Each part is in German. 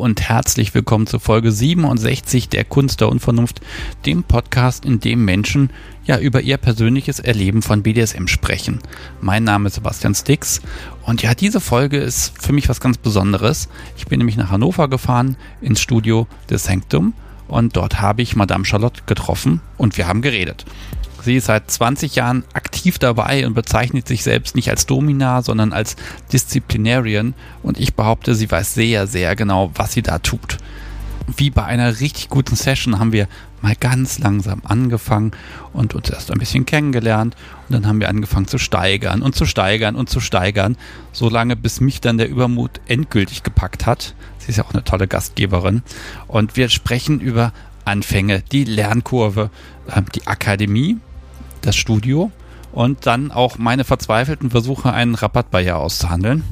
Und herzlich willkommen zu Folge 67 der Kunst der Unvernunft, dem Podcast, in dem Menschen ja über ihr persönliches Erleben von BDSM sprechen. Mein Name ist Sebastian Stix und ja, diese Folge ist für mich was ganz Besonderes. Ich bin nämlich nach Hannover gefahren ins Studio des Sanctum und dort habe ich Madame Charlotte getroffen und wir haben geredet. Sie ist seit 20 Jahren aktiv dabei und bezeichnet sich selbst nicht als Domina, sondern als Disziplinarian. Und ich behaupte, sie weiß sehr, sehr genau, was sie da tut. Wie bei einer richtig guten Session haben wir mal ganz langsam angefangen und uns erst ein bisschen kennengelernt. Und dann haben wir angefangen zu steigern und zu steigern und zu steigern, solange bis mich dann der Übermut endgültig gepackt hat. Sie ist ja auch eine tolle Gastgeberin. Und wir sprechen über Anfänge, die Lernkurve, ähm, die Akademie, das Studio und dann auch meine verzweifelten Versuche, einen Rabatt bei ihr auszuhandeln.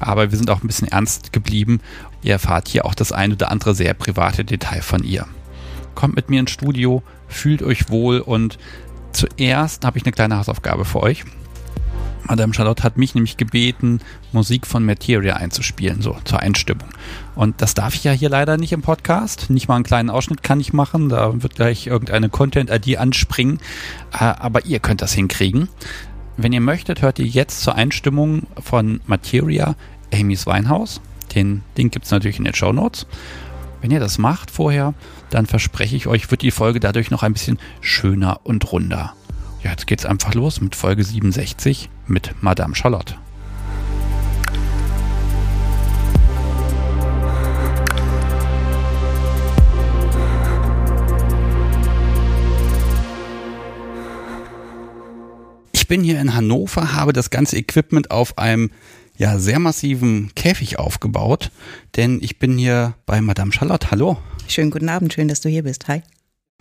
Aber wir sind auch ein bisschen ernst geblieben. Ihr erfahrt hier auch das ein oder andere sehr private Detail von ihr. Kommt mit mir ins Studio, fühlt euch wohl und zuerst habe ich eine kleine Hausaufgabe für euch. Madame Charlotte hat mich nämlich gebeten, Musik von Materia einzuspielen, so zur Einstimmung. Und das darf ich ja hier leider nicht im Podcast. Nicht mal einen kleinen Ausschnitt kann ich machen. Da wird gleich irgendeine Content-ID anspringen. Äh, aber ihr könnt das hinkriegen. Wenn ihr möchtet, hört ihr jetzt zur Einstimmung von Materia Amy's Weinhaus. Den Link gibt es natürlich in den Show Notes. Wenn ihr das macht vorher, dann verspreche ich euch, wird die Folge dadurch noch ein bisschen schöner und runder. Ja, jetzt geht's einfach los mit Folge 67 mit Madame Charlotte. Ich bin hier in Hannover, habe das ganze Equipment auf einem ja, sehr massiven Käfig aufgebaut, denn ich bin hier bei Madame Charlotte. Hallo. Schönen guten Abend, schön, dass du hier bist. Hi.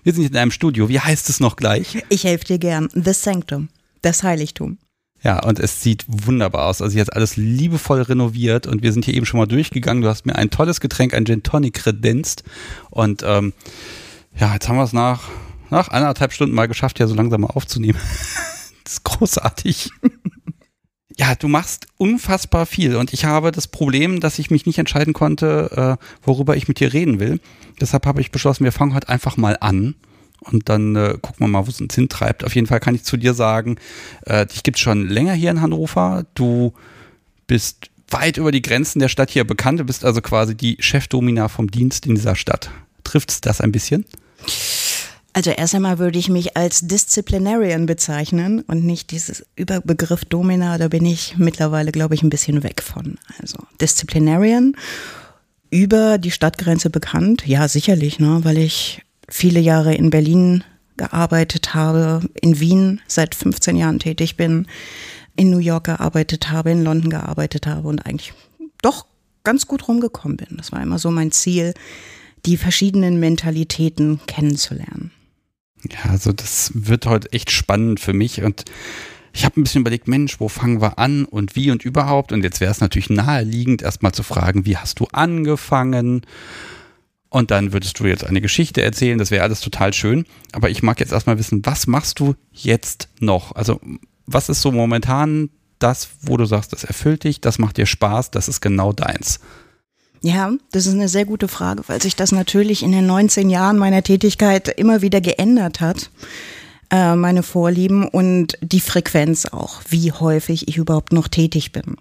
Wir sind in einem Studio. Wie heißt es noch gleich? Ich helfe dir gern. The Sanctum. Das Heiligtum. Ja, und es sieht wunderbar aus. Also jetzt alles liebevoll renoviert und wir sind hier eben schon mal durchgegangen. Du hast mir ein tolles Getränk, ein Gin Tonic kredenzt. Und ähm, ja, jetzt haben wir es nach, nach anderthalb Stunden mal geschafft, ja so langsam mal aufzunehmen. ist großartig. ja, du machst unfassbar viel und ich habe das Problem, dass ich mich nicht entscheiden konnte, äh, worüber ich mit dir reden will. Deshalb habe ich beschlossen, wir fangen heute einfach mal an und dann äh, gucken wir mal, wo es uns hintreibt. Auf jeden Fall kann ich zu dir sagen, äh, dich gibt es schon länger hier in Hannover. Du bist weit über die Grenzen der Stadt hier bekannt. Du bist also quasi die Chefdomina vom Dienst in dieser Stadt. Trifft das ein bisschen? Also erst einmal würde ich mich als Disziplinarian bezeichnen und nicht dieses Überbegriff Domina, da bin ich mittlerweile, glaube ich, ein bisschen weg von. Also Disziplinarian, über die Stadtgrenze bekannt, ja sicherlich, ne, weil ich viele Jahre in Berlin gearbeitet habe, in Wien seit 15 Jahren tätig bin, in New York gearbeitet habe, in London gearbeitet habe und eigentlich doch ganz gut rumgekommen bin. Das war immer so mein Ziel, die verschiedenen Mentalitäten kennenzulernen. Ja, also das wird heute echt spannend für mich und ich habe ein bisschen überlegt, Mensch, wo fangen wir an und wie und überhaupt? Und jetzt wäre es natürlich naheliegend, erstmal zu fragen, wie hast du angefangen? Und dann würdest du jetzt eine Geschichte erzählen, das wäre alles total schön. Aber ich mag jetzt erstmal wissen, was machst du jetzt noch? Also, was ist so momentan das, wo du sagst, das erfüllt dich, das macht dir Spaß, das ist genau deins? Ja, das ist eine sehr gute Frage, weil sich das natürlich in den 19 Jahren meiner Tätigkeit immer wieder geändert hat. Äh, meine Vorlieben und die Frequenz auch, wie häufig ich überhaupt noch tätig bin.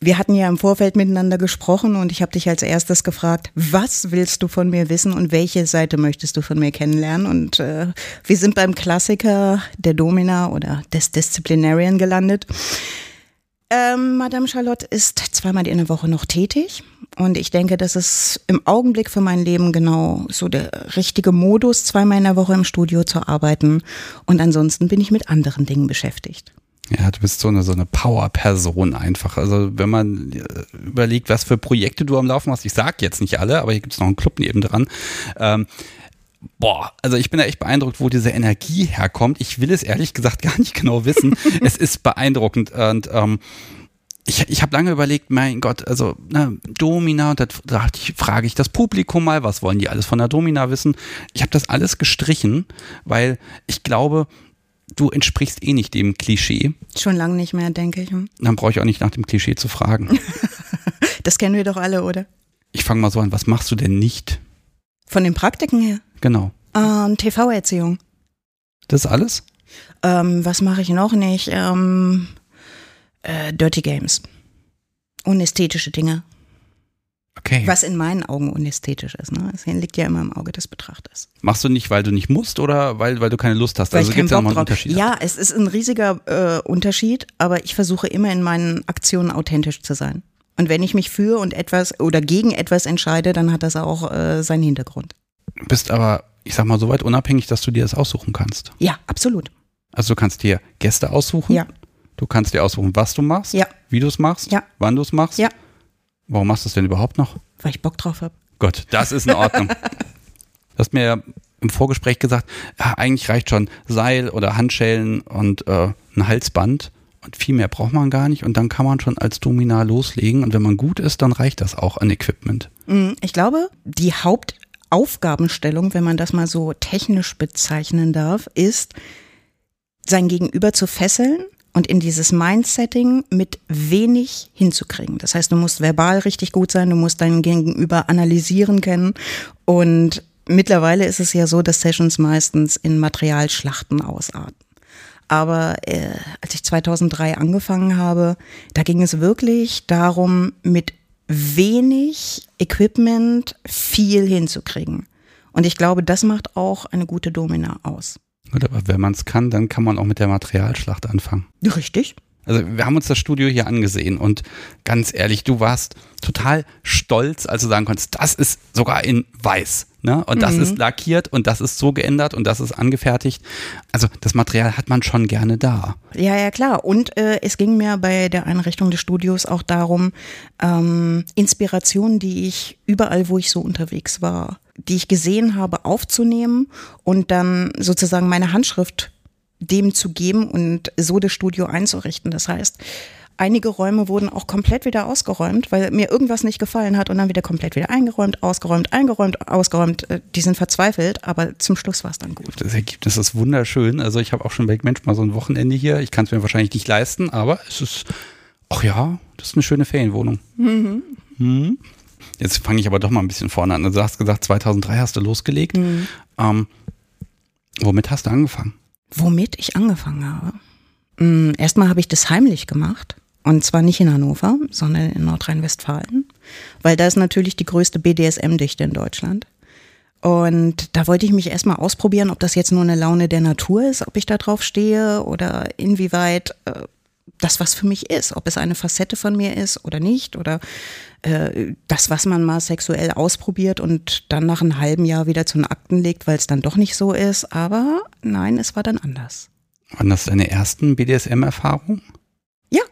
Wir hatten ja im Vorfeld miteinander gesprochen und ich habe dich als erstes gefragt, was willst du von mir wissen und welche Seite möchtest du von mir kennenlernen? Und äh, wir sind beim Klassiker der Domina oder des Disciplinarian gelandet. Ähm, Madame Charlotte ist zweimal in der Woche noch tätig und ich denke, das ist im Augenblick für mein Leben genau so der richtige Modus, zweimal in der Woche im Studio zu arbeiten und ansonsten bin ich mit anderen Dingen beschäftigt. Ja, du bist so eine, so eine Power-Person einfach. Also wenn man äh, überlegt, was für Projekte du am Laufen hast, ich sag jetzt nicht alle, aber hier gibt es noch einen Club nebendran. Ähm, boah, also ich bin da echt beeindruckt, wo diese Energie herkommt. Ich will es ehrlich gesagt gar nicht genau wissen. es ist beeindruckend und ähm, ich, ich habe lange überlegt, mein Gott, also ne, Domina, und da dachte ich, frage ich das Publikum mal, was wollen die alles von der Domina wissen? Ich habe das alles gestrichen, weil ich glaube, du entsprichst eh nicht dem Klischee. Schon lange nicht mehr, denke ich. Hm? Dann brauche ich auch nicht nach dem Klischee zu fragen. das kennen wir doch alle, oder? Ich fange mal so an, was machst du denn nicht? Von den Praktiken her? Genau. Ähm, TV-Erziehung. Das ist alles? Ähm, was mache ich noch nicht? Ähm, äh, Dirty Games. Unästhetische Dinge. Okay. Was in meinen Augen unästhetisch ist. Ne? Das liegt ja immer im Auge des Betrachters. Machst du nicht, weil du nicht musst oder weil, weil du keine Lust hast? Weil also Bock nochmal einen. Unterschied. Ja, es ist ein riesiger äh, Unterschied, aber ich versuche immer in meinen Aktionen authentisch zu sein. Und wenn ich mich für und etwas oder gegen etwas entscheide, dann hat das auch äh, seinen Hintergrund. Du bist aber, ich sag mal, so weit unabhängig, dass du dir das aussuchen kannst. Ja, absolut. Also du kannst dir Gäste aussuchen. Ja. Du kannst dir aussuchen, was du machst, Ja. wie du es machst, Ja. wann du es machst. Ja. Warum machst du es denn überhaupt noch? Weil ich Bock drauf habe. Gott, das ist in Ordnung. du hast mir ja im Vorgespräch gesagt, ja, eigentlich reicht schon Seil oder Handschellen und äh, ein Halsband und viel mehr braucht man gar nicht und dann kann man schon als Domina loslegen und wenn man gut ist, dann reicht das auch an Equipment. Mm, Ich glaube, die Hauptaufgabenstellung, wenn man das mal so technisch bezeichnen darf, ist, sein Gegenüber zu fesseln und in dieses Mindsetting mit wenig hinzukriegen. Das heißt, du musst verbal richtig gut sein, du musst dein Gegenüber analysieren können und mittlerweile ist es ja so, dass Sessions meistens in Materialschlachten ausarten. Aber äh, als ich 2003 angefangen habe, da ging es wirklich darum, mit wenig Equipment viel hinzukriegen. Und ich glaube, das macht auch eine gute Domina aus. Gut, aber wenn man es kann, dann kann man auch mit der Materialschlacht anfangen. Richtig? Also wir haben uns das Studio hier angesehen und ganz ehrlich, du warst total stolz, als du sagen konntest, das ist sogar in weiß. Ne? Und das ist lackiert und das ist so geändert und das ist angefertigt. Also das Material hat man schon gerne da. Ja, ja, klar. Und äh, es ging mir bei der Einrichtung des Studios auch darum, ähm, Inspirationen, die ich überall, wo ich so unterwegs war, die ich gesehen habe, aufzunehmen und dann sozusagen meine Handschrift dem zu geben und so das Studio einzurichten. Das heißt, einige Räume wurden auch komplett wieder ausgeräumt, weil mir irgendwas nicht gefallen hat und dann wieder komplett wieder eingeräumt, ausgeräumt, eingeräumt, ausgeräumt. Äh, Die sind verzweifelt, aber zum Schluss war es dann gut. Das Ergebnis ist wunderschön. Also ich habe auch schon überlegt, Mensch, mal so ein Wochenende hier. Ich kann es mir wahrscheinlich nicht leisten, aber es ist, ach ja, das ist eine schöne Ferienwohnung. Mhm. Jetzt fange ich aber doch mal ein bisschen vorne an. Also du hast gesagt, 2003 hast du losgelegt. Ähm, womit hast du angefangen? Womit ich angefangen habe? Mm, Erstmal habe ich das heimlich gemacht. Und zwar nicht in Hannover, sondern in Nordrhein-Westfalen. Weil da ist natürlich die größte BDSM-Dichte in Deutschland. Und da wollte ich mich erstmal ausprobieren, ob das jetzt nur eine Laune der Natur ist, ob ich da drauf stehe oder inwieweit äh, das was für mich ist, ob es eine Facette von mir ist oder nicht oder äh, das, was man mal sexuell ausprobiert und dann nach einem halben Jahr wieder zu den Akten legt, weil es dann doch nicht so ist. Aber nein, es war dann anders. Waren das deine ersten BDSM-Erfahrungen? Ja,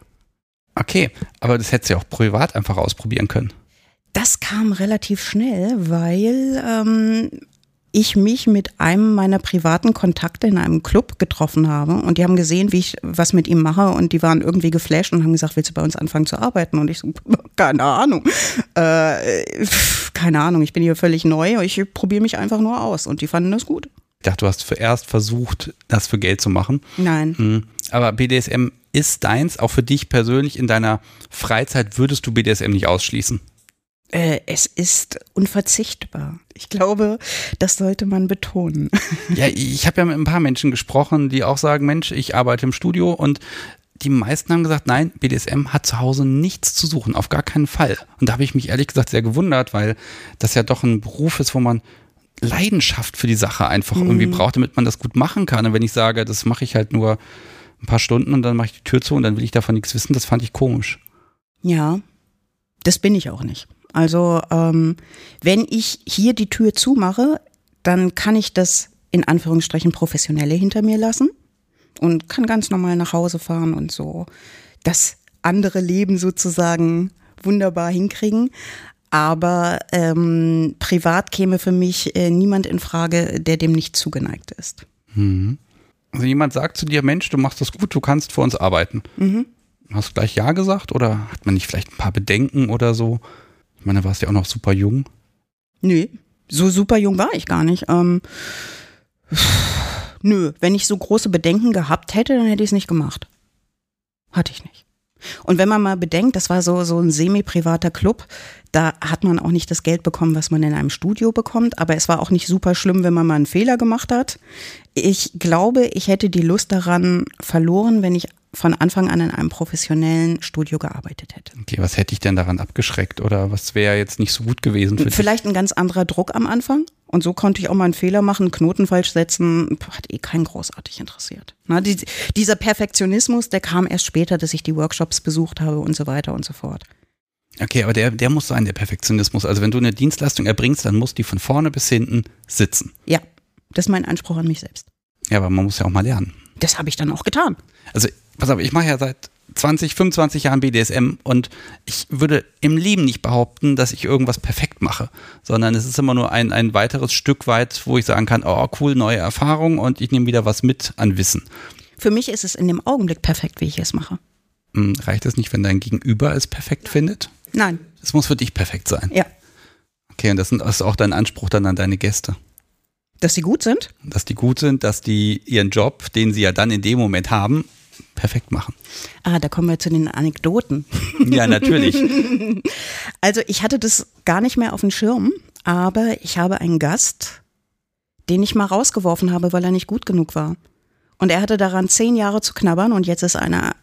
Okay, aber das hättest du ja auch privat einfach ausprobieren können. das kam relativ schnell, weil ähm, ich mich mit einem meiner privaten Kontakte in einem Club getroffen habe und die haben gesehen, wie ich was mit ihm mache und die waren irgendwie geflasht und haben gesagt, willst du bei uns anfangen zu arbeiten? Und ich so, keine Ahnung, äh, keine Ahnung, ich bin hier völlig neu, ich probiere mich einfach nur aus und die fanden das gut. Ich dachte, du hast zuerst versucht, das für Geld zu machen. Nein, Mhm. Aber BDSM ist deins, auch für dich persönlich in deiner Freizeit würdest du BDSM nicht ausschließen. Äh, es ist unverzichtbar. Ich glaube, das sollte man betonen. Ja, ich habe ja mit ein paar Menschen gesprochen, die auch sagen, Mensch, ich arbeite im Studio und die meisten haben gesagt, nein, BDSM hat zu Hause nichts zu suchen, auf gar keinen Fall. Und da habe ich mich ehrlich gesagt sehr gewundert, weil das ja doch ein Beruf ist, wo man Leidenschaft für die Sache einfach irgendwie braucht, damit man das gut machen kann. Und wenn ich sage, das mache ich halt nur ein paar Stunden und dann mache ich die Tür zu und dann will ich davon nichts wissen, das fand ich komisch. Ja, das bin ich auch nicht. Also ähm, wenn ich hier die Tür zumache, dann kann ich das in Anführungsstrichen professionelle hinter mir lassen und kann ganz normal nach Hause fahren und so das andere Leben sozusagen wunderbar hinkriegen. Aber ähm, privat käme für mich äh, niemand in Frage, der dem nicht zugeneigt ist. Also jemand sagt zu dir, Mensch, du machst das gut, du kannst für uns arbeiten. Hast du gleich Ja gesagt oder hat man nicht vielleicht ein paar Bedenken oder so? Ich meine, du warst ja auch noch super jung. Nö, so super jung war ich gar nicht. Ähm, nö, wenn ich so große Bedenken gehabt hätte, dann hätte ich es nicht gemacht. Hatte ich nicht. Und wenn man mal bedenkt, das war so, so ein semi-privater Club, da hat man auch nicht das Geld bekommen, was man in einem Studio bekommt, aber es war auch nicht super schlimm, wenn man mal einen Fehler gemacht hat. Ich glaube, ich hätte die Lust daran verloren, wenn ich von Anfang an in einem professionellen Studio gearbeitet hätte. Okay, was hätte ich denn daran abgeschreckt oder was wäre jetzt nicht so gut gewesen für Vielleicht dich? ein ganz anderer Druck am Anfang. Und so konnte ich auch mal einen Fehler machen, Knoten falsch setzen, hat eh keinen großartig interessiert. Na, die, dieser Perfektionismus, der kam erst später, dass ich die Workshops besucht habe und so weiter und so fort. Okay, aber der, der muss sein, der Perfektionismus. Also wenn du eine Dienstleistung erbringst, dann muss die von vorne bis hinten sitzen. Ja, das ist mein Anspruch an mich selbst. Ja, aber man muss ja auch mal lernen. Das habe ich dann auch getan. Also, pass auf, ich mache ja seit 20, 25 Jahren BDSM und ich würde im Leben nicht behaupten, dass ich irgendwas perfekt mache, sondern es ist immer nur ein, ein weiteres Stück weit, wo ich sagen kann, oh cool, neue Erfahrung und ich nehme wieder was mit an Wissen. Für mich ist es in dem Augenblick perfekt, wie ich es mache. Hm, reicht es nicht, wenn dein Gegenüber es perfekt findet? Nein. Es muss für dich perfekt sein. Ja. Okay, und das ist auch dein Anspruch dann an deine Gäste. Dass sie gut sind? Dass die gut sind, dass die ihren Job, den sie ja dann in dem Moment haben, perfekt machen. Ah, da kommen wir zu den Anekdoten. Ja, natürlich. also ich hatte das gar nicht mehr auf dem Schirm, aber ich habe einen Gast, den ich mal rausgeworfen habe, weil er nicht gut genug war. Und er hatte daran zehn Jahre zu knabbern und jetzt ist einer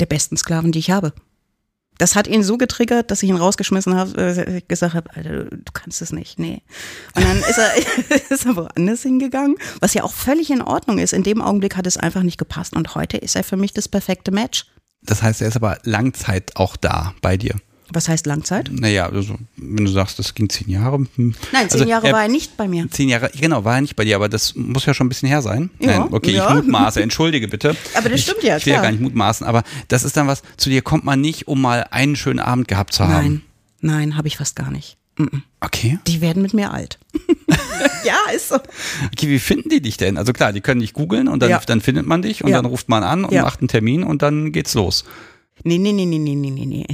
der besten Sklaven, die ich habe. Das hat ihn so getriggert, dass ich ihn rausgeschmissen habe, äh, gesagt habe, Alter, du kannst es nicht, nee. Und dann ist er, ist er woanders hingegangen, was ja auch völlig in Ordnung ist. In dem Augenblick hat es einfach nicht gepasst und heute ist er für mich das perfekte Match. Das heißt, er ist aber Langzeit auch da bei dir. Was heißt Langzeit? Naja, also, wenn du sagst, das ging zehn Jahre. Hm. Nein, zehn also, Jahre war er nicht bei mir. Zehn Jahre, genau, war er nicht bei dir, aber das muss ja schon ein bisschen her sein. Ja, Nein, okay, ja. ich mutmaße, entschuldige bitte. Aber das stimmt ja, Ich will ja klar. gar nicht mutmaßen, aber das ist dann was, zu dir kommt man nicht, um mal einen schönen Abend gehabt zu haben. Nein, nein, habe ich fast gar nicht. Mm-mm. Okay. Die werden mit mir alt. ja, ist so. Okay, wie finden die dich denn? Also klar, die können dich googeln und dann, Ja. dann findet man dich und Ja. dann ruft man an und Ja. macht einen Termin und dann geht's los. Nee, nee, nee, nee, nee, nee, nee, nee.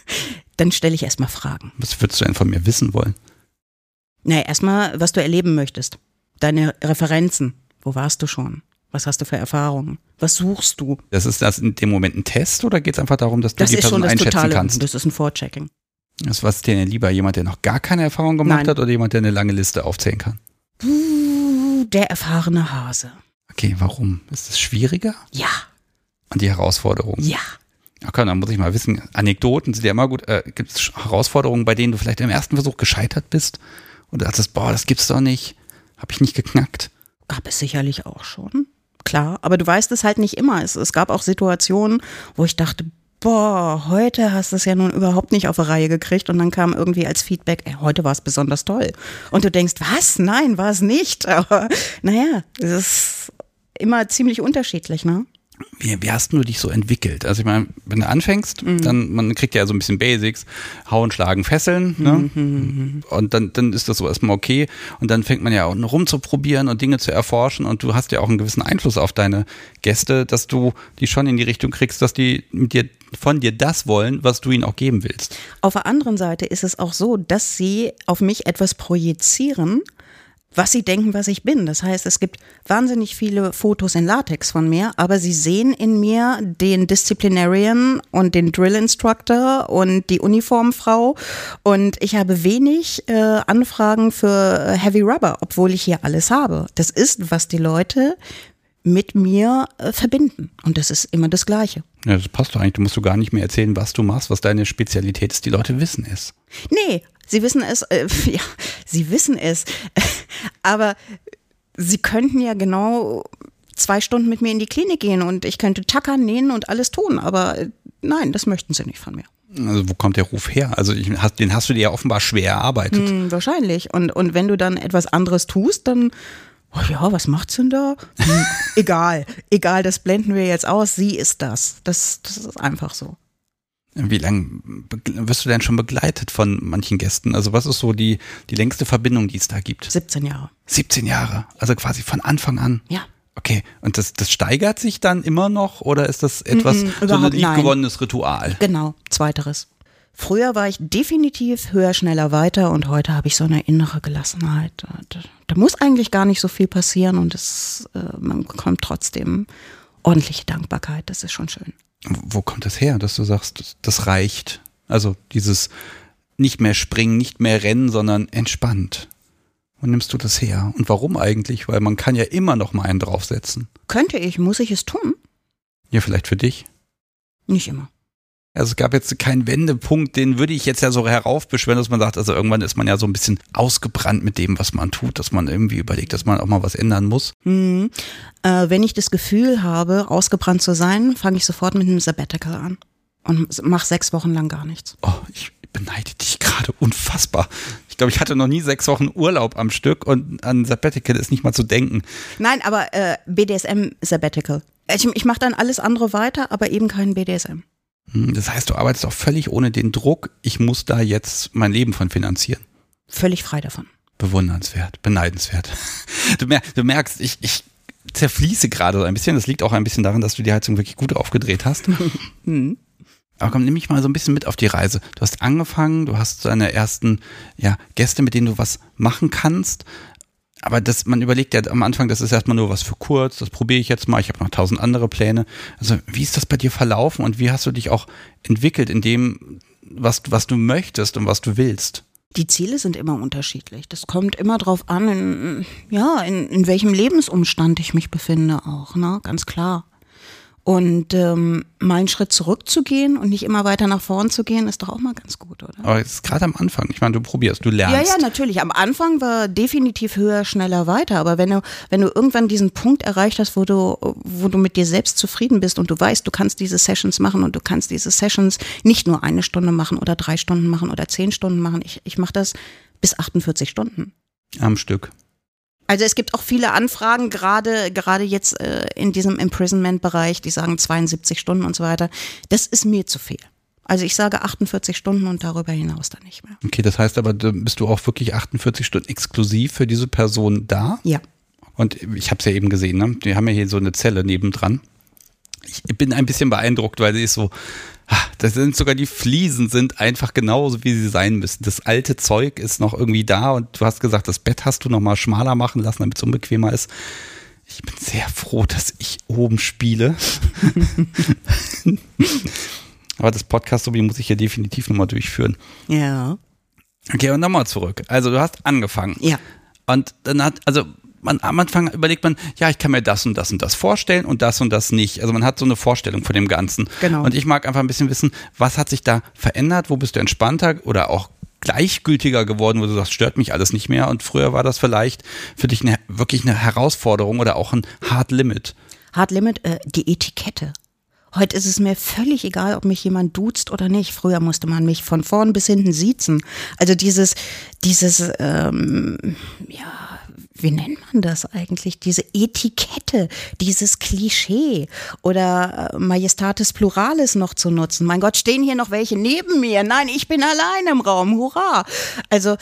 Dann stelle ich erstmal Fragen. Was würdest du denn von mir wissen wollen? Naja, erstmal, was du erleben möchtest. Deine Referenzen. Wo warst du schon? Was hast du für Erfahrungen? Was suchst du? Das ist das in dem Moment ein Test oder geht's einfach darum, dass du Das die Person einschätzen totale, kannst? das ist ein Vorchecking. Das was dir denn lieber jemand, der noch gar keine Erfahrung gemacht Nein. hat oder jemand, der eine lange Liste aufzählen kann? Der erfahrene Hase. Okay, warum? Ist es schwieriger? Ja, Und die Herausforderung? ja. Okay, dann muss ich mal wissen, Anekdoten sind ja immer gut. Äh, Gibt es Herausforderungen, bei denen du vielleicht im ersten Versuch gescheitert bist? Und dachtest, boah, das gibt's doch nicht. Hab ich nicht geknackt. Gab es sicherlich auch schon. Klar, aber du weißt es halt nicht immer. Es, es gab auch Situationen, wo ich dachte, boah, heute hast du es ja nun überhaupt nicht auf die Reihe gekriegt und dann kam irgendwie als Feedback, ey, heute war es besonders toll. Und du denkst, was? Nein, war es nicht. Aber naja, es ist immer ziemlich unterschiedlich, ne? Wie, wie hast du dich so entwickelt? Also ich meine, wenn du anfängst, dann man kriegt ja so ein bisschen Basics, hauen, schlagen, fesseln, ne? Und dann, dann ist das so erstmal okay. Und dann fängt man ja auch rumzuprobieren und Dinge zu erforschen und du hast ja auch einen gewissen Einfluss auf deine Gäste, dass du die schon in die Richtung kriegst, dass die mit dir von dir das wollen, was du ihnen auch geben willst. Auf der anderen Seite ist es auch so, dass sie auf mich etwas projizieren, was sie denken, was ich bin. Das heißt, es gibt wahnsinnig viele Fotos in Latex von mir, aber sie sehen in mir den Disciplinarian und den Drill Instructor und die Uniformfrau und ich habe wenig äh, Anfragen für Heavy Rubber, obwohl ich hier alles habe. Das ist, was die Leute mit mir äh, verbinden und das ist immer das Gleiche. Ja, das passt doch eigentlich. Du musst du gar nicht mehr erzählen, was du machst, was deine Spezialität ist. Die Leute wissen es. Nee, sie wissen es, äh, ja, sie wissen es. Aber sie könnten ja genau zwei Stunden mit mir in die Klinik gehen und ich könnte tackern, nähen und alles tun. Aber äh, nein, das möchten sie nicht von mir. Also wo kommt der Ruf her? Also ich, den hast du dir ja offenbar schwer erarbeitet. Hm, wahrscheinlich. Und, und wenn du dann etwas anderes tust, dann, oh ja, was macht's denn da? Hm, egal, egal, das blenden wir jetzt aus. Sie ist das. Das, das ist einfach so. Wie lange wirst du denn schon begleitet von manchen Gästen? Also was ist so die, die längste Verbindung, die es da gibt? 17 Jahre. 17 Jahre, also quasi von Anfang an. Ja. Okay, und das, das steigert sich dann immer noch oder ist das etwas, Mm, mm, so ein liebgewonnenes Ritual? Genau, zweiteres. Früher war ich definitiv höher, schneller, weiter und heute habe ich so eine innere Gelassenheit. Da, da muss eigentlich gar nicht so viel passieren und es, äh, man bekommt trotzdem ordentliche Dankbarkeit. Das ist schon schön. Wo kommt das her, dass du sagst, das, reicht? Also dieses nicht mehr springen, nicht mehr rennen, sondern entspannt. Wo nimmst du das her? Und warum eigentlich? Weil man kann ja immer noch mal einen draufsetzen. Könnte ich, muss ich es tun? Ja, vielleicht für dich. Nicht immer. Also es gab jetzt keinen Wendepunkt, den würde ich jetzt ja so heraufbeschwören, dass man sagt, also irgendwann ist man ja so ein bisschen ausgebrannt mit dem, was man tut, dass man irgendwie überlegt, dass man auch mal was ändern muss. Hm. Äh, wenn ich das Gefühl habe, ausgebrannt zu sein, fange ich sofort mit einem Sabbatical an und mache sechs Wochen lang gar nichts. Oh, ich beneide dich gerade unfassbar. Ich glaube, ich hatte noch nie sechs Wochen Urlaub am Stück und an Sabbatical ist nicht mal zu denken. Nein, aber äh, BDSM Sabbatical. Ich, ich mache dann alles andere weiter, aber eben kein BDSM. Hm, das heißt, du arbeitest auch völlig ohne den Druck, ich muss da jetzt mein Leben von finanzieren. Völlig frei davon. Bewundernswert, beneidenswert. Du, mer du merkst, ich, ich zerfließe gerade so ein bisschen. Das liegt auch ein bisschen daran, dass du die Heizung wirklich gut aufgedreht hast. hm. Aber komm, nimm mich mal so ein bisschen mit auf die Reise. Du hast angefangen, du hast deine ersten ja, Gäste, mit denen du was machen kannst. Aber das, man überlegt ja am Anfang, das ist erstmal nur was für kurz, das probiere ich jetzt mal, ich habe noch tausend andere Pläne. Also wie ist das bei dir verlaufen und wie hast du dich auch entwickelt in dem, was, was du möchtest und was du willst? Die Ziele sind immer unterschiedlich. Das kommt immer drauf an, in, ja, in, in welchem Lebensumstand ich mich befinde auch, ne? Ganz klar. Und ähm, mal einen Schritt zurückzugehen und nicht immer weiter nach vorn zu gehen, ist doch auch mal ganz gut, oder? Aber es ist gerade am Anfang. Ich meine, du probierst, du lernst. Ja, ja, natürlich. Am Anfang war definitiv höher, schneller, weiter. Aber wenn du, wenn du irgendwann diesen Punkt erreicht hast, wo du, wo du mit dir selbst zufrieden bist und du weißt, du kannst diese Sessions machen und du kannst diese Sessions nicht nur eine Stunde machen oder drei Stunden machen oder zehn Stunden machen. Ich, ich mache das bis 48 Stunden. Am Stück. Also es gibt auch viele Anfragen, gerade gerade jetzt äh, in diesem Imprisonment-Bereich, die sagen 72 Stunden und so weiter. Das ist mir zu viel. Also ich sage 48 Stunden und darüber hinaus dann nicht mehr. Okay, das heißt aber, bist du auch wirklich 48 Stunden exklusiv für diese Person da? Ja. Und ich habe es ja eben gesehen, ne? Die haben ja hier so eine Zelle nebendran. Ich bin ein bisschen beeindruckt, weil sie ist so, das sind sogar die Fliesen sind einfach genauso, wie sie sein müssen. Das alte Zeug ist noch irgendwie da und du hast gesagt, das Bett hast du noch mal schmaler machen lassen, damit es unbequemer ist. Ich bin sehr froh, dass ich oben spiele. Aber das Podcast so muss ich ja definitiv nochmal durchführen. Ja. Okay, und nochmal zurück. Also du hast angefangen. Ja. Und dann hat, also man, am Anfang überlegt man, ja, ich kann mir das und das und das vorstellen und das und das nicht. Also man hat so eine Vorstellung von dem Ganzen. Genau. Und ich mag einfach ein bisschen wissen, was hat sich da verändert? Wo bist du entspannter oder auch gleichgültiger geworden, wo du sagst, stört mich alles nicht mehr. Und früher war das vielleicht für dich eine, wirklich eine Herausforderung oder auch ein Hard Limit. Hard Limit, äh, die Etikette. Heute ist es mir völlig egal, ob mich jemand duzt oder nicht. Früher musste man mich von vorn bis hinten siezen. Also dieses, dieses, ähm, ja, wie nennt man das eigentlich? Diese Etikette, dieses Klischee oder äh, Majestatis Pluralis noch zu nutzen. Mein Gott, stehen hier noch welche neben mir? Nein, ich bin allein im Raum. Hurra! Also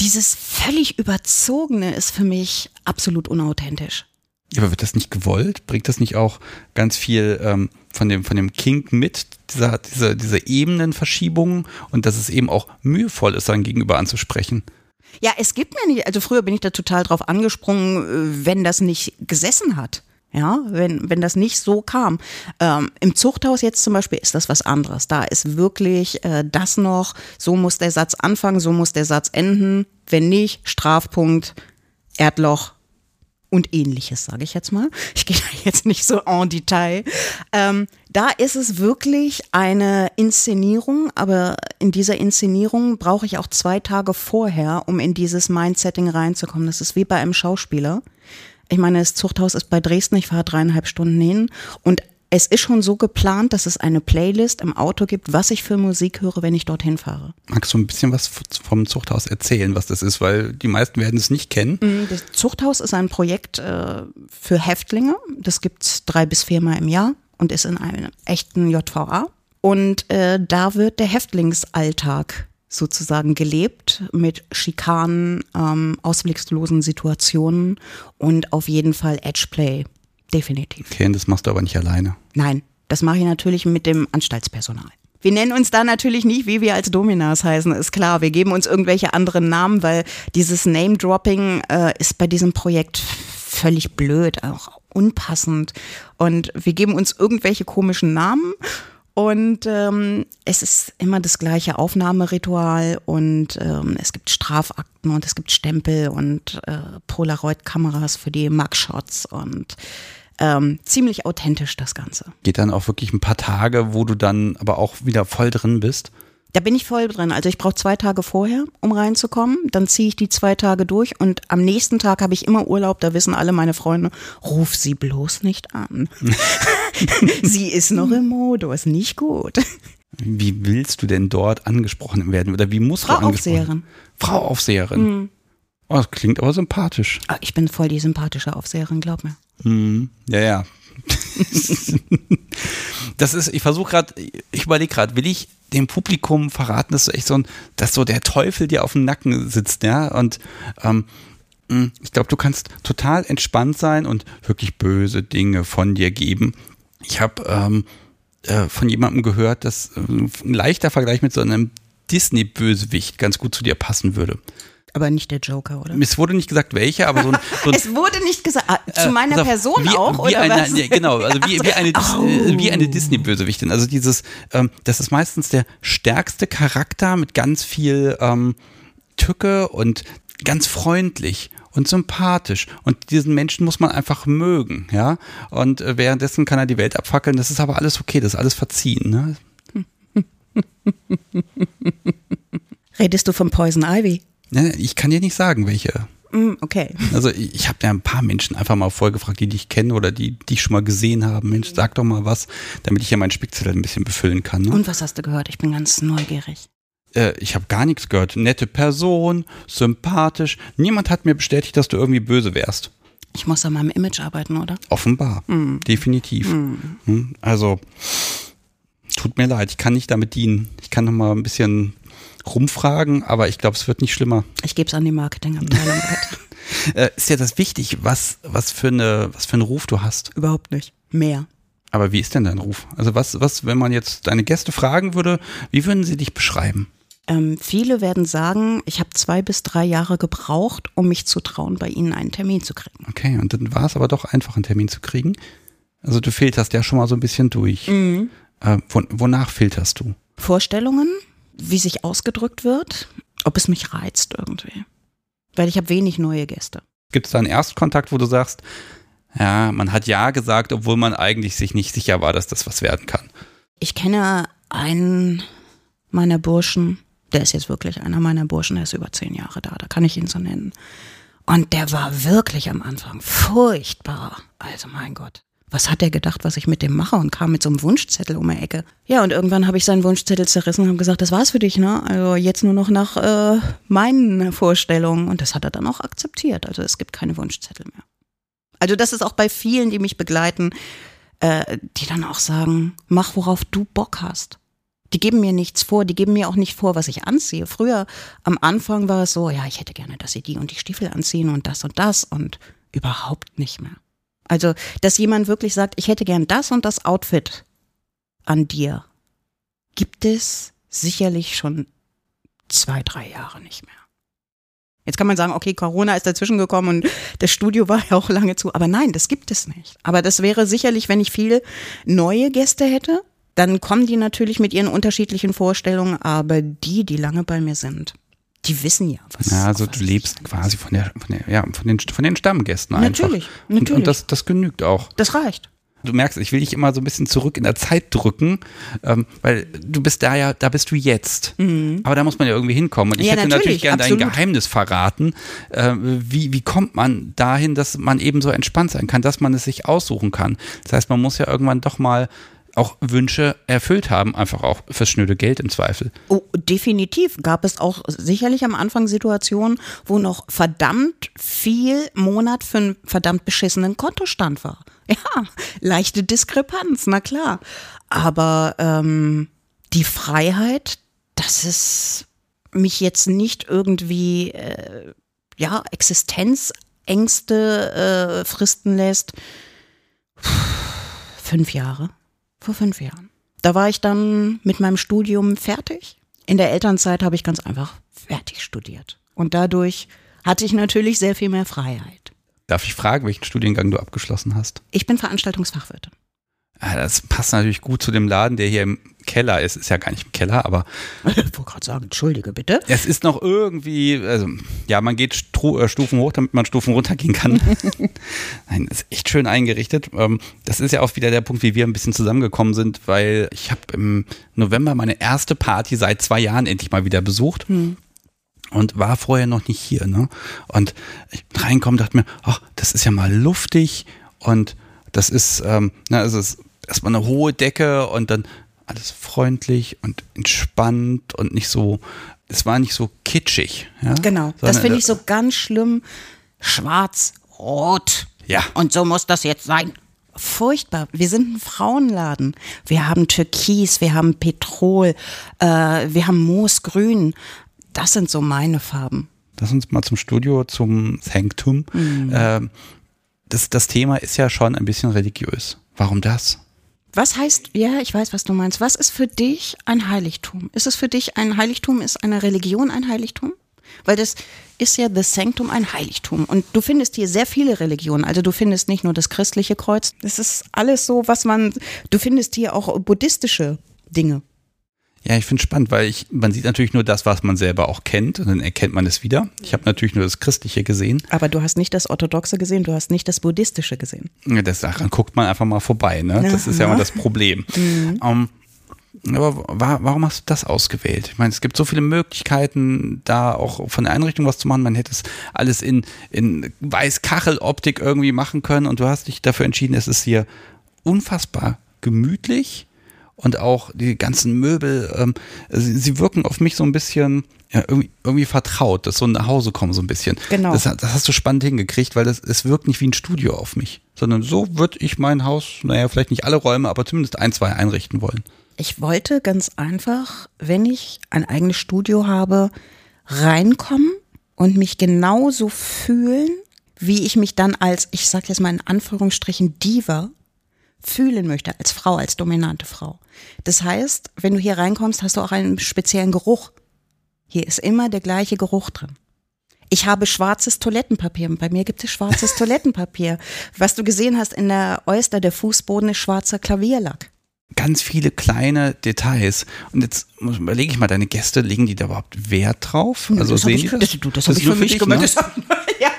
dieses völlig überzogene ist für mich absolut unauthentisch. Aber wird das nicht gewollt? Bringt das nicht auch ganz viel ähm, von dem von dem Kink mit dieser diese diese Ebenenverschiebung und dass es eben auch mühevoll ist, sein Gegenüber anzusprechen? Ja, es gibt mir nicht, also früher bin ich da total drauf angesprungen, äh, wenn das nicht gesessen hat. Ja, wenn, wenn das nicht so kam. Ähm, Im Zuchthaus jetzt zum Beispiel ist das was anderes. Da ist wirklich äh, das noch, so muss der Satz anfangen, so muss der Satz enden. Wenn nicht, Strafpunkt, Erdloch, und ähnliches, sage ich jetzt mal. Ich gehe da jetzt nicht so en Detail. Ähm, da ist es wirklich eine Inszenierung, aber in dieser Inszenierung brauche ich auch zwei Tage vorher, um in dieses Mindsetting reinzukommen. Das ist wie bei einem Schauspieler. Ich meine, das Zuchthaus ist bei Dresden, ich fahre dreieinhalb Stunden hin und es ist schon so geplant, dass es eine Playlist im Auto gibt, was ich für Musik höre, wenn ich dorthin fahre. Magst du ein bisschen was vom Zuchthaus erzählen, was das ist? Weil die meisten werden es nicht kennen. Mm, das Zuchthaus ist ein Projekt äh, für Häftlinge. Das gibt es drei bis viermal im Jahr und ist in einem echten JVA. Und äh, da wird der Häftlingsalltag sozusagen gelebt mit Schikanen, ähm, ausblickslosen Situationen und auf jeden Fall Edgeplay Definitiv. Okay, und das machst du aber nicht alleine. Nein, das mache ich natürlich mit dem Anstaltspersonal. Wir nennen uns da natürlich nicht, wie wir als Dominas heißen, ist klar. Wir geben uns irgendwelche anderen Namen, weil dieses Name-Dropping äh, ist bei diesem Projekt völlig blöd. Auch unpassend. Und wir geben uns irgendwelche komischen Namen. Und ähm, es ist immer das gleiche Aufnahmeritual und ähm, es gibt Strafakten und es gibt Stempel und äh, Polaroid-Kameras für die Mugshots und ähm, ziemlich authentisch das Ganze. Geht dann auch wirklich ein paar Tage, wo du dann aber auch wieder voll drin bist? Da bin ich voll drin. Also ich brauche zwei Tage vorher, um reinzukommen. Dann ziehe ich die zwei Tage durch und am nächsten Tag habe ich immer Urlaub. Da wissen alle meine Freunde, ruf sie bloß nicht an. sie ist noch im Modus, nicht gut. Wie willst du denn dort angesprochen werden? Oder wie muss Frau du angesprochen Aufseherin. Frau Aufseherin. Mhm. Oh, das klingt aber sympathisch. Ah, Ich bin voll die sympathische Aufseherin, glaub mir. Mhm. Ja, ja. das ist, ich versuche gerade, ich überlege gerade, will ich dem Publikum verraten, dass du echt so ein, dass so der Teufel dir auf dem Nacken sitzt, ja? Und ähm, mh, ich glaube, du kannst total entspannt sein und wirklich böse Dinge von dir geben. Ich habe ähm, äh, von jemandem gehört, dass äh, ein leichter Vergleich mit so einem Disney-Bösewicht ganz gut zu dir passen würde. Aber nicht der Joker, oder? Es wurde nicht gesagt, welcher, aber so ein, so ein Es wurde nicht gesagt. Ah, zu äh, meiner pass auf, Person wie, auch, wie oder eine, was? Nee, genau, also wie, wie eine, Oh. äh, wie eine Disney-Bösewichtin. Also dieses, ähm, das ist meistens der stärkste Charakter mit ganz viel ähm, Tücke und ganz freundlich und sympathisch. Und diesen Menschen muss man einfach mögen, ja. Und äh, währenddessen kann er die Welt abfackeln. Das ist aber alles okay, das ist alles verziehen, ne? Redest du von Poison Ivy? Ne, Ich kann dir nicht sagen, welche. Mm, okay. Also ich habe ja ein paar Menschen einfach mal vorgefragt, die dich kennen oder die dich schon mal gesehen haben. Mensch, sag doch mal was, damit ich ja meinen Spickzettel ein bisschen befüllen kann. Ne? Und was hast du gehört? Ich bin ganz neugierig. Äh, ich habe gar nichts gehört. Nette Person, sympathisch. Niemand hat mir bestätigt, dass du irgendwie böse wärst. Ich muss an meinem Image arbeiten, oder? Offenbar. Definitiv. Hm, Also, tut mir leid, ich kann nicht damit dienen. Ich kann noch mal ein bisschen rumfragen, aber ich glaube, es wird nicht schlimmer. Ich gebe es an die Marketingabteilung weiter. Äh, ist ja das wichtig, was, was, für eine, was für einen Ruf du hast. Überhaupt nicht. Mehr. Aber wie ist denn dein Ruf? Also was, was, wenn man jetzt deine Gäste fragen würde, wie würden sie dich beschreiben? Ähm, viele werden sagen, ich habe zwei bis drei Jahre gebraucht, um mich zu trauen, bei ihnen einen Termin zu kriegen. Okay, und dann war es aber doch einfach, einen Termin zu kriegen. Also du filterst ja schon mal so ein bisschen durch. Äh, won, wonach filterst du? Vorstellungen, wie sich ausgedrückt wird, ob es mich reizt irgendwie. Weil ich habe wenig neue Gäste. Gibt es da einen Erstkontakt, wo du sagst, ja, man hat ja gesagt, obwohl man eigentlich sich nicht sicher war, dass das was werden kann. Ich kenne einen meiner Burschen, der ist jetzt wirklich einer meiner Burschen, der ist über zehn Jahre da, da kann ich ihn so nennen. Und der war wirklich am Anfang furchtbar. Also mein Gott. Was hat er gedacht, was ich mit dem mache und kam mit so einem Wunschzettel um die Ecke. Ja, und irgendwann habe ich seinen Wunschzettel zerrissen und habe gesagt, das war's für dich, ne? Also jetzt nur noch nach äh, meinen Vorstellungen. Und das hat er dann auch akzeptiert. Also es gibt keine Wunschzettel mehr. Also das ist auch bei vielen, die mich begleiten, äh, die dann auch sagen, mach, worauf du Bock hast. Die geben mir nichts vor, die geben mir auch nicht vor, was ich anziehe. Früher, am Anfang war es so, ja, ich hätte gerne, dass sie die und die Stiefel anziehen und das und das und überhaupt nicht mehr. Also, dass jemand wirklich sagt, ich hätte gern das und das Outfit an dir, gibt es sicherlich schon zwei, drei Jahre nicht mehr. Jetzt kann man sagen, okay, Corona ist dazwischen gekommen und das Studio war ja auch lange zu. Aber nein, das gibt es nicht. Aber das wäre sicherlich, wenn ich viele neue Gäste hätte, dann kommen die natürlich mit ihren unterschiedlichen Vorstellungen. Aber die, die lange bei mir sind, die wissen ja, was Ja, also du lebst quasi von der, von der, ja, von den, von den Stammgästen einfach. Natürlich, Und, natürlich. und das, das genügt auch. Das reicht. Du merkst, ich will dich immer so ein bisschen zurück in der Zeit drücken, ähm, weil du bist da ja, da bist du jetzt. Aber da muss man ja irgendwie hinkommen. Und ich Mhm. Ja, hätte natürlich, natürlich gerne dein. Geheimnis verraten. Äh, wie, wie kommt man dahin, dass man eben so entspannt sein kann, dass man es sich aussuchen kann? Das heißt, man muss ja irgendwann doch mal auch Wünsche erfüllt haben, einfach auch fürs schnöde Geld im Zweifel. Oh, definitiv gab es auch sicherlich am Anfang Situationen, wo noch verdammt viel Monat für einen verdammt beschissenen Kontostand war. Ja, leichte Diskrepanz, na klar. Aber ähm, die Freiheit, dass es mich jetzt nicht irgendwie äh, ja Existenzängste äh, fristen lässt. Fünf Jahre. Vor fünf Jahren. Da war ich dann mit meinem Studium fertig. In der Elternzeit habe ich ganz einfach fertig studiert. Und dadurch hatte ich natürlich sehr viel mehr Freiheit. Darf ich fragen, welchen Studiengang du abgeschlossen hast? Ich bin Veranstaltungsfachwirtin. Ah, das passt natürlich gut zu dem Laden, der hier im Keller ist. Ist ja gar nicht im Keller, aber. Ich wollte gerade sagen, entschuldige bitte. Es ist noch irgendwie, also, ja, man geht äh, Stufen hoch, damit man Stufen runtergehen kann. Nein, ist echt schön eingerichtet. Ähm, das ist ja auch wieder der Punkt, wie wir ein bisschen zusammengekommen sind, weil ich habe im November meine erste Party seit zwei Jahren endlich mal wieder besucht. Hm und war vorher noch nicht hier. Ne? Und ich reinkomme, dachte mir, ach, das ist ja mal luftig und das ist, ähm, na, also es ist erstmal eine hohe Decke und dann alles freundlich und entspannt und nicht so, es war nicht so kitschig. Ja? Genau, das finde ich so ganz schlimm. Schwarz, rot. Ja. Und so muss das jetzt sein. Furchtbar. Wir sind ein Frauenladen. Wir haben Türkis, wir haben Petrol, äh, wir haben Moosgrün. Das sind so meine Farben. Lass uns mal zum Studio, zum Sanctum. Mhm. Äh, das, das Thema ist ja schon ein bisschen religiös. Warum das? Was heißt, ja, ich weiß, was du meinst. Was ist für dich ein Heiligtum? Ist es für dich ein Heiligtum? Ist eine Religion ein Heiligtum? Weil das ist ja das Sanctum ein Heiligtum. Und du findest hier sehr viele Religionen. Also du findest nicht nur das christliche Kreuz. Das ist alles so, was man, du findest hier auch buddhistische Dinge. Ja, ich finde es spannend, weil ich, man sieht natürlich nur das, was man selber auch kennt und dann erkennt man es wieder. Ich habe natürlich nur das Christliche gesehen. Aber du hast nicht das Orthodoxe gesehen, du hast nicht das Buddhistische gesehen. Ja, das daran guckt man einfach mal vorbei, ne? Das ist ja immer das Problem. Mhm. Um, ähm, aber warum hast du das ausgewählt? Ich meine, es gibt so viele Möglichkeiten, da auch von der Einrichtung was zu machen. Man hätte es alles in, in Weiß-Kachel-Optik irgendwie machen können und du hast dich dafür entschieden, es ist hier unfassbar gemütlich und auch die ganzen Möbel, ähm, sie, sie, wirken auf mich so ein bisschen ja, irgendwie, irgendwie vertraut, dass so nach Hause kommen so ein bisschen. Genau. Das, das hast du spannend hingekriegt, weil das, es wirkt nicht wie ein Studio auf mich, sondern so würde ich mein Haus, naja, vielleicht nicht alle Räume, aber zumindest ein, zwei einrichten wollen. Ich wollte ganz einfach, wenn ich ein eigenes Studio habe, reinkommen und mich genauso fühlen, wie ich mich dann als, ich sag jetzt mal in Anführungsstrichen, Diva fühlen möchte, als Frau, als dominante Frau. Das heißt, wenn du hier reinkommst, hast du auch einen speziellen Geruch. Hier ist immer der gleiche Geruch drin. Ich habe schwarzes Toilettenpapier. Bei mir gibt es schwarzes Toilettenpapier. Was du gesehen hast in der Oyster, der Fußboden ist schwarzer Klavierlack. Ganz viele kleine Details. Und jetzt überlege ich mal, deine Gäste, legen die da überhaupt Wert drauf? Also das sehen ich, die das? Das, das, das habe ich für mich gemacht. Ne? ja.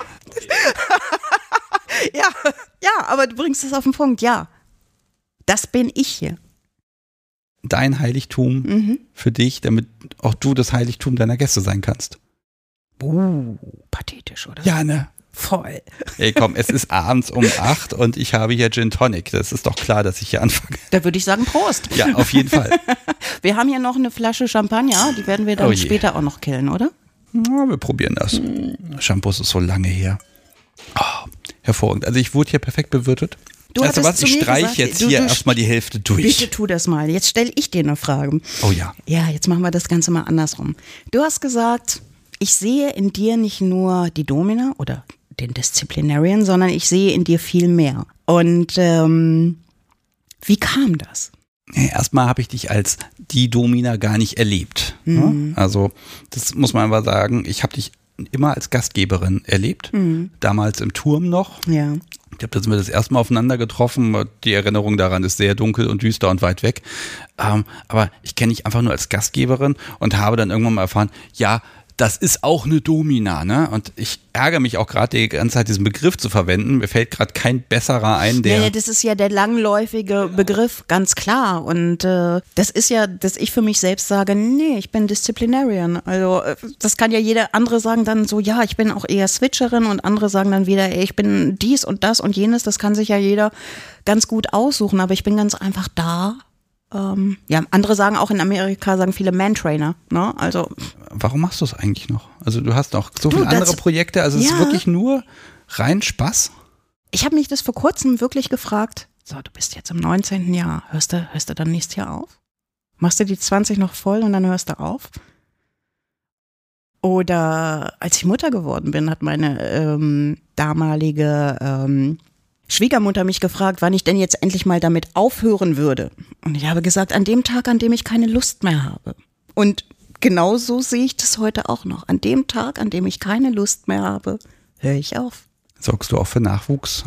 ja, ja, aber du bringst es auf den Punkt, ja. Das bin ich hier. Dein Heiligtum mhm. für dich, damit auch du das Heiligtum deiner Gäste sein kannst. Uh, pathetisch, oder? Ja, ne? Voll. Ey, komm, es ist abends um acht und ich habe hier Gin Tonic. Das ist doch klar, dass ich hier anfange. Da würde ich sagen Prost. Ja, auf jeden Fall. wir haben hier noch eine Flasche Champagner, die werden wir dann oh später auch noch killen, oder? Ja, wir probieren das. Shampoo ist so lange her. Oh, hervorragend. Also ich wurde hier perfekt bewirtet. Du weißt was, ich streich jetzt du, hier erstmal die Hälfte durch. Bitte tu das mal. Jetzt stelle ich dir eine Frage. Oh ja. Ja, jetzt machen wir das Ganze mal andersrum. Du hast gesagt, ich sehe in dir nicht nur die Domina oder den Disziplinarian, sondern ich sehe in dir viel mehr. Und ähm, wie kam das? Erstmal habe ich dich als die Domina gar nicht erlebt. Ne? Mhm. Also das muss man aber sagen. Ich habe dich immer als Gastgeberin erlebt. Mhm. Damals im Turm noch. Ja. Ich glaube, da sind wir das erste Mal aufeinander getroffen. Die Erinnerung daran ist sehr dunkel und düster und weit weg. Ähm, aber ich kenne dich einfach nur als Gastgeberin und habe dann irgendwann mal erfahren, ja, das ist auch eine Domina, ne? Und ich ärgere mich auch gerade die ganze Zeit, diesen Begriff zu verwenden. Mir fällt gerade kein besserer ein, der. Nee, das ist ja der langläufige Begriff, ganz klar. Und äh, das ist ja, dass ich für mich selbst sage, nee, ich bin Disziplinarian. Also äh, das kann ja jeder andere sagen dann so, ja, ich bin auch eher Switcherin und andere sagen dann wieder, ey, ich bin dies und das und jenes. Das kann sich ja jeder ganz gut aussuchen. Aber ich bin ganz einfach da ähm, ja, andere sagen auch in Amerika, sagen viele Man-Trainer. Ne? Also, Warum machst du es eigentlich noch? Also du hast noch so viele andere Projekte, also ja. es ist wirklich nur rein Spaß? Ich habe mich das vor kurzem wirklich gefragt. So, du bist jetzt im 19. Jahr. Hörst du, hörst du dann nächstes Jahr auf? Machst du die 20 noch voll und dann hörst du auf? Oder als ich Mutter geworden bin, hat meine ähm, damalige ähm, Schwiegermutter mich gefragt, wann ich denn jetzt endlich mal damit aufhören würde. Und ich habe gesagt, an dem Tag, an dem ich keine Lust mehr habe. Und genauso sehe ich das heute auch noch. An dem Tag, an dem ich keine Lust mehr habe, höre ich auf. Sorgst du auch für Nachwuchs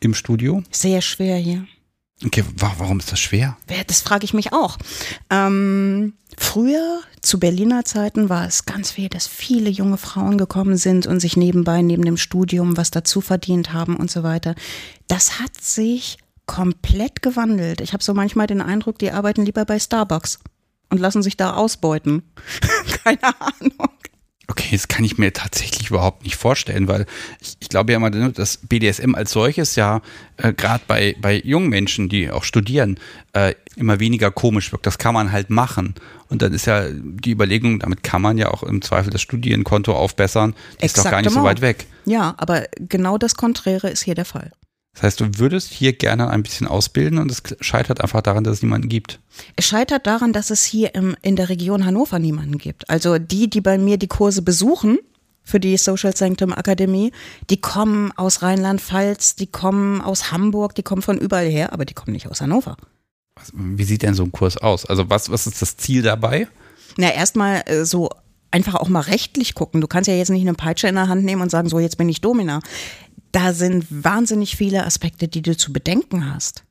im Studio? Sehr schwer hier. Okay, wa warum ist das schwer? Das frage ich mich auch. Ähm, früher, zu Berliner Zeiten, war es ganz viel, dass viele junge Frauen gekommen sind und sich nebenbei, neben dem Studium, was dazu verdient haben und so weiter. Das hat sich komplett gewandelt. Ich habe so manchmal den Eindruck, die arbeiten lieber bei Starbucks und lassen sich da ausbeuten. Keine Ahnung. Okay, das kann ich mir tatsächlich überhaupt nicht vorstellen, weil ich, ich glaube ja mal, dass BDSM als solches ja äh, gerade bei, bei jungen Menschen, die auch studieren, äh, immer weniger komisch wirkt. Das kann man halt machen. Und dann ist ja die Überlegung, damit kann man ja auch im Zweifel das Studienkonto aufbessern. Ist doch gar nicht so weit weg. Ja, aber genau das Konträre ist hier der Fall. Das heißt, du würdest hier gerne ein bisschen ausbilden und es scheitert einfach daran, dass es niemanden gibt. Es scheitert daran, dass es hier im, in der Region Hannover niemanden gibt. Also die, die bei mir die Kurse besuchen für die Social Sanctum Akademie, die kommen aus Rheinland-Pfalz, die kommen aus Hamburg, die kommen von überall her, aber die kommen nicht aus Hannover. Wie sieht denn so ein Kurs aus? Also was, was ist das Ziel dabei? Na, erstmal äh, so einfach auch mal rechtlich gucken. Du kannst ja jetzt nicht eine Peitsche in der Hand nehmen und sagen, so jetzt bin ich Domina da sind wahnsinnig viele Aspekte, die du zu bedenken hast.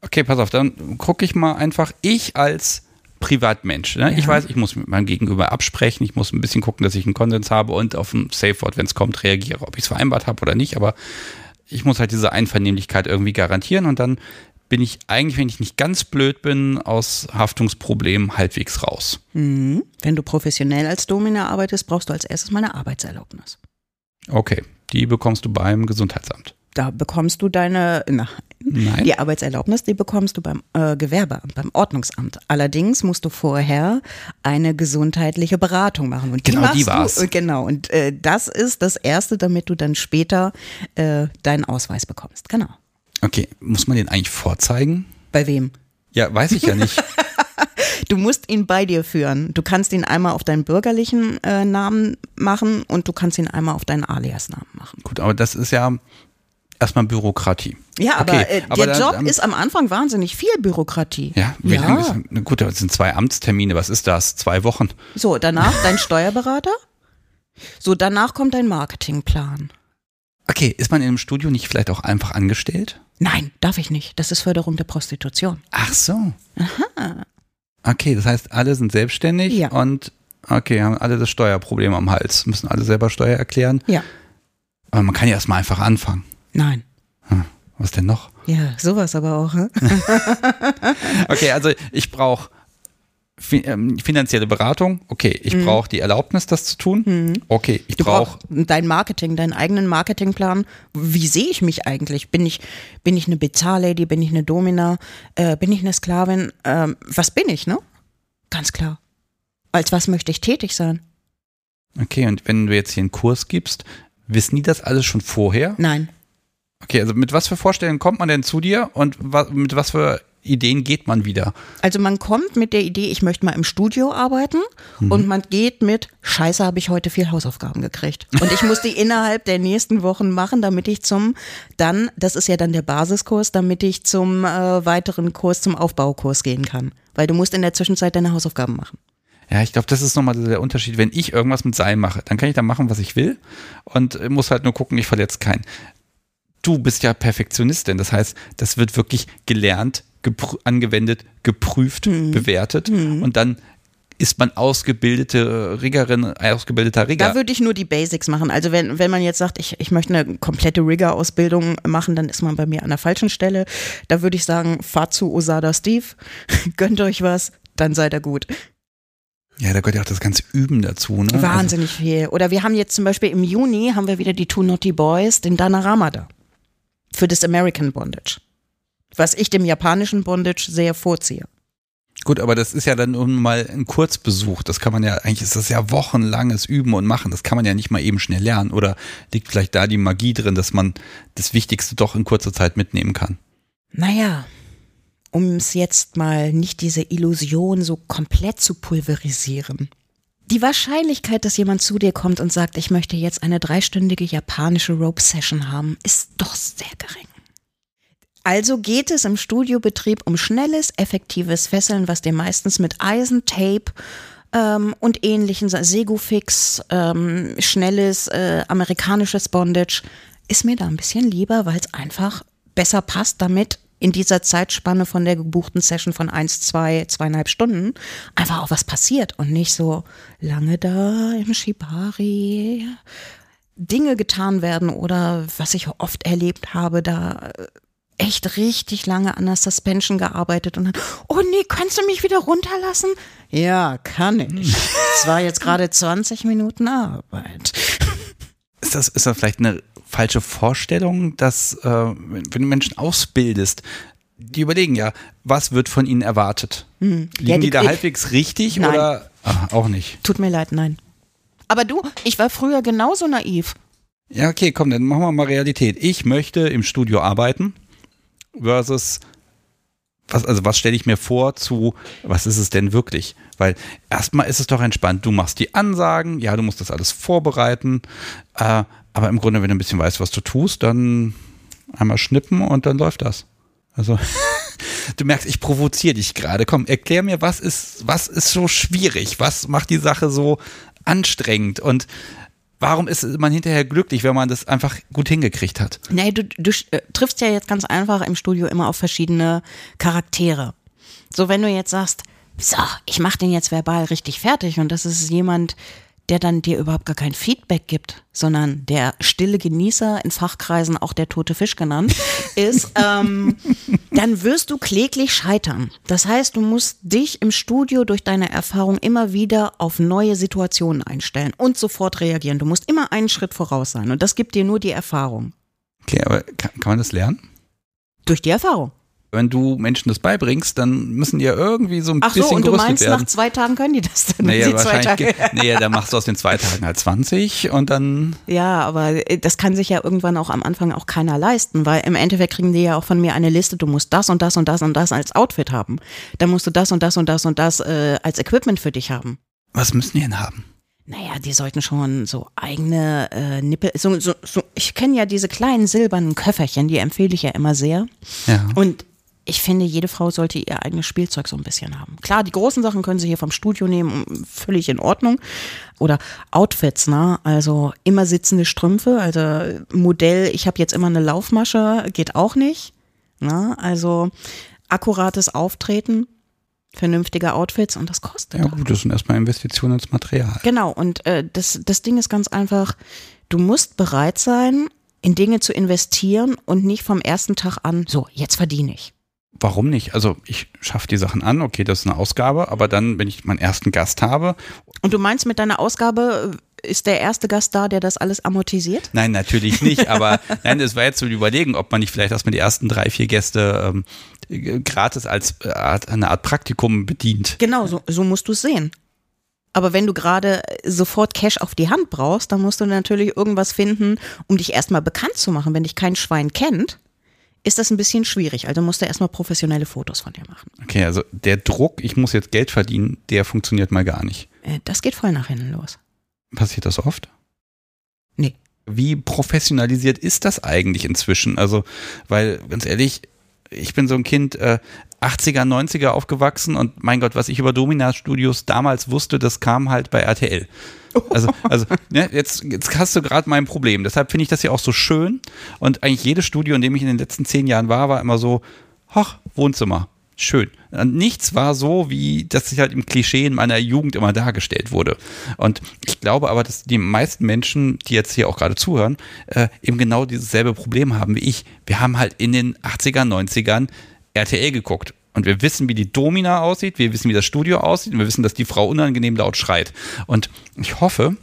Okay, pass auf, dann gucke ich mal einfach, ich als Privatmensch. Ne? Ja. Ich weiß, ich muss mit meinem Gegenüber absprechen, ich muss ein bisschen gucken, dass ich einen Konsens habe und auf ein Safe Word, wenn es kommt, reagiere, ob ich es vereinbart habe oder nicht, aber ich muss halt diese Einvernehmlichkeit irgendwie garantieren und dann bin ich eigentlich, wenn ich nicht ganz blöd bin, aus Haftungsproblemen halbwegs raus. Mhm. Wenn du professionell als Domina arbeitest, brauchst du als erstes mal eine Arbeitserlaubnis. Okay, die bekommst du beim Gesundheitsamt. Da bekommst du deine, na, Nein. die Arbeitserlaubnis, die bekommst du beim äh, Gewerbeamt, beim Ordnungsamt. Allerdings musst du vorher eine gesundheitliche Beratung machen. Und genau, die, die war's. Du, genau, und äh, das ist das Erste, damit du dann später äh, deinen Ausweis bekommst. Genau. Okay, muss man den eigentlich vorzeigen? Bei wem? Ja, weiß ich ja nicht. Du musst ihn bei dir führen. Du kannst ihn einmal auf deinen bürgerlichen äh, Namen machen und du kannst ihn einmal auf deinen Alias-Namen machen. Gut, aber das ist ja erstmal Bürokratie. Ja, aber, okay, äh, aber der Job ist am Anfang wahnsinnig viel Bürokratie. Ja, wie ja. lange ist, gut, das sind zwei Amtstermine, was ist das? Zwei Wochen. So, danach dein Steuerberater. So, danach kommt dein Marketingplan. Okay, ist man in einem Studio nicht vielleicht auch einfach angestellt? Nein, darf ich nicht. Das ist Förderung der Prostitution. Ach so. Aha. Okay, das heißt, alle sind selbstständig ja. und okay, haben alle das Steuerproblem am Hals, müssen alle selber Steuer erklären. Ja. Aber man kann ja erstmal einfach anfangen. Nein. Hm, was denn noch? Ja, sowas aber auch. Hm? okay, also ich brauche finanzielle Beratung, okay, ich mhm. brauche die Erlaubnis, das zu tun. Mhm. Okay, ich brauche brauch dein Marketing, deinen eigenen Marketingplan. Wie sehe ich mich eigentlich? Bin ich bin ich eine Bizarre-Lady? Bin ich eine Domina? Äh, bin ich eine Sklavin? Ähm, was bin ich, ne? Ganz klar. Als was möchte ich tätig sein? Okay, und wenn du jetzt hier einen Kurs gibst, wissen die das alles schon vorher? Nein. Okay, also mit was für Vorstellungen kommt man denn zu dir und mit was für Ideen geht man wieder? Also man kommt mit der Idee, ich möchte mal im Studio arbeiten mhm. und man geht mit, scheiße, habe ich heute viel Hausaufgaben gekriegt. Und ich muss die innerhalb der nächsten Wochen machen, damit ich zum, dann, das ist ja dann der Basiskurs, damit ich zum äh, weiteren Kurs, zum Aufbaukurs gehen kann. Weil du musst in der Zwischenzeit deine Hausaufgaben machen. Ja, ich glaube, das ist nochmal der Unterschied. Wenn ich irgendwas mit Seil mache, dann kann ich da machen, was ich will und muss halt nur gucken, ich verletze keinen. Du bist ja Perfektionistin, das heißt, das wird wirklich gelernt, geprü angewendet, geprüft, mhm. bewertet mhm. und dann ist man ausgebildete Riggerin, ausgebildeter Rigger. Da würde ich nur die Basics machen. Also wenn, wenn man jetzt sagt, ich, ich möchte eine komplette Rigger-Ausbildung machen, dann ist man bei mir an der falschen Stelle. Da würde ich sagen, fahrt zu Osada Steve, gönnt euch was, dann seid ihr gut. Ja, da gehört ja auch das ganze Üben dazu. Ne? Wahnsinnig also. viel. Oder wir haben jetzt zum Beispiel im Juni haben wir wieder die Two Naughty Boys, den Danarama da. Für das American Bondage was ich dem japanischen Bondage sehr vorziehe. Gut, aber das ist ja dann nun mal ein Kurzbesuch. Das kann man ja, eigentlich ist das ja wochenlanges Üben und Machen. Das kann man ja nicht mal eben schnell lernen. Oder liegt vielleicht da die Magie drin, dass man das Wichtigste doch in kurzer Zeit mitnehmen kann? Naja, um es jetzt mal nicht diese Illusion so komplett zu pulverisieren. Die Wahrscheinlichkeit, dass jemand zu dir kommt und sagt, ich möchte jetzt eine dreistündige japanische Rope-Session haben, ist doch sehr gering. Also geht es im Studiobetrieb um schnelles, effektives Fesseln, was dir meistens mit Eisen, Tape ähm, und ähnlichen Segufix, ähm, schnelles äh, amerikanisches Bondage ist mir da ein bisschen lieber, weil es einfach besser passt, damit in dieser Zeitspanne von der gebuchten Session von eins, zwei, zweieinhalb Stunden einfach auch was passiert und nicht so lange da im Shibari Dinge getan werden oder was ich oft erlebt habe, da äh, echt richtig lange an der Suspension gearbeitet und dann, oh nee, kannst du mich wieder runterlassen? Ja, kann ich. Es war jetzt gerade 20 Minuten Arbeit. Ist das, ist das vielleicht eine falsche Vorstellung, dass äh, wenn du Menschen ausbildest, die überlegen ja, was wird von ihnen erwartet? Hm. Liegen ja, die, die, da halbwegs richtig nein. oder ach, auch nicht? Tut mir leid, nein. Aber du, ich war früher genauso naiv. Ja, okay, komm, dann machen wir mal Realität. Ich möchte im Studio arbeiten versus was, also was stelle ich mir vor zu, was ist es denn wirklich? Weil erstmal ist es doch entspannt. Du machst die Ansagen, ja, du musst das alles vorbereiten, äh, aber im Grunde, wenn du ein bisschen weißt, was du tust, dann einmal schnippen und dann läuft das. Also, du merkst, ich provoziere dich gerade. Komm, erklär mir, was ist, was ist so schwierig? Was macht die Sache so anstrengend? Und warum ist man hinterher glücklich, wenn man das einfach gut hingekriegt hat? Nee, du, du äh, triffst ja jetzt ganz einfach im Studio immer auf verschiedene Charaktere. So, wenn du jetzt sagst, so, ich mache den jetzt verbal richtig fertig und das ist jemand, der dann dir überhaupt gar kein Feedback gibt, sondern der stille Genießer, in Fachkreisen auch der tote Fisch genannt, ist, ähm, dann wirst du kläglich scheitern. Das heißt, du musst dich im Studio durch deine Erfahrung immer wieder auf neue Situationen einstellen und sofort reagieren. Du musst immer einen Schritt voraus sein und das gibt dir nur die Erfahrung. Okay, aber kann, kann man das lernen? Durch die Erfahrung wenn du Menschen das beibringst, dann müssen die ja irgendwie so ein Ach bisschen so, und du meinst, werden. nach zwei Tagen können die das dann? Naja, wahrscheinlich. Naja, dann machst du aus den zwei Tagen halt 20 und dann. Ja, aber äh, das kann sich ja irgendwann auch am Anfang auch keiner leisten, weil im Endeffekt kriegen die ja auch von mir eine Liste, du musst das und das und das und das als Outfit haben. Dann musst du das und das und das und das äh, als Equipment für dich haben. Was müssen die denn haben? Naja, die sollten schon so eigene äh, Nippel. So, so, so, ich kenne ja diese kleinen silbernen Köfferchen, die empfehle ich ja immer sehr. Ja. Und ich finde, jede Frau sollte ihr eigenes Spielzeug so ein bisschen haben. Klar, die großen Sachen können sie hier vom Studio nehmen, völlig in Ordnung. Oder Outfits, ne? Also immer sitzende Strümpfe, also Modell, ich habe jetzt immer eine Laufmasche, geht auch nicht. Ne? Also akkurates Auftreten, vernünftige Outfits und das kostet. Ja, gut, das sind erstmal Investitionen ins Material. Genau, und äh, das, das Ding ist ganz einfach, du musst bereit sein, in Dinge zu investieren und nicht vom ersten Tag an, so, jetzt verdiene ich warum nicht? Also ich schaffe die Sachen an, okay, das ist eine Ausgabe, aber dann, wenn ich meinen ersten Gast habe. Und du meinst mit deiner Ausgabe, äh, ist der erste Gast da, der das alles amortisiert? Nein, natürlich nicht, aber nein, es war jetzt zu überlegen, ob man nicht vielleicht erstmal die ersten drei, vier Gäste ähm, gratis als äh, Art, eine Art Praktikum bedient. Genau, so, so musst du es sehen. Aber wenn du gerade sofort Cash auf die Hand brauchst, dann musst du natürlich irgendwas finden, um dich erstmal bekannt zu machen. Wenn dich kein Schwein kennt, ist das ein bisschen schwierig. Also musst du erstmal professionelle Fotos von dir machen. Okay, also der Druck, ich muss jetzt Geld verdienen, der funktioniert mal gar nicht. Äh, das geht voll nach hinten los. Passiert das oft? Nee. Wie professionalisiert ist das eigentlich inzwischen? Also, weil, ganz ehrlich, ich bin so ein Kind, äh, 80er, 90er aufgewachsen und mein Gott, was ich über Dominas Studios damals wusste, das kam halt bei RTL. Also, also ne, jetzt, jetzt hast du gerade mein Problem. Deshalb finde ich das ja auch so schön. Und eigentlich jedes Studio, in dem ich in den letzten zehn Jahren war, war immer so, ach, Wohnzimmer. Schön. Und nichts war so, wie das sich halt im Klischee in meiner Jugend immer dargestellt wurde. Und ich glaube aber, dass die meisten Menschen, die jetzt hier auch gerade zuhören, äh, eben genau dieses selbe Problem haben wie ich. Wir haben halt in den 80er, 90ern RTL geguckt. Und wir wissen, wie die Domina aussieht, wir wissen, wie das Studio aussieht und wir wissen, dass die Frau unangenehm laut schreit. Und ich hoffe,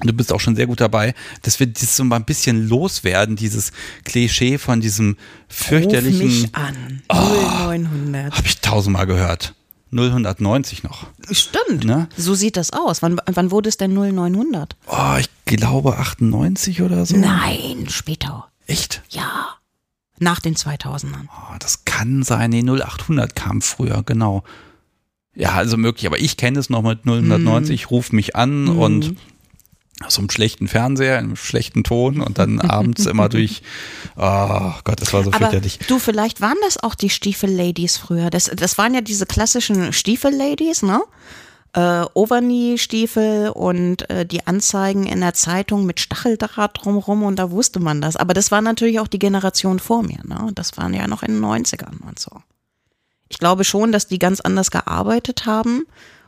du bist auch schon sehr gut dabei, dass wir das so mal ein bisschen loswerden, dieses Klischee von diesem fürchterlichen. Ruf mich an. Oh, 0900. Habe ich tausendmal gehört. 0190 noch. Stimmt. Ne? So sieht das aus. Wann, wann wurde es denn 0900? Oh, ich glaube 98 oder so. Nein, später. Echt? Ja. Nach den 2000ern. Oh, das kann sein. Nee, 0800 kam früher, genau. Ja, also möglich. Aber ich kenne es noch mit 090. Mm. Ruf mich an mm. und so einem schlechten Fernseher, einem schlechten Ton und dann abends immer durch. Oh Gott, das war so Aber fürchterlich. Du, vielleicht waren das auch die Stiefel-Ladies früher. Das, das waren ja diese klassischen Stiefel-Ladies, ne? Äh, Overknee-Stiefel und äh, die Anzeigen in der Zeitung mit Stacheldraht drumrum und da wusste man das. Aber das war natürlich auch die Generation vor mir. Ne? Das waren ja noch in den 90ern und so. Ich glaube schon, dass die ganz anders gearbeitet haben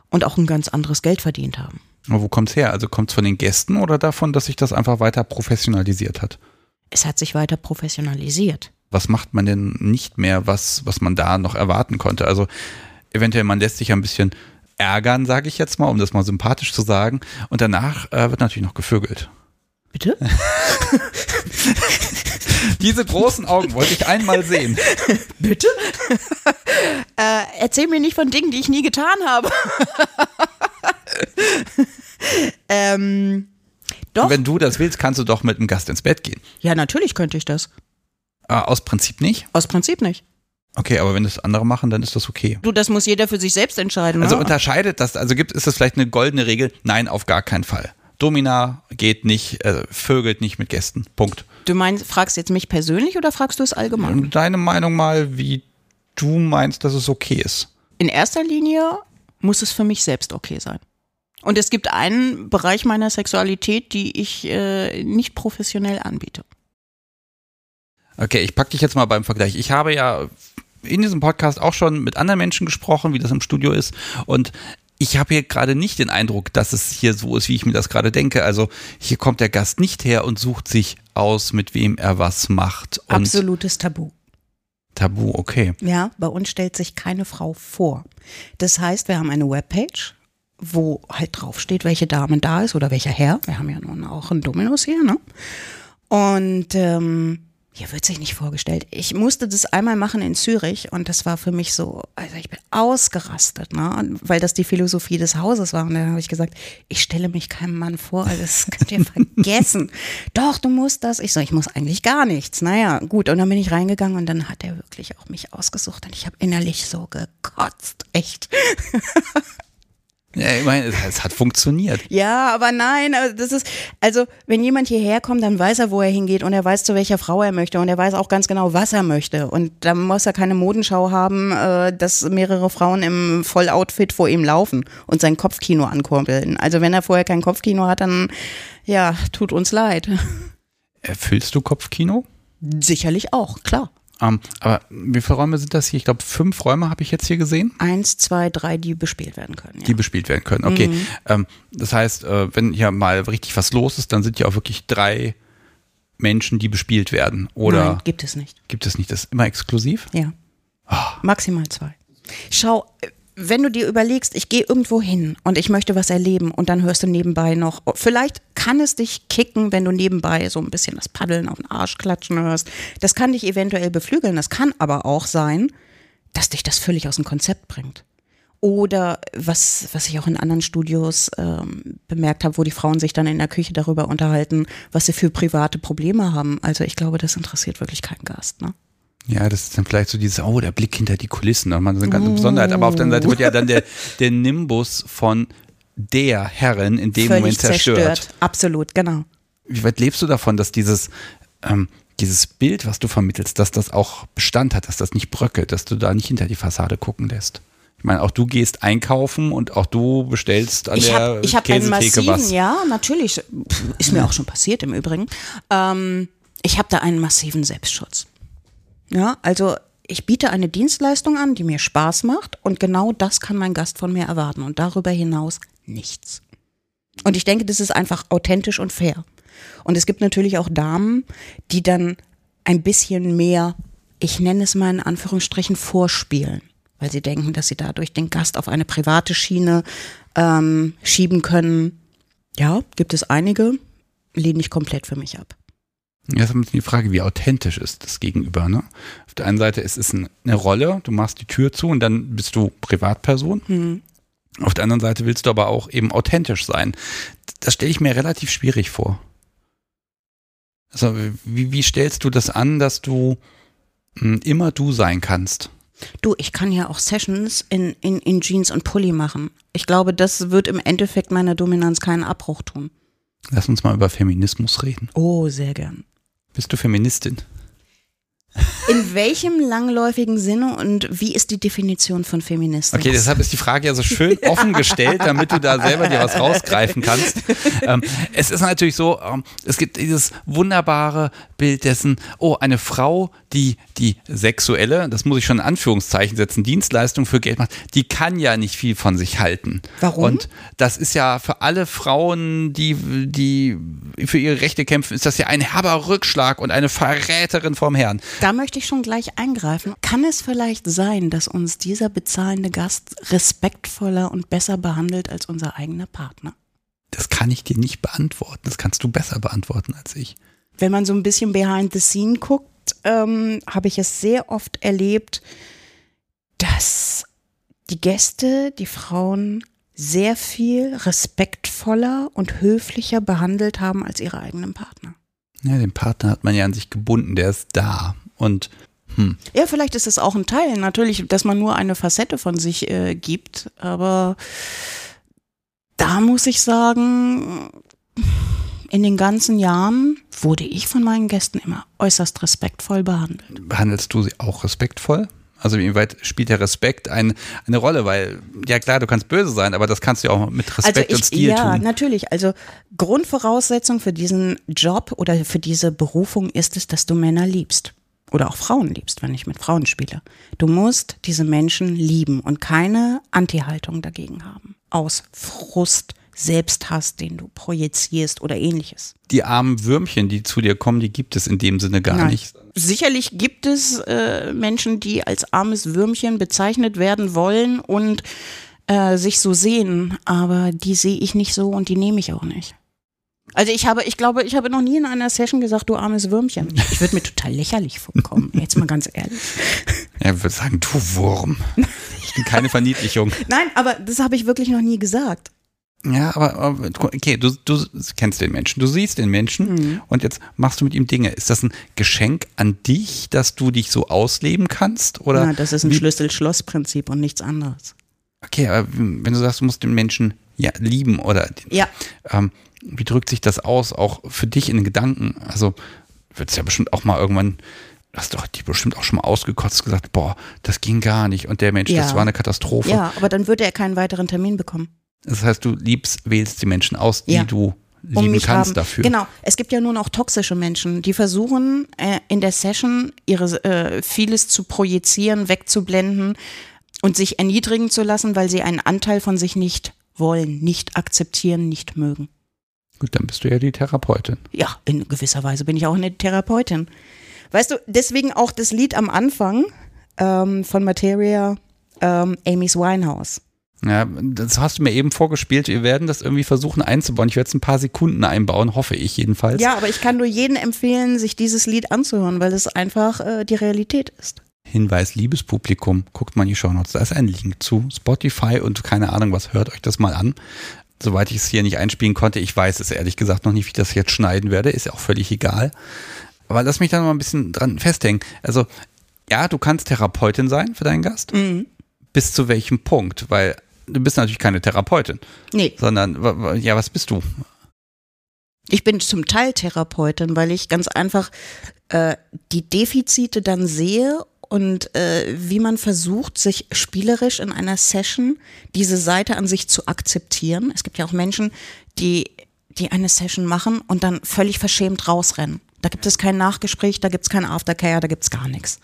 und auch ein ganz anderes Geld verdient haben. Aber wo kommt's her? Also kommt's von den Gästen oder davon, dass sich das einfach weiter professionalisiert hat? Es hat sich weiter professionalisiert. Was macht man denn nicht mehr, was, was man da noch erwarten konnte? Also eventuell, man lässt sich ein bisschen ärgern, sage ich jetzt mal, um das mal sympathisch zu sagen. Und danach äh, wird natürlich noch gevögelt. Bitte? Diese großen Augen wollte ich einmal sehen. Bitte? äh, erzähl mir nicht von Dingen, die ich nie getan habe. ähm, doch. Wenn du das willst, kannst du doch mit einem Gast ins Bett gehen. Ja, natürlich könnte ich das. Äh, aus Prinzip nicht? Aus Prinzip nicht. Okay, aber wenn das andere machen, dann ist das okay. Du, das muss jeder für sich selbst entscheiden. Also ne? unterscheidet das, also gibt ist das vielleicht eine goldene Regel? Nein, auf gar keinen Fall. Domina geht nicht, äh, vögelt nicht mit Gästen. Punkt. Du meinst, fragst jetzt mich persönlich oder fragst du es allgemein? Deine Meinung mal, wie du meinst, dass es okay ist. In erster Linie muss es für mich selbst okay sein. Und es gibt einen Bereich meiner Sexualität, die ich äh, nicht professionell anbiete. Okay, ich packe dich jetzt mal beim Vergleich. Ich habe ja in diesem Podcast auch schon mit anderen Menschen gesprochen, wie das im Studio ist. Und ich habe hier gerade nicht den Eindruck, dass es hier so ist, wie ich mir das gerade denke. Also hier kommt der Gast nicht her und sucht sich aus, mit wem er was macht. Und Absolutes Tabu. Tabu, okay. Ja, bei uns stellt sich keine Frau vor. Das heißt, wir haben eine Webpage, wo halt draufsteht, welche Dame da ist oder welcher Herr. Wir haben ja nun auch einen Dominus hier, ne? Und ähm, hier wird sich nicht vorgestellt. Ich musste das einmal machen in Zürich und das war für mich so, also ich bin ausgerastet, ne? weil das die Philosophie des Hauses war. Und dann habe ich gesagt, ich stelle mich keinem Mann vor, also das könnt ihr vergessen. Doch, du musst das. Ich so, ich muss eigentlich gar nichts. Naja, gut. Und dann bin ich reingegangen und dann hat er wirklich auch mich ausgesucht und ich habe innerlich so gekotzt. Echt. Ja, ich meine, es, hat funktioniert. Ja, aber nein, das ist, also wenn jemand hierher kommt, dann weiß er, wo er hingeht und er weiß, zu welcher Frau er möchte und er weiß auch ganz genau, was er möchte. Und da muss er keine Modenschau haben, äh, dass mehrere Frauen im Volloutfit vor ihm laufen und sein Kopfkino ankurbeln. Also wenn er vorher kein Kopfkino hat, dann ja, tut uns leid. Erfüllst du Kopfkino? Sicherlich auch, klar. Ähm, aber wie viele Räume sind das hier? Ich glaube, fünf Räume habe ich jetzt hier gesehen, Eins, zwei, drei, die bespielt werden können. Ja. die bespielt werden können. Okay. Mhm. Ähm, das heißt, äh, wenn hier mal richtig was los ist, dann sind ja auch wirklich drei Menschen, die bespielt werden. Oder Nein, gibt es nicht. gibt es nicht? Das ist immer exklusiv? Ja. Ah. Maximal zwei. Schau, wenn du dir überlegst, ich gehe irgendwo hin und ich möchte was erleben und dann hörst du nebenbei noch, vielleicht kann es dich kicken, wenn du nebenbei so ein bisschen das Paddeln auf den Arsch klatschen hörst. Das kann dich eventuell beflügeln. Das kann aber auch sein, dass dich das völlig aus dem Konzept bringt. Oder was, was ich auch in anderen Studios ähm, bemerkt habe, wo die Frauen sich dann in der Küche darüber unterhalten, was sie für private Probleme haben. Also ich glaube, das interessiert wirklich keinen Gast. Ne? Ja, das ist dann vielleicht so dieses, oh, der Blick hinter die Kulissen, nochmal so eine ganze Besonderheit. Aber auf der anderen Seite wird ja dann der, der Nimbus von der Herrin in dem Völlig Moment zerstört. Absolut, genau. Wie weit lebst du davon, dass dieses, ähm, dieses Bild, was du vermittelst, dass das auch Bestand hat, dass das nicht bröckelt, dass du da nicht hinter die Fassade gucken lässt? Ich meine, auch du gehst einkaufen und auch du bestellst an Ich der habe ich hab einen Käsetheke massiven, was. ja, natürlich, pf, ist mir auch schon passiert im Übrigen. Ähm, ich habe da einen massiven Selbstschutz. Ja, also ich biete eine Dienstleistung an, die mir Spaß macht und genau das kann mein Gast von mir erwarten und darüber hinaus nichts. Und ich denke, das ist einfach authentisch und fair. Und es gibt natürlich auch Damen, die dann ein bisschen mehr, ich nenne es mal in Anführungsstrichen, vorspielen, weil sie denken, dass sie dadurch den Gast auf eine private Schiene ähm, schieben können. Ja, gibt es einige, lehne ich komplett für mich ab. Das ist die Frage, wie authentisch ist das Gegenüber. Ne? Auf der einen Seite ist es ein- eine Rolle, du machst die Tür zu und dann bist du Privatperson. Hm. Auf der anderen Seite willst du aber auch eben authentisch sein. Das stelle ich mir relativ schwierig vor. Also, wie, wie stellst du das an, dass du mh, immer du sein kannst? Du, ich kann ja auch Sessions in, in, in Jeans und Pulli machen. Ich glaube, das wird im Endeffekt meiner Dominanz keinen Abbruch tun. Lass uns mal über Feminismus reden. Oh, sehr gern. Bist du Feministin? In welchem langläufigen Sinne und wie ist die Definition von Feminismus? Okay, deshalb ist die Frage ja so schön offen gestellt, damit du da selber dir was rausgreifen kannst. Ähm, es ist natürlich so, ähm, es gibt dieses wunderbare Bild dessen, oh, eine Frau, die die sexuelle, das muss ich schon in Anführungszeichen setzen, Dienstleistung für Geld macht, die kann ja nicht viel von sich halten. Warum? Und das ist ja für alle Frauen, die, die für ihre Rechte kämpfen, ist das ja ein herber Rückschlag und eine Verräterin vom Herrn. Da möchte ich schon gleich eingreifen. Kann es vielleicht sein, dass uns dieser bezahlende Gast respektvoller und besser behandelt als unser eigener Partner? Das kann ich dir nicht beantworten. Das kannst du besser beantworten als ich. Wenn man so ein bisschen behind the scene guckt, ähm, habe ich es sehr oft erlebt, dass die Gäste, die Frauen sehr viel respektvoller und höflicher behandelt haben als ihre eigenen Partner. Ja, den Partner hat man ja an sich gebunden, der ist da. Und hm. Ja, vielleicht ist es auch ein Teil, natürlich, dass man nur eine Facette von sich äh, gibt, aber da muss ich sagen, in den ganzen Jahren wurde ich von meinen Gästen immer äußerst respektvoll behandelt. Behandelst du sie auch respektvoll? Also inwieweit spielt der Respekt ein, eine Rolle? Weil, ja klar, du kannst böse sein, aber das kannst du ja auch mit Respekt also ich, und Stil ja, tun. Ja, natürlich. Also Grundvoraussetzung für diesen Job oder für diese Berufung ist es, dass du Männer liebst. Oder auch Frauen liebst, wenn ich mit Frauen spiele. Du musst diese Menschen lieben und keine Anti-Haltung dagegen haben. Aus Frust, Selbsthass, den du projizierst oder ähnliches. Die armen Würmchen, die zu dir kommen, die gibt es in dem Sinne gar Nein. nicht. Sicherlich gibt es äh, Menschen, die als armes Würmchen bezeichnet werden wollen und äh, sich so sehen, aber die sehe ich nicht so und die nehme ich auch nicht. Also ich habe, ich glaube, ich habe noch nie in einer Session gesagt, du armes Würmchen. Ich würde mir total lächerlich vorkommen, jetzt mal ganz ehrlich. Ja, ich würde sagen, du Wurm. Ich bin keine Verniedlichung. Nein, aber das habe ich wirklich noch nie gesagt. Ja, aber, okay, du, du kennst den Menschen, du siehst den Menschen Mhm. und jetzt machst du mit ihm Dinge. Ist das ein Geschenk an dich, dass du dich so ausleben kannst? Oder Na, das ist ein Schlüssel-Schloss-Prinzip und nichts anderes. Okay, aber wenn du sagst, du musst den Menschen ja lieben oder Ja. ähm, wie drückt sich das aus, auch für dich in den Gedanken? Also wird es ja bestimmt auch mal irgendwann, du hast doch die bestimmt auch schon mal ausgekotzt, gesagt, boah, das ging gar nicht und der Mensch, Ja. das war eine Katastrophe. Ja, aber dann würde er keinen weiteren Termin bekommen. Das heißt, du liebst, wählst die Menschen aus, die Ja. du um lieben mich kannst haben. dafür. Genau. Es gibt ja nun auch toxische Menschen, die versuchen äh, in der Session ihre äh, vieles zu projizieren, wegzublenden und sich erniedrigen zu lassen, weil sie einen Anteil von sich nicht wollen, nicht akzeptieren, nicht mögen. Gut, dann bist du ja die Therapeutin. Ja, in gewisser Weise bin ich auch eine Therapeutin. Weißt du, deswegen auch das Lied am Anfang ähm, von Materia, ähm, Amy's Winehouse. Ja, das hast du mir eben vorgespielt. Wir werden das irgendwie versuchen einzubauen. Ich werde es ein paar Sekunden einbauen, hoffe ich jedenfalls. Ja, aber ich kann nur jedem empfehlen, sich dieses Lied anzuhören, weil es einfach äh, die Realität ist. Hinweis, liebes Publikum, guckt mal in die Shownotes. Da ist ein Link zu Spotify und keine Ahnung was, hört euch das mal an. Soweit ich es hier nicht einspielen konnte, ich weiß es ehrlich gesagt noch nicht, wie ich das jetzt schneiden werde, ist ja auch völlig egal. Aber lass mich da noch mal ein bisschen dran festhängen. Also, ja, du kannst Therapeutin sein für deinen Gast. Bis zu welchem Punkt? Weil du bist natürlich keine Therapeutin, Nee, sondern, ja, was bist du? ich bin zum Teil Therapeutin, weil ich ganz einfach äh, die Defizite dann sehe und äh, wie man versucht, sich spielerisch in einer Session diese Seite an sich zu akzeptieren. Es gibt ja auch Menschen, die, die eine Session machen und dann völlig verschämt rausrennen. Da gibt es kein Nachgespräch, da gibt es kein Aftercare, da gibt es gar nichts.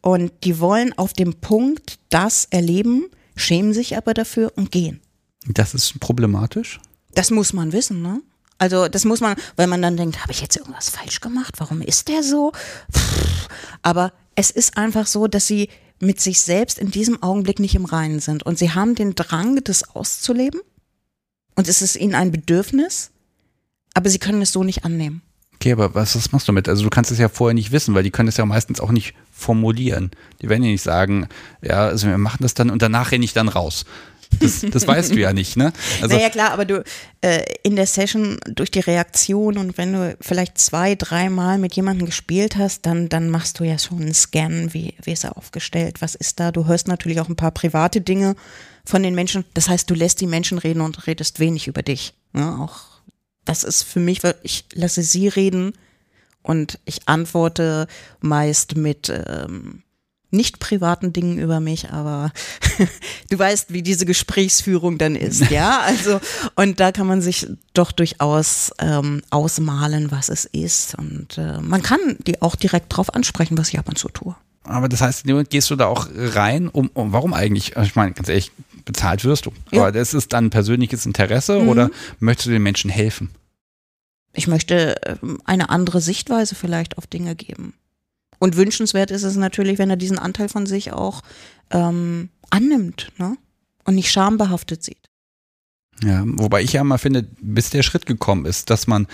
Und die wollen auf dem Punkt das erleben, schämen sich aber dafür und gehen. Das ist problematisch. Das muss man wissen, ne? Also das muss man, weil man dann denkt, habe ich jetzt irgendwas falsch gemacht? Warum ist der so? Pff. Aber es ist einfach so, dass sie mit sich selbst in diesem Augenblick nicht im Reinen sind. Und sie haben den Drang, das auszuleben. Und es ist ihnen ein Bedürfnis, aber sie können es so nicht annehmen. Okay, aber was, was machst du mit? Also du kannst es ja vorher nicht wissen, weil die können es ja meistens auch nicht formulieren. Die werden ja nicht sagen, ja, also wir machen das dann und danach renne ich dann raus. Das, das weißt du ja nicht, ne? Also naja, klar, aber du äh, in der Session durch die Reaktion und wenn du vielleicht zwei, dreimal mit jemandem gespielt hast, dann, dann machst du ja schon einen Scan, wie, wie ist er aufgestellt, was ist da. Du hörst natürlich auch ein paar private Dinge von den Menschen. Das heißt, du lässt die Menschen reden und redest wenig über dich. Ne? Auch das ist für mich, ich lasse sie reden Und ich antworte meist mit ähm, nicht privaten Dingen über mich, aber du weißt, wie diese Gesprächsführung dann ist, ja. Also und da kann man sich doch durchaus ähm, ausmalen, was es ist und äh, man kann die auch direkt drauf ansprechen, was ich ab und zu tue. Aber das heißt, gehst du da auch rein, um, um warum eigentlich? Ich meine, ganz ehrlich, bezahlt wirst du. Ja. Aber das ist dann persönliches Interesse mhm. oder möchtest du den Menschen helfen? Ich möchte ähm, eine andere Sichtweise vielleicht auf Dinge geben. Und wünschenswert ist es natürlich, wenn er diesen Anteil von sich auch ähm, annimmt ne? und nicht schambehaftet sieht. Ja, wobei ich ja mal finde, bis der Schritt gekommen ist, dass man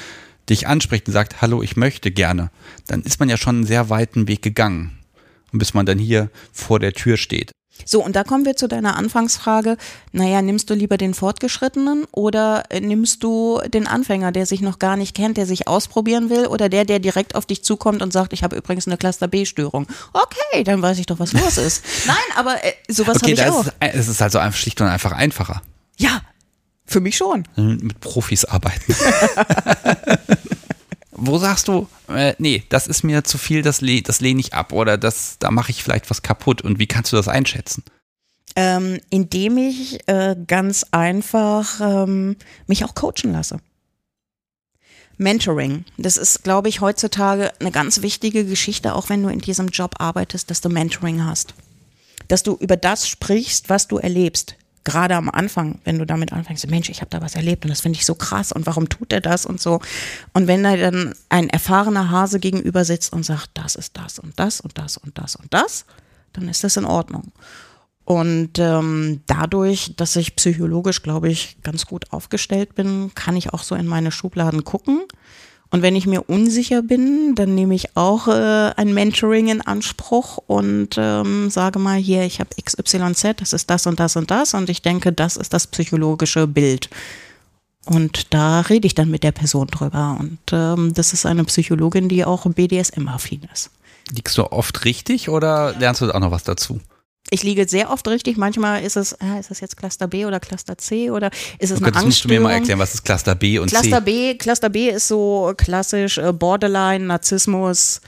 dich anspricht und sagt, hallo, ich möchte gerne, dann ist man ja schon einen sehr weiten Weg gegangen. Und bis man dann hier vor der Tür steht. So, und da kommen wir zu deiner Anfangsfrage. Naja, nimmst du lieber den Fortgeschrittenen oder äh, nimmst du den Anfänger, der sich noch gar nicht kennt, der sich ausprobieren will oder der, der direkt auf dich zukommt und sagt, ich habe übrigens eine Cluster B-Störung. Okay, dann weiß ich doch, was los ist. Nein, aber äh, sowas okay, habe ich auch. Ist, es ist also schlicht und einfach einfacher. Ja, für mich schon. Mit Profis arbeiten. Wo sagst du, äh, nee, das ist mir zu viel, das, le das lehne ich ab oder das, da mache ich vielleicht was kaputt und wie kannst du das einschätzen? Ähm, indem ich äh, ganz einfach ähm, mich auch coachen lasse. Mentoring, das ist, glaube ich, heutzutage eine ganz wichtige Geschichte, auch wenn du in diesem Job arbeitest, dass du Mentoring hast. Dass du über das sprichst, was du erlebst gerade am Anfang, wenn du damit anfängst, Mensch, ich habe da was erlebt und das finde ich so krass und warum tut er das und so. Und wenn da dann ein erfahrener Hase gegenüber sitzt und sagt, das ist das und das und das und das und das, dann ist das in Ordnung. Und ähm, dadurch, dass ich psychologisch, glaube ich, ganz gut aufgestellt bin, kann ich auch so in meine Schubladen gucken und wenn ich mir unsicher bin, dann nehme ich auch äh, ein Mentoring in Anspruch und ähm, sage mal hier, ich habe XYZ, das ist das und das und das und ich denke, das ist das psychologische Bild. Und da rede ich dann mit der Person drüber. Und ähm, das ist eine Psychologin, die auch BDSM-affin ist. Liegst du oft richtig oder lernst du auch noch was dazu? Ich liege sehr oft richtig. Manchmal ist es, äh, ist das jetzt Cluster B oder Cluster C oder ist es okay, eine das musst du mir mal erklären, was ist Cluster B und Cluster C? B, Cluster B ist so klassisch äh, Borderline, Narzissmus.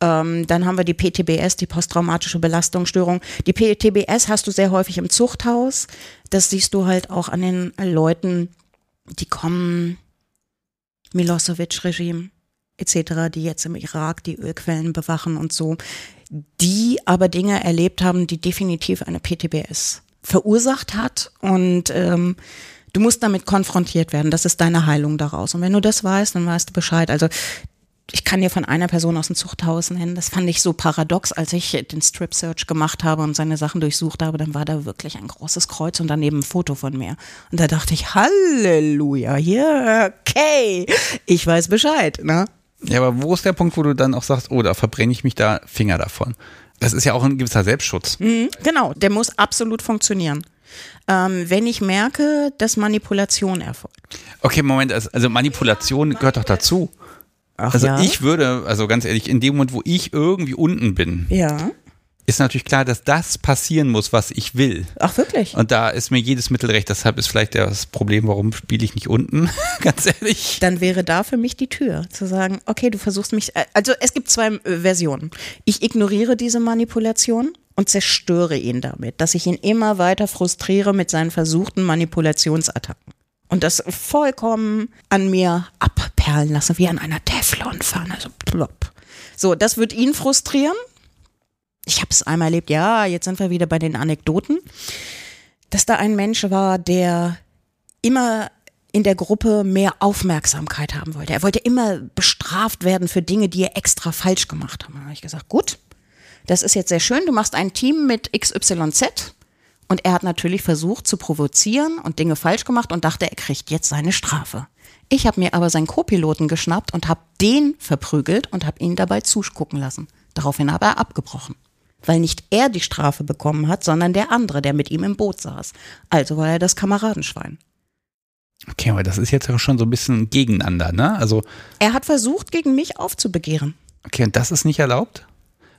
Ähm, dann haben wir die PTBS, die posttraumatische Belastungsstörung. Die PTBS hast du sehr häufig im Zuchthaus. Das siehst du halt auch an den Leuten, die kommen, Milosevic-Regime etc., die jetzt im Irak die Ölquellen bewachen und so die aber Dinge erlebt haben, die definitiv eine PTBS verursacht hat und ähm, du musst damit konfrontiert werden. Das ist deine Heilung daraus. Und wenn du das weißt, dann weißt du Bescheid. Also ich kann dir von einer Person aus dem Zuchthaus nennen. Das fand ich so paradox, als ich den Strip Search gemacht habe und seine Sachen durchsucht habe. Dann war da wirklich ein großes Kreuz und daneben ein Foto von mir. Und da dachte ich, Halleluja, hier, okay, ich weiß Bescheid, ne? Ja, aber wo ist der Punkt, wo du dann auch sagst, oh, da verbrenne ich mich da Finger davon? Das ist ja auch ein gewisser Selbstschutz. Mhm, genau, der muss absolut funktionieren. Ähm, wenn ich merke, dass Manipulation erfolgt. Okay, Moment, also, also Manipulation gehört doch dazu. Ach, also ja? ich würde, also ganz ehrlich, in dem Moment, wo ich irgendwie unten bin, ja ist natürlich klar, dass das passieren muss, was ich will. Ach, wirklich? Und da ist mir jedes Mittel recht. Deshalb ist vielleicht das Problem, warum spiele ich nicht unten, ganz ehrlich. Dann wäre da für mich die Tür, zu sagen, okay, du versuchst mich, äh, also es gibt zwei äh, Versionen. Ich ignoriere diese Manipulation und zerstöre ihn damit, dass ich ihn immer weiter frustriere mit seinen versuchten Manipulationsattacken. Und das vollkommen an mir abperlen lasse, wie an einer Teflonpfanne, so plopp. So, das wird ihn frustrieren ich habe es einmal erlebt, ja, jetzt sind wir wieder bei den Anekdoten, dass da ein Mensch war, der immer in der Gruppe mehr Aufmerksamkeit haben wollte. Er wollte immer bestraft werden für Dinge, die er extra falsch gemacht hat. Da habe ich gesagt, gut, das ist jetzt sehr schön, du machst ein Team mit XYZ. Und er hat natürlich versucht zu provozieren und Dinge falsch gemacht und dachte, er kriegt jetzt seine Strafe. Ich habe mir aber seinen Co-Piloten geschnappt und habe den verprügelt und habe ihn dabei zugucken lassen. Daraufhin habe er abgebrochen weil nicht er die Strafe bekommen hat, sondern der andere, der mit ihm im Boot saß. Also war er das Kameradenschwein. Okay, aber das ist jetzt auch schon so ein bisschen gegeneinander, ne? Also er hat versucht, gegen mich aufzubegehren. Okay, und das ist nicht erlaubt?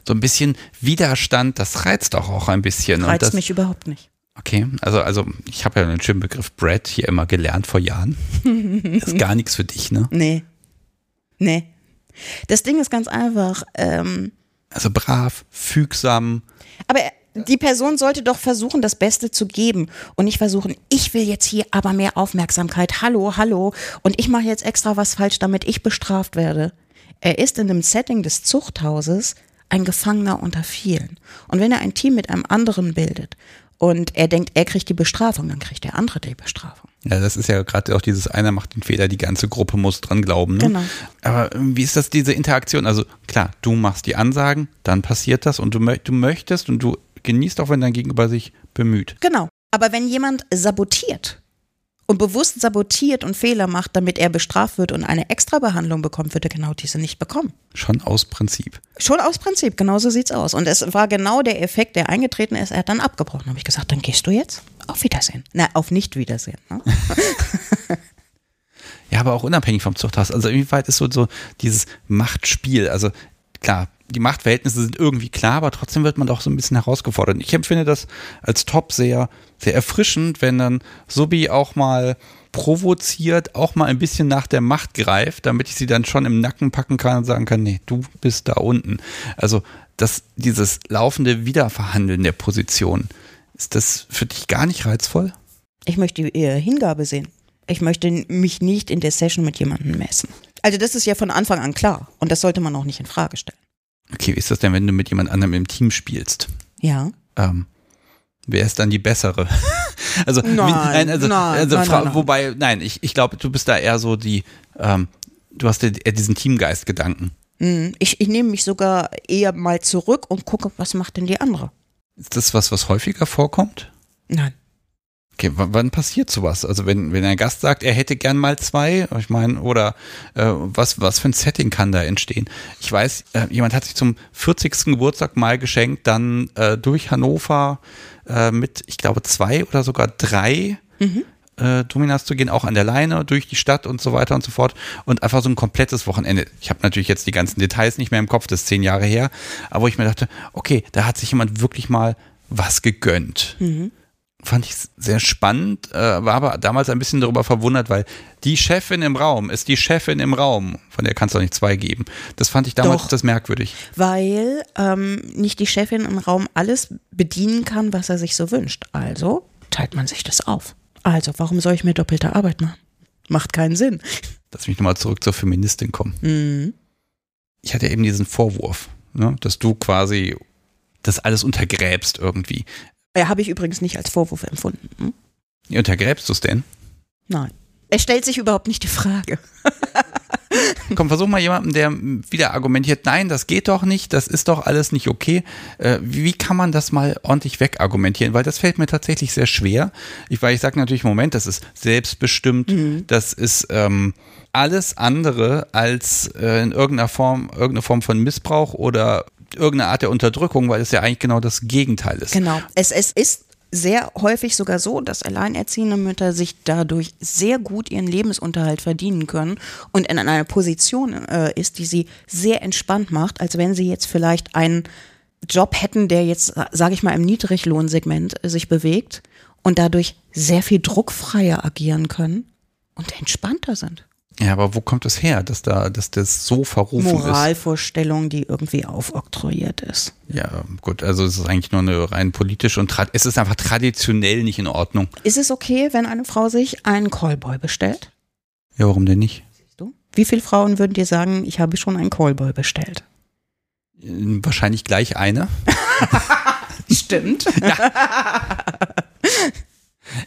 So ein bisschen Widerstand, das reizt auch, auch ein bisschen. Reizt das, mich überhaupt nicht. Okay, also, also ich habe ja den schönen Begriff Brad hier immer gelernt vor Jahren. das ist gar nichts für dich, ne? Nee. Nee. Das Ding ist ganz einfach. Ähm, Also brav, fügsam. aber die Person sollte doch versuchen, das Beste zu geben und nicht versuchen, ich will jetzt hier aber mehr Aufmerksamkeit. Hallo, hallo. Und ich mache jetzt extra was falsch, damit ich bestraft werde. Er ist in dem Setting des Zuchthauses ein Gefangener unter vielen. Und wenn er ein Team mit einem anderen bildet und er denkt, er kriegt die Bestrafung, dann kriegt der andere die Bestrafung. Ja, das ist ja gerade auch dieses einer macht den Fehler, die ganze Gruppe muss dran glauben. Ne? Genau. Aber wie ist das, diese Interaktion? Also klar, du machst die Ansagen, dann passiert das und du, du möchtest und du genießt auch, wenn dein Gegenüber sich bemüht. Genau. Aber wenn jemand sabotiert und bewusst sabotiert und Fehler macht, damit er bestraft wird und eine Extrabehandlung bekommt, wird er genau diese nicht bekommen. Schon aus Prinzip. Schon aus Prinzip, genau so sieht's aus. Und es war genau der Effekt, der eingetreten ist. Er hat dann abgebrochen. Habe ich gesagt, dann gehst du jetzt. Auf Wiedersehen. Na, auf Nicht-Wiedersehen. Ne? Ja, aber auch unabhängig vom Zuchthaus. Also inwieweit ist so, so dieses Machtspiel, also klar, die Machtverhältnisse sind irgendwie klar, aber trotzdem wird man doch so ein bisschen herausgefordert. Ich empfinde das als Top sehr, sehr erfrischend, wenn dann Subi auch mal provoziert, auch mal ein bisschen nach der Macht greift, damit ich sie dann schon im Nacken packen kann und sagen kann, nee, du bist da unten. Also das, dieses laufende Wiederverhandeln der Position, ist das für dich gar nicht reizvoll? Ich möchte eher Hingabe sehen. Ich möchte mich nicht in der Session mit jemandem messen. Also das ist ja von Anfang an klar. Und das sollte man auch nicht in Frage stellen. Okay, wie ist das denn, wenn du mit jemand anderem im Team spielst? Ja. ähm, wer ist dann die bessere? also, Nein, wie, also, nein, also nein, nein, nein. wobei, nein, ich, ich glaube, du bist da eher so die, ähm, du hast eher diesen Teamgeist-Gedanken. Hm, Ich, ich nehme mich sogar eher mal zurück und gucke, was macht denn die andere. Ist das was, was häufiger vorkommt? Nein. Okay, wann passiert sowas? Also wenn, wenn ein Gast sagt, er hätte gern mal zwei, ich meine, oder äh, was, was für ein Setting kann da entstehen? Ich weiß, äh, jemand hat sich zum 40. Geburtstag mal geschenkt, dann äh, durch Hannover äh, mit, ich glaube, zwei oder sogar drei äh, Dominas zu gehen, auch an der Leine durch die Stadt und so weiter und so fort und einfach so ein komplettes Wochenende. Ich habe natürlich jetzt die ganzen Details nicht mehr im Kopf, das ist zehn Jahre her, aber wo ich mir dachte, okay, da hat sich jemand wirklich mal was gegönnt fand ich sehr spannend, äh, war aber damals ein bisschen darüber verwundert, weil die Chefin im Raum ist die Chefin im Raum, von der kannst du auch nicht zwei geben. Das fand ich damals Doch. das merkwürdig. Weil ähm, nicht die Chefin im Raum alles bedienen kann, was er sich so wünscht. Also teilt man sich das auf. Also, warum soll ich mir doppelte Arbeit machen? Macht keinen Sinn. Lass mich nochmal zurück zur Feministin kommen. Ich hatte eben diesen Vorwurf, ne, dass du quasi das alles untergräbst irgendwie. Ja, habe ich übrigens nicht als Vorwurf empfunden. Hm? Untergräbst du es denn? Nein. Es stellt sich überhaupt nicht die Frage. Komm, versuch mal jemanden, der wieder argumentiert, nein, das geht doch nicht, das ist doch alles nicht okay. Äh, wie kann man das mal ordentlich wegargumentieren? Weil das fällt mir tatsächlich sehr schwer. Ich, weil ich sage natürlich, Moment, das ist selbstbestimmt, das ist ähm, alles andere als äh, in irgendeiner Form, irgendeine Form von Missbrauch oder irgendeine Art der Unterdrückung, weil es ja eigentlich genau das Gegenteil ist. Genau. Es, es ist sehr häufig sogar so, dass alleinerziehende Mütter sich dadurch sehr gut ihren Lebensunterhalt verdienen können und in einer Position äh, ist, die sie sehr entspannt macht, als wenn sie jetzt vielleicht einen Job hätten, der jetzt, sage ich mal, im Niedriglohnsegment äh, sich bewegt und dadurch sehr viel druckfreier agieren können und entspannter sind. Ja, aber wo kommt das her, dass da, dass das so verrufen ist? Moralvorstellung, die irgendwie aufoktroyiert ist. Ja, gut, also es ist eigentlich nur eine rein politische und es ist einfach traditionell nicht in Ordnung. Ist es okay, wenn eine Frau sich einen Callboy bestellt? Ja, warum denn nicht? du? Wie viele Frauen würden dir sagen, ich habe schon einen Callboy bestellt? Äh, Wahrscheinlich gleich eine. Stimmt.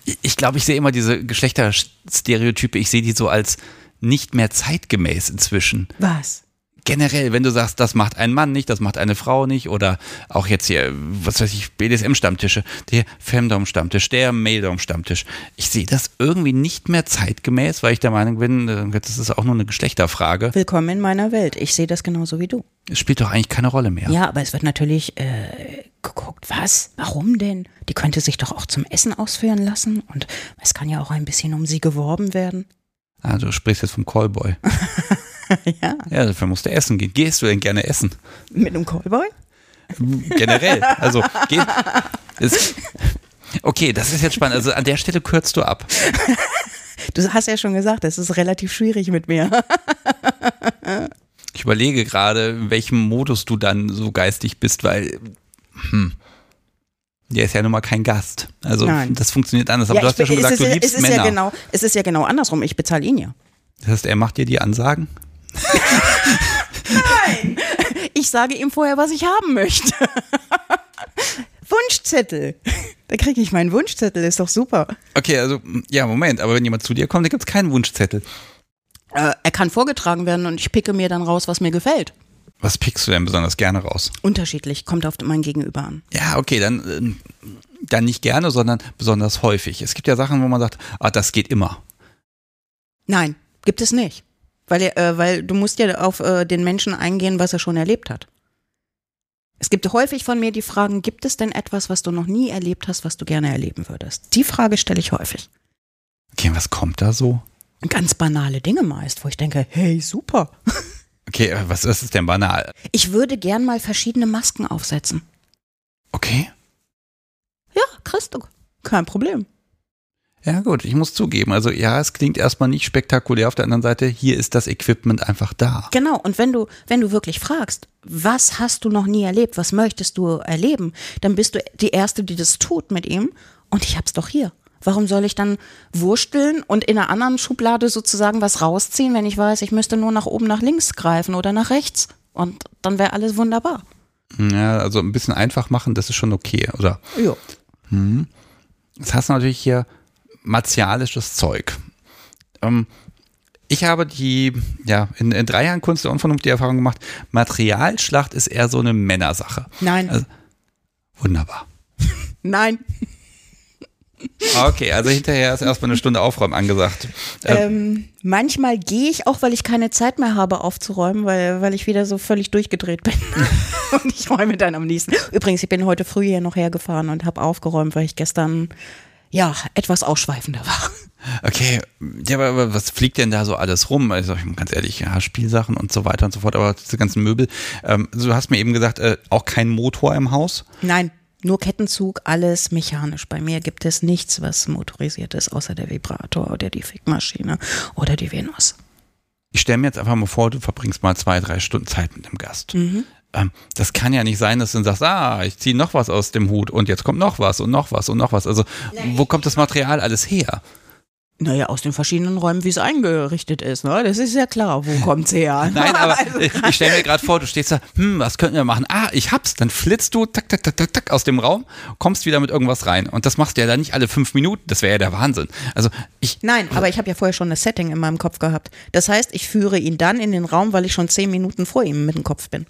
Ich- Ich glaube, ich sehe immer diese Geschlechterstereotype, ich sehe die so als nicht mehr zeitgemäß inzwischen. Was? Generell, wenn du sagst, das macht ein Mann nicht, das macht eine Frau nicht oder auch jetzt hier, was weiß ich, BDSM-Stammtische, der Femdom-Stammtisch, der Maildom-Stammtisch. Ich sehe das irgendwie nicht mehr zeitgemäß, weil ich der Meinung bin, äh, das ist auch nur eine Geschlechterfrage. Willkommen in meiner Welt. Ich sehe das genauso wie du. Es spielt doch eigentlich keine Rolle mehr. Ja, aber es wird natürlich äh, geguckt, was? Warum denn? Die könnte sich doch auch zum Essen ausführen lassen und es kann ja auch ein bisschen um sie geworben werden. Ah, du sprichst jetzt vom Callboy. ja, Ja, dafür musst du essen gehen. Gehst du denn gerne essen? mit einem Callboy? Generell. Also, geh, ist, okay, das ist jetzt spannend. Also an der Stelle kürzt du ab. Du hast ja schon gesagt, es ist relativ schwierig mit mir. Ich überlege gerade, in welchem Modus du dann so geistig bist, weil hm, der ist ja nun mal kein Gast. Also Nein. das funktioniert anders. Aber Ja, du hast ja schon es gesagt, du ja- liebst es Männer. Ja genau, es ist ja genau andersrum. Ich bezahle ihn ja. Das heißt, er macht dir die Ansagen? Ich sage ihm vorher, was ich haben möchte. Wunschzettel. Da kriege ich meinen Wunschzettel, ist doch super. Okay, also ja, Moment, aber wenn jemand zu dir kommt, dann gibt es keinen Wunschzettel. Äh, er kann vorgetragen werden und ich picke mir dann raus, was mir gefällt. Was pickst du denn besonders gerne raus? Unterschiedlich, kommt auf mein Gegenüber an. Ja, okay, dann, ähm, dann nicht gerne, sondern besonders häufig. Es gibt ja Sachen, wo man sagt, ah, das geht immer. Nein, gibt es nicht. Weil, äh, weil du musst ja auf äh, den Menschen eingehen, was er schon erlebt hat. Es gibt häufig von mir die Fragen, gibt es denn etwas, was du noch nie erlebt hast, was du gerne erleben würdest? Die Frage stelle ich häufig. Okay, was kommt da so? Ganz banale Dinge meist, wo ich denke, hey, super. Okay, was ist es denn banal? Ich würde gern mal verschiedene Masken aufsetzen. Okay. Ja, du. Kein Problem. Ja, gut, ich muss zugeben. Also, ja, es klingt erstmal nicht spektakulär. Auf der anderen Seite, hier ist das Equipment einfach da. Genau, und wenn du, wenn du wirklich fragst, was hast du noch nie erlebt, was möchtest du erleben, dann bist du die Erste, die das tut mit ihm und ich hab's doch hier. Warum soll ich dann wursteln und in einer anderen Schublade sozusagen was rausziehen, wenn ich weiß, ich müsste nur nach oben nach links greifen oder nach rechts und dann wäre alles wunderbar. Ja, also ein bisschen einfach machen, das ist schon okay, oder? Ja. Jetzt hast du natürlich hier martialisches Zeug. Ähm, ich habe die, ja, in, in drei Jahren Kunst der Unvernunft die Erfahrung gemacht, Materialschlacht ist eher so eine Männersache. Nein, Also- Wunderbar. nein. Okay, also hinterher ist erstmal eine Stunde Aufräumen angesagt. Ähm, manchmal gehe ich auch, weil ich keine Zeit mehr habe aufzuräumen, weil, weil ich wieder so völlig durchgedreht bin. und ich räume dann am nächsten. Übrigens, ich bin heute früh hier noch hergefahren und habe aufgeräumt, weil ich gestern ja etwas ausschweifender war. Okay, ja, aber, was fliegt denn da so alles rum? Also ganz ehrlich, ja, Spielsachen und so weiter und so fort, aber diese ganzen Möbel. Ähm, du hast mir eben gesagt, äh, auch kein Motor im Haus. Nein, nur Kettenzug, alles mechanisch. Bei mir gibt es nichts, was motorisiert ist, außer der Vibrator oder die Fickmaschine oder die Venus. Ich stelle mir jetzt einfach mal vor, du verbringst mal zwei, drei Stunden Zeit mit dem Gast. Ähm, das kann ja nicht sein, dass du dann sagst, ah, ich ziehe noch was aus dem Hut und jetzt kommt noch was und noch was und noch was. Also wo kommt das Material alles her? Naja, aus den verschiedenen Räumen, wie es eingerichtet ist. Ne? Das ist ja klar, wo kommt's her? Nein, aber Also, ich stelle mir gerade vor, du stehst da, hm, was könnten wir machen? Ah, ich hab's. Dann flitzt du tak, tak, tak, tak, tak aus dem Raum, kommst wieder mit irgendwas rein. Und das machst du ja dann nicht alle fünf Minuten. Das wäre ja der Wahnsinn. Also ich, Nein, aber ich habe ja vorher schon das Setting in meinem Kopf gehabt. Das heißt, ich führe ihn dann in den Raum, weil ich schon zehn Minuten vor ihm mit dem Kopf bin.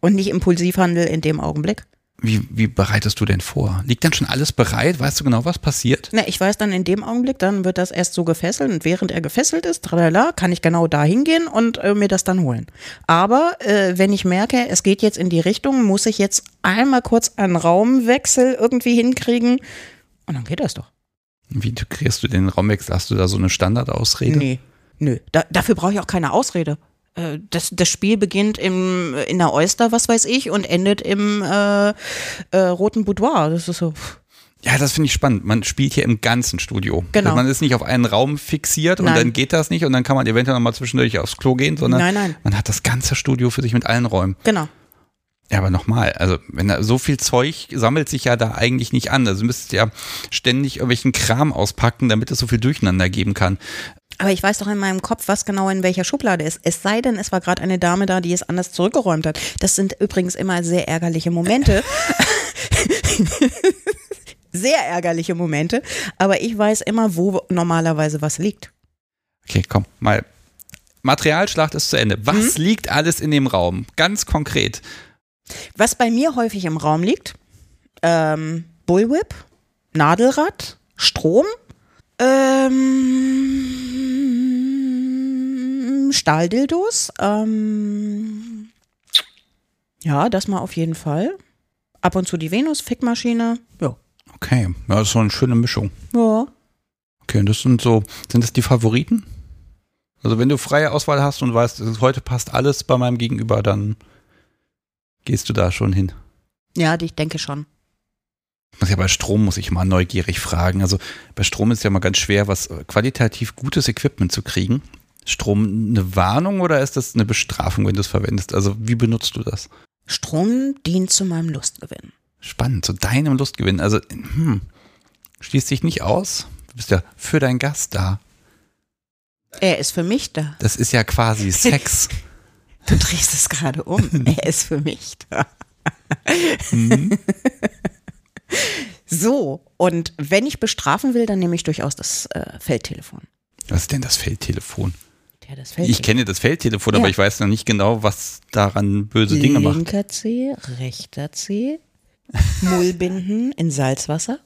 Und nicht Impulsivhandel in dem Augenblick. Wie, wie bereitest du denn vor? Liegt dann schon alles bereit? Weißt du genau, was passiert? Na, ich weiß dann in dem Augenblick, dann wird das erst so gefesselt und während er gefesselt ist, tralala, kann ich genau da hingehen und äh, mir das dann holen. Aber äh, wenn ich merke, es geht jetzt in die Richtung, muss ich jetzt einmal kurz einen Raumwechsel irgendwie hinkriegen und dann geht das doch. Wie kriegst du den Raumwechsel? Hast du da so eine Standardausrede? Nee, nö. Da, dafür brauche ich auch keine Ausrede. Äh, Das, das Spiel beginnt im, in der Oyster, was weiß ich, und endet im äh, äh, roten Boudoir. Das ist so. pff. Ja, das finde ich spannend. Man spielt hier im ganzen Studio. Genau. Man ist nicht auf einen Raum fixiert und Nein. dann geht das nicht und dann kann man eventuell nochmal zwischendurch aufs Klo gehen, sondern Nein, nein. man hat das ganze Studio für sich mit allen Räumen. Genau. Ja, aber nochmal, also wenn da so viel Zeug sammelt sich ja da eigentlich nicht an. Also müsstest ja ständig irgendwelchen Kram auspacken, damit es so viel Durcheinander geben kann. Aber ich weiß doch in meinem Kopf, was genau in welcher Schublade ist. Es sei denn, es war gerade eine Dame da, die es anders zurückgeräumt hat. Das sind übrigens immer sehr ärgerliche Momente. sehr ärgerliche Momente. Aber ich weiß immer, wo normalerweise was liegt. Okay, komm, mal. Materialschlacht ist zu Ende. Was Mhm. liegt alles in dem Raum? Ganz konkret. Was bei mir häufig im Raum liegt, ähm, Bullwhip, Nadelrad, Strom, ähm, Stahldildos, ähm, ja, das mal auf jeden Fall. Ab und zu die Venus, Fickmaschine, ja. Okay, ja, das ist so eine schöne Mischung. Ja. Okay, und das sind so, sind das die Favoriten? Also wenn du freie Auswahl hast und weißt, heute passt alles bei meinem Gegenüber, dann gehst du da schon hin. Ja, ich denke schon. Ja bei Strom muss ich mal neugierig fragen. Also bei Strom ist ja mal ganz schwer, was qualitativ gutes Equipment zu kriegen. Strom eine Warnung oder ist das eine Bestrafung, wenn du es verwendest? Also wie benutzt du das? Strom dient zu meinem Lustgewinn. Spannend, zu deinem Lustgewinn. Also, hm, schließt dich nicht aus. Du bist ja für deinen Gast da. Er ist für mich da. Das ist ja quasi Sex. Du drehst es gerade um. er ist für mich da. Mhm. So, und wenn ich bestrafen will, dann nehme ich durchaus das äh, Feldtelefon. Was ist denn das Feldtelefon? Ja, das Ich kenne das Feldtelefon, Ja. aber ich weiß noch nicht genau, was daran böse Dinge macht. Linker C, rechter C, Mullbinden in Salzwasser,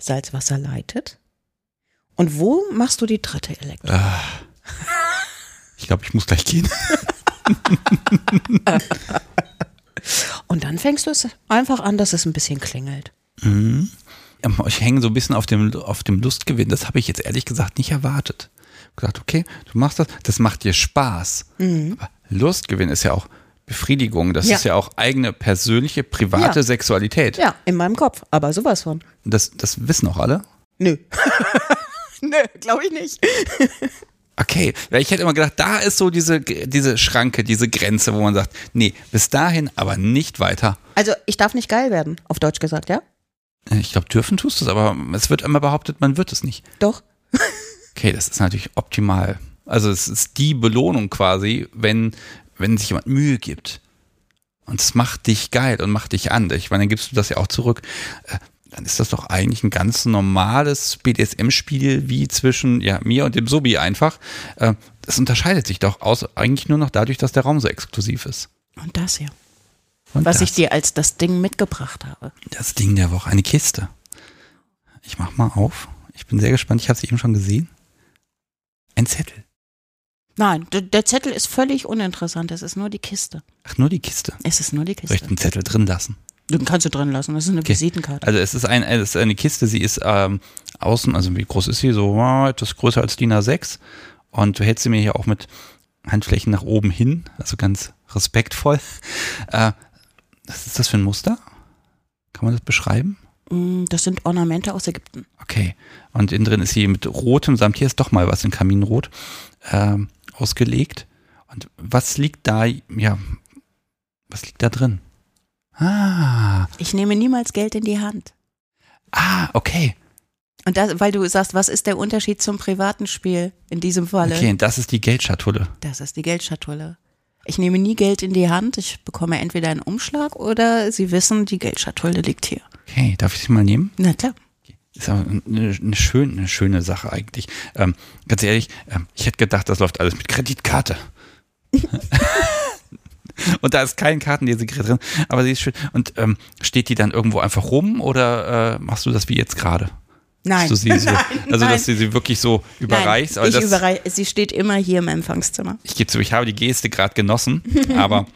Salzwasser leitet. Und wo machst du die dritte Elektro? Ich glaube, ich muss gleich gehen. Und dann fängst du es einfach an, dass es ein bisschen klingelt. Ähm, Ich hänge so ein bisschen auf dem, auf dem Lustgewinn. Das habe ich jetzt ehrlich gesagt nicht erwartet. Gesagt, okay, du machst das, das macht dir Spaß. Aber Lustgewinn ist ja auch Befriedigung. Das Ja. ist ja auch eigene persönliche, private Ja. Sexualität. Ja, in meinem Kopf, aber sowas von. Das, das wissen auch alle. Nö. Nö, glaube ich nicht. Okay, weil ich hätte immer gedacht, da ist so diese, diese Schranke, diese Grenze, wo man sagt, nee, bis dahin, aber nicht weiter. Also ich darf nicht geil werden, auf Deutsch gesagt, ja? Ich glaube, dürfen tust du es, aber es wird immer behauptet, man wird es nicht. Doch. Okay, das ist natürlich optimal. Also es ist die Belohnung quasi, wenn, wenn sich jemand Mühe gibt. Und es macht dich geil und macht dich an. Ich meine, dann gibst du das ja auch zurück. Äh, Dann ist das doch eigentlich ein ganz normales BDSM-Spiel wie zwischen ja, mir und dem Subi einfach. Äh, Das unterscheidet sich doch aus, eigentlich nur noch dadurch, dass der Raum so exklusiv ist. Und das hier. Und Was das, ich dir als das Ding mitgebracht habe. das Ding der Woche, eine Kiste. Ich mach mal auf. Ich bin sehr gespannt. Ich habe sie eben schon gesehen. Ein Zettel. Nein, der Zettel ist völlig uninteressant. Es ist nur die Kiste. Ach, nur die Kiste. Es ist nur die Soll ich Kiste. den Zettel drin lassen? Den kannst du drin lassen. Das ist eine Okay. Visitenkarte. Also es ist, ein, es ist eine Kiste, sie ist ähm, außen, also wie groß ist sie? So äh, etwas größer als DIN A6. Und du hältst sie mir hier auch mit Handflächen nach oben hin, also ganz respektvoll. Äh, was ist das für ein Muster? Kann man das beschreiben? Mm, Das sind Ornamente aus Ägypten. Okay. Und innen drin ist sie mit rotem Samt, hier ist doch mal was in Kaminrot, ähm, ausgelegt. Und was liegt da, ja, was liegt da drin? Ah, Ich nehme niemals Geld in die Hand. ah, okay. Und das, weil du sagst, was ist der Unterschied zum privaten Spiel in diesem Falle? Okay, das ist die Geldschatulle. Das ist die Geldschatulle. Ich nehme nie Geld in die Hand. Ich bekomme entweder einen Umschlag oder sie wissen, die Geldschatulle liegt hier. Okay, darf ich sie mal nehmen? Na klar. Ist aber eine, eine, schön, eine schöne Sache eigentlich. Ähm, ganz ehrlich, ähm, ich hätte gedacht, das läuft alles mit Kreditkarte. Und da ist kein Kartenlesegerät drin, aber sie ist schön. Und ähm, steht die dann irgendwo einfach rum oder äh, machst du das wie jetzt gerade? Nein. So, Nein, also, nein. dass du sie wirklich so überreichst. Nein, ich überreich, sie steht immer hier im Empfangszimmer. ich gebe zu, ich habe die Geste gerade genossen, aber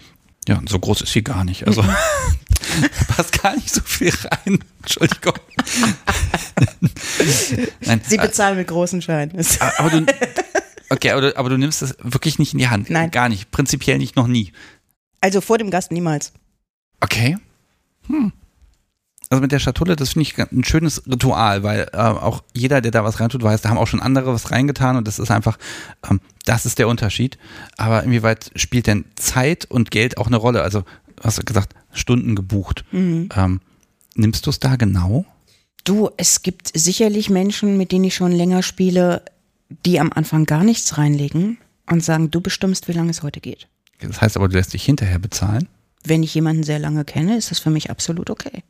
ja, so groß ist sie gar nicht. Also passt gar nicht so viel rein. Entschuldigung. Nein, Sie äh, bezahlen mit großen Scheinen. Aber du, okay, aber du, aber du nimmst das wirklich nicht in die Hand. Nein. Gar nicht. Prinzipiell nicht, noch nie. Also vor dem Gast niemals. Okay. Hm. Also mit der Schatulle, das finde ich ein schönes Ritual, weil äh, auch jeder, der da was reintut, weiß, da haben auch schon andere was reingetan und das ist einfach, ähm, das ist der Unterschied. Aber inwieweit spielt denn Zeit und Geld auch eine Rolle? Also, du hast gesagt, Stunden gebucht. Ähm, nimmst du es da genau? Du, es gibt sicherlich Menschen, mit denen ich schon länger spiele, die am Anfang gar nichts reinlegen und sagen, du bestimmst, wie lange es heute geht. Das heißt aber, du lässt dich hinterher bezahlen. Wenn ich jemanden sehr lange kenne, ist das für mich absolut okay.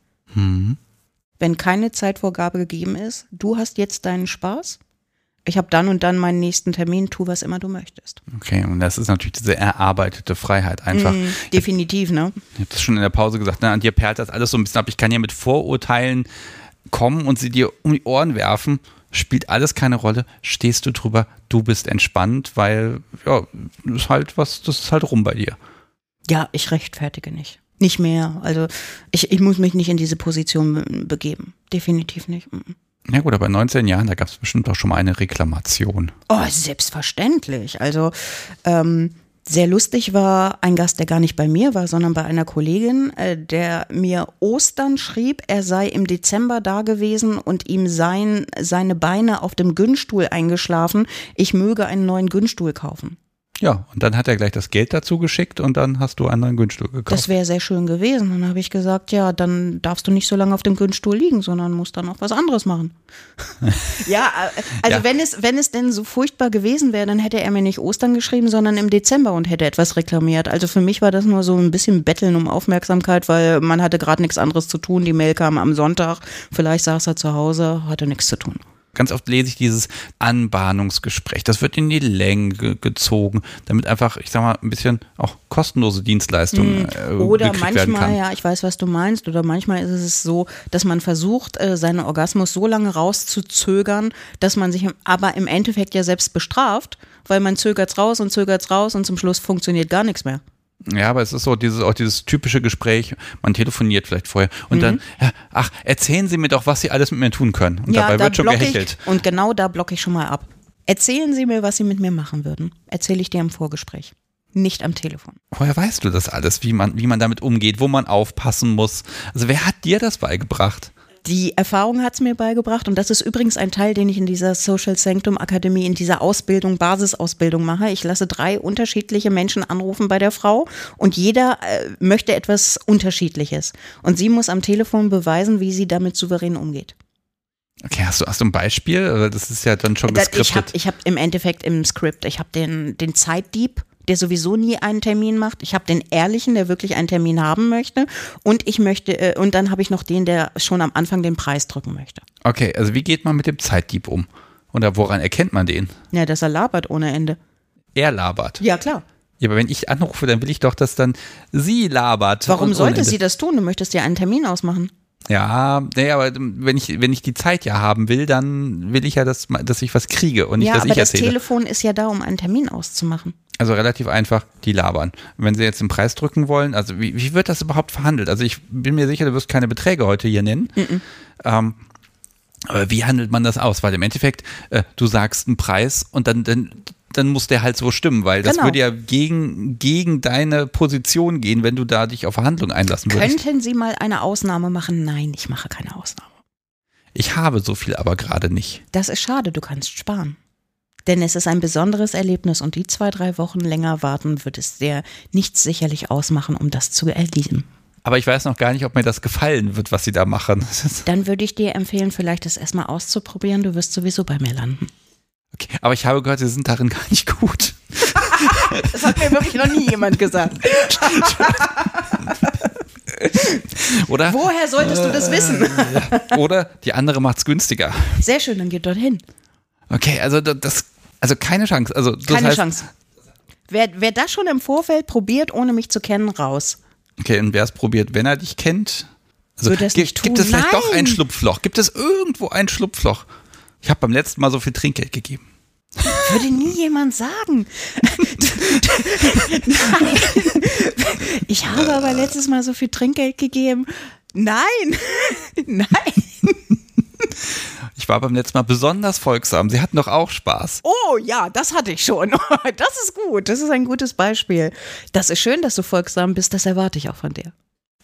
Wenn keine Zeitvorgabe gegeben ist, du hast jetzt deinen Spaß, ich habe dann und dann meinen nächsten Termin, tu was immer du möchtest. Okay, und das ist natürlich diese erarbeitete Freiheit einfach. Mhm, definitiv, ne? Ich habe das schon in der Pause gesagt, ne, an dir perlt das alles so ein bisschen ab. Ich kann ja mit Vorurteilen kommen und sie dir um die Ohren werfen. Spielt alles keine Rolle. Stehst du drüber, du bist entspannt, weil, ja, das ist halt was, das ist halt rum bei dir. Ja, ich rechtfertige nicht. Nicht mehr. Also ich, ich muss mich nicht in diese Position be- begeben. Definitiv nicht. Mhm. Ja gut, aber in 19 Jahren, da gab es bestimmt auch schon mal eine Reklamation. Oh, selbstverständlich. Also ähm, Sehr lustig war ein Gast, der gar nicht bei mir war, sondern bei einer Kollegin, äh, der mir Ostern schrieb, er sei im Dezember da gewesen und ihm seien seine Beine auf dem Günststuhl eingeschlafen. Ich möge einen neuen Günststuhl kaufen. Ja, und dann hat er gleich das Geld dazu geschickt und dann hast du einen neuen Günststuhl gekauft. Das wäre sehr schön gewesen. Dann habe ich gesagt, ja, dann darfst du nicht so lange auf dem Günststuhl liegen, sondern musst dann auch was anderes machen. ja, äh, also ja. wenn es wenn es denn so furchtbar gewesen wäre, dann hätte er mir nicht Ostern geschrieben, sondern im Dezember und hätte etwas reklamiert. Also für mich war das nur so ein bisschen Betteln um Aufmerksamkeit, weil man hatte gerade nichts anderes zu tun. Die Mail kam am Sonntag, vielleicht saß er zu Hause, hatte nichts zu tun. Ganz oft lese ich dieses Anbahnungsgespräch. Das wird in die Länge gezogen, damit einfach, ich sag mal, ein bisschen auch kostenlose Dienstleistungen hm. äh, Oder manchmal, ja, ich weiß, was du meinst. Oder manchmal ist es so, dass man versucht, äh, seinen Orgasmus so lange rauszuzögern, dass man sich aber im Endeffekt ja selbst bestraft, weil man zögert's raus und zögert's raus und zum Schluss funktioniert gar nichts mehr. Ja, aber es ist so dieses auch dieses typische Gespräch, man telefoniert vielleicht vorher und mhm. dann, ja, ach, erzählen Sie mir doch, was Sie alles mit mir tun können. Und ja, dabei da wird schon gehechelt. Ich, und genau da blocke ich schon mal ab. Erzählen Sie mir, was Sie mit mir machen würden. Erzähle ich dir im Vorgespräch. Nicht am Telefon. Woher weißt du das alles, wie man, wie man damit umgeht, wo man aufpassen muss? Also wer hat dir das beigebracht? Die Erfahrung hat es mir beigebracht und das ist übrigens ein Teil, den ich in dieser Social Sanctum Akademie, in dieser Ausbildung, Basisausbildung mache. Ich lasse drei unterschiedliche Menschen anrufen bei der Frau und jeder äh, möchte etwas Unterschiedliches. Und sie muss am Telefon beweisen, wie sie damit souverän umgeht. Okay, hast du, hast du ein Beispiel? Das ist ja dann schon geskriptet. Ich habe ich hab im Endeffekt im Skript, ich habe den, den Zeitdieb der sowieso nie einen Termin macht. Ich habe den ehrlichen, der wirklich einen Termin haben möchte. Und ich möchte, äh, und dann habe ich noch den, der schon am Anfang den Preis drücken möchte. Okay, also wie geht man mit dem Zeitdieb um? Oder woran erkennt man den? Ja, dass er labert ohne Ende. Er labert. Ja, klar. Ja, aber wenn ich anrufe, dann will ich doch, dass dann sie labert. Warum sollte sie das tun? Du möchtest ja einen Termin ausmachen. Ja, nee, aber wenn ich, wenn ich die Zeit ja haben will, dann will ich ja, dass, dass ich was kriege und nicht, ja, dass ich erzähle. Ja, aber das Telefon ist ja da, um einen Termin auszumachen. Also relativ einfach, die labern. Wenn sie jetzt den Preis drücken wollen, also wie, wie wird das überhaupt verhandelt? Also ich bin mir sicher, du wirst keine Beträge heute hier nennen. Mm -mm. Ähm, aber wie handelt man das aus? Weil im Endeffekt, äh, du sagst einen Preis und dann, dann dann muss der halt so stimmen, weil das genau. würde ja gegen, gegen deine Position gehen, wenn du da dich auf Verhandlungen einlassen würdest. Könnten Sie mal eine Ausnahme machen? Nein, ich mache keine Ausnahme. Ich habe so viel aber gerade nicht. Das ist schade, du kannst sparen. Denn es ist ein besonderes Erlebnis und die zwei, drei Wochen länger warten wird es dir nichts sicherlich ausmachen, um das zu erleben. Aber ich weiß noch gar nicht, ob mir das gefallen wird, was sie da machen. Dann würde ich dir empfehlen, vielleicht das erstmal auszuprobieren. Du wirst sowieso bei mir landen. Okay, aber ich habe gehört, sie sind darin gar nicht gut. das hat mir wirklich noch nie jemand gesagt. Oder? Woher solltest du das wissen? Oder die andere macht es günstiger. Sehr schön, dann geht dorthin. Okay, also das, also keine Chance. Also keine heißt, Chance. Wer, wer das schon im Vorfeld probiert, ohne mich zu kennen, raus. Okay, und wer es probiert, wenn er dich kennt? Also, Wird das nicht gibt, tun? gibt es vielleicht Nein. doch ein Schlupfloch? Gibt es irgendwo ein Schlupfloch? Ich habe beim letzten Mal so viel Trinkgeld gegeben. Würde nie jemand sagen. Nein. Ich habe aber letztes Mal so viel Trinkgeld gegeben. Nein. Nein. Ich war beim letzten Mal besonders folgsam. Sie hatten doch auch Spaß. Oh ja, das hatte ich schon. Das ist gut. Das ist ein gutes Beispiel. Das ist schön, dass du folgsam bist. Das erwarte ich auch von dir.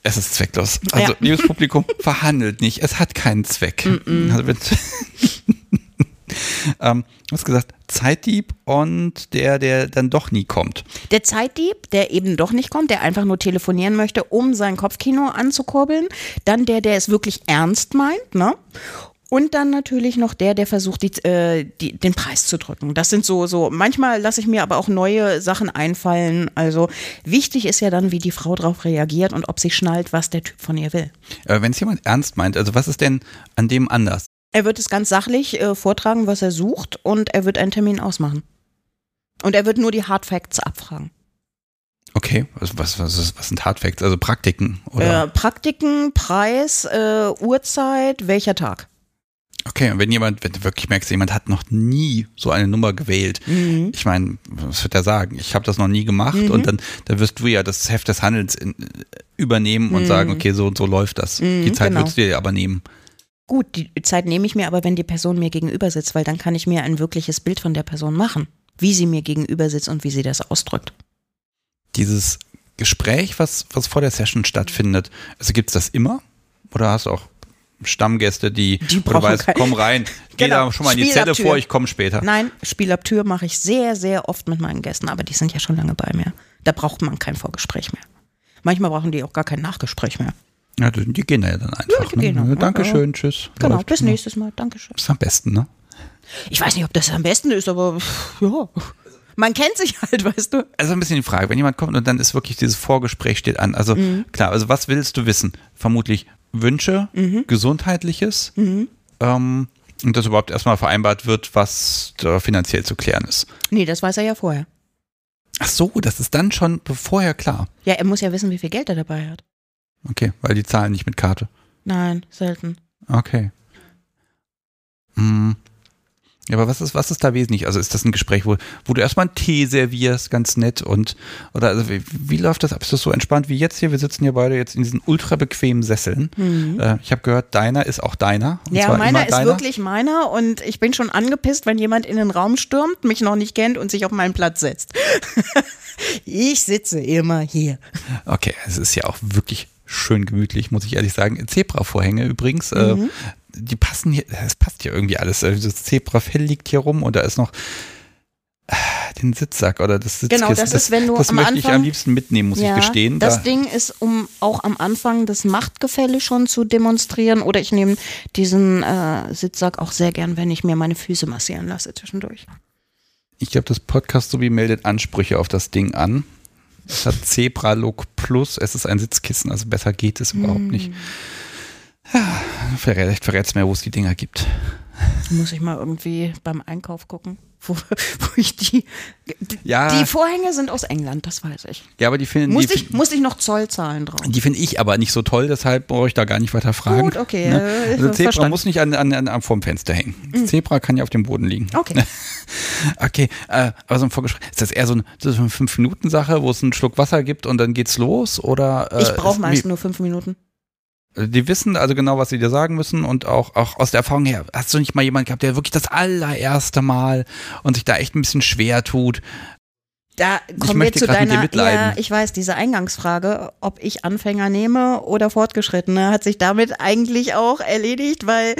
Es ist zwecklos. Also, ja. liebes Publikum, verhandelt nicht. Es hat keinen Zweck. Mm -mm. Also, ähm, du hast gesagt, Zeitdieb und der, der dann doch nie kommt. Der Zeitdieb, der eben doch nicht kommt, der einfach nur telefonieren möchte, um sein Kopfkino anzukurbeln. Dann der, der es wirklich ernst meint, ne? Und dann natürlich noch der, der versucht, die, äh, die, den Preis zu drücken. Das sind so, so, manchmal lasse ich mir aber auch neue Sachen einfallen. Also wichtig ist ja dann, wie die Frau darauf reagiert und ob sie schnallt, was der Typ von ihr will. Äh, Wenn es jemand ernst meint, also was ist denn an dem anders? Er wird es ganz sachlich äh, vortragen, was er sucht, und er wird einen Termin ausmachen. Und er wird nur die Hard Facts abfragen. Okay, was, was, was, was sind Hard Facts? Also Praktiken? Oder? Äh, Praktiken, Preis, äh, Uhrzeit, welcher Tag. Okay, und wenn jemand, wenn du wirklich merkst, jemand hat noch nie so eine Nummer gewählt, mhm. ich meine, was wird er sagen? Ich habe das noch nie gemacht mhm. und dann, dann wirst du ja das Heft des Handelns in, übernehmen und mhm. sagen, okay, so und so läuft das. Die mhm, Zeit genau. würdest du dir aber nehmen. Gut, die Zeit nehme ich mir aber, wenn die Person mir gegenüber sitzt, weil dann kann ich mir ein wirkliches Bild von der Person machen, wie sie mir gegenüber sitzt und wie sie das ausdrückt. Dieses Gespräch, was, was vor der Session stattfindet, also gibt es das immer? Oder hast du auch Stammgäste, die, Die oder weißt, kein- komm rein, geh Genau, da schon mal in die Zelle vor, ich komme später. Nein, Spiel ab Tür mache ich sehr, sehr oft mit meinen Gästen, aber die sind ja schon lange bei mir. Da braucht man kein Vorgespräch mehr. Manchmal brauchen die auch gar kein Nachgespräch mehr. Ja, die gehen da ja dann einfach. die ne? gehen Ja, ja. Dankeschön, tschüss. Genau, Läuft. bis nächstes Mal. Dankeschön. Das ist am besten, ne? Ich weiß nicht, ob das am besten ist, aber ja. Man kennt sich halt, weißt du. Also ein bisschen die Frage, wenn jemand kommt und dann ist wirklich dieses Vorgespräch steht an. Also Mhm. klar, also was willst du wissen? Vermutlich Wünsche, Mhm. Gesundheitliches ähm, und dass überhaupt erstmal vereinbart wird, was da finanziell zu klären ist. Nee, das weiß er ja vorher. Ach so, das ist dann schon vorher klar. Ja, er muss ja wissen, wie viel Geld er dabei hat. Okay, weil die zahlen nicht mit Karte. Nein, selten. Okay. Hm. Ja, aber was ist, was ist da wesentlich? Also ist das ein Gespräch, wo, wo du erstmal einen Tee servierst, ganz nett und oder also wie, wie läuft das ab? Ist das so entspannt wie jetzt hier? Wir sitzen hier beide jetzt in diesen ultra bequemen Sesseln. Äh, ich habe gehört, deiner ist auch deiner. Ja, meiner ist deiner. wirklich meiner und ich bin schon angepisst, wenn jemand in den Raum stürmt, mich noch nicht kennt und sich auf meinen Platz setzt. ich sitze immer hier. Okay, es ist ja auch wirklich schön gemütlich, muss ich ehrlich sagen. Zebravorhänge übrigens, äh, Mhm. die passen hier, es passt hier irgendwie alles. Äh, Das Zebrafell liegt hier rum und da ist noch äh, den Sitzsack oder das Sitzkissen. Genau, das ist, wenn du das am möchte ich Anfang- am liebsten mitnehmen, muss ich gestehen. Das Da- Ding ist, um auch am Anfang das Machtgefälle schon zu demonstrieren oder ich nehme diesen äh, Sitzsack auch sehr gern, wenn ich mir meine Füße massieren lasse zwischendurch. Ich glaube, das Podcast sowie meldet Ansprüche auf das Ding an. Es hat Zebra Look Plus. Es ist ein Sitzkissen, also besser geht es überhaupt Mm. nicht. Ja, Vielleicht verrät es mir, wo es die Dinger gibt. Muss ich mal irgendwie beim Einkauf gucken, wo, wo ich die. Die, Ja. die Vorhänge sind aus England, das weiß ich. Ja, aber die finden Muss die, ich, muss ich noch Zoll zahlen drauf? die finde ich aber nicht so toll, deshalb brauche ich da gar nicht weiter fragen. Gut, okay, Ne? äh, Also Zebra verstanden. muss nicht an, an, an, am vorm Fenster hängen. Zebra kann ja auf dem Boden liegen. Okay. Okay, äh, aber so ein Vorgespräch, ist das eher so, ein, so eine Fünf-Minuten-Sache, wo es einen Schluck Wasser gibt und dann geht's los? Oder, äh, Ich brauche ist- meist nur fünf Minuten. Die wissen also genau, was sie dir sagen müssen und auch, auch aus der Erfahrung her, hast du nicht mal jemanden gehabt, der wirklich das allererste Mal und sich da echt ein bisschen schwer tut? Da kommen wir zu grad mit dir deiner, ja, ich weiß, diese Eingangsfrage, ob ich Anfänger nehme oder Fortgeschrittene, hat sich damit eigentlich auch erledigt, weil,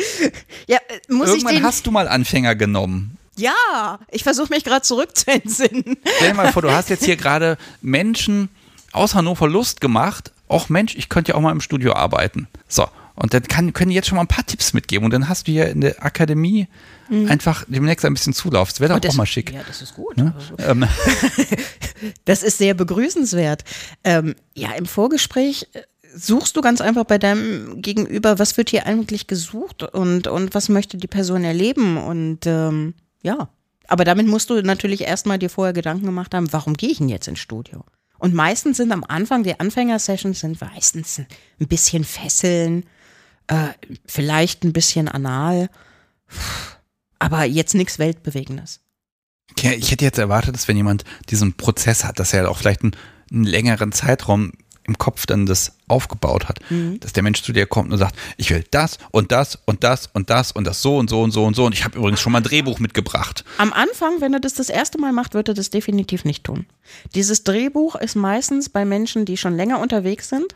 ja, muss ich Irgendwann hast du mal Anfänger genommen. ja, ich versuche mich gerade zurückzuentsinnen. Stell dir mal vor, du hast jetzt hier gerade Menschen aus Hannover Lust gemacht. Och Mensch, ich könnte ja auch mal im Studio arbeiten. So, und dann kann, können die jetzt schon mal ein paar Tipps mitgeben und dann hast du hier in der Akademie einfach demnächst ein bisschen Zulauf. Das wäre doch Mhm. das, auch mal schick. Ja, das ist gut. Ne? Ähm, Das ist sehr begrüßenswert. Ähm, ja, im Vorgespräch äh, suchst du ganz einfach bei deinem Gegenüber, was wird hier eigentlich gesucht und, und was möchte die Person erleben und ähm, ja. Aber damit musst du natürlich erstmal dir vorher Gedanken gemacht haben, warum gehe ich denn jetzt ins Studio? Und meistens sind am Anfang, die Anfängersessions sind meistens ein bisschen Fesseln, äh, vielleicht ein bisschen anal, aber jetzt nichts Weltbewegendes. Ja, ich hätte jetzt erwartet, dass wenn jemand diesen Prozess hat, dass er auch vielleicht einen, einen längeren Zeitraum im Kopf dann das aufgebaut hat, Mhm. dass der Mensch zu dir kommt und sagt, ich will das und das und das und das und das so und so und so und so und ich habe übrigens schon mal ein Drehbuch mitgebracht. Am Anfang, wenn er das das erste Mal macht, wird er das definitiv nicht tun. Dieses Drehbuch ist meistens bei Menschen, die schon länger unterwegs sind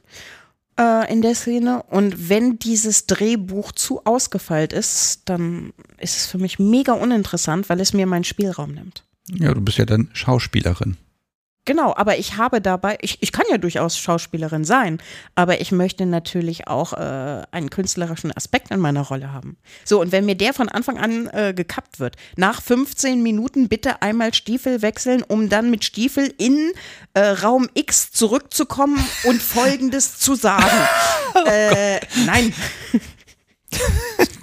äh, in der Szene. Und wenn dieses Drehbuch zu ausgefeilt ist, dann ist es für mich mega uninteressant, weil es mir meinen Spielraum nimmt. Ja, du bist ja dann Schauspielerin. Genau, aber ich habe dabei, ich, ich kann ja durchaus Schauspielerin sein, aber ich möchte natürlich auch äh, einen künstlerischen Aspekt in meiner Rolle haben. So, und wenn mir der von Anfang an äh, gekappt wird, nach 15 Minuten bitte einmal Stiefel wechseln, um dann mit Stiefel in äh, Raum X zurückzukommen und Folgendes zu sagen. äh, nein.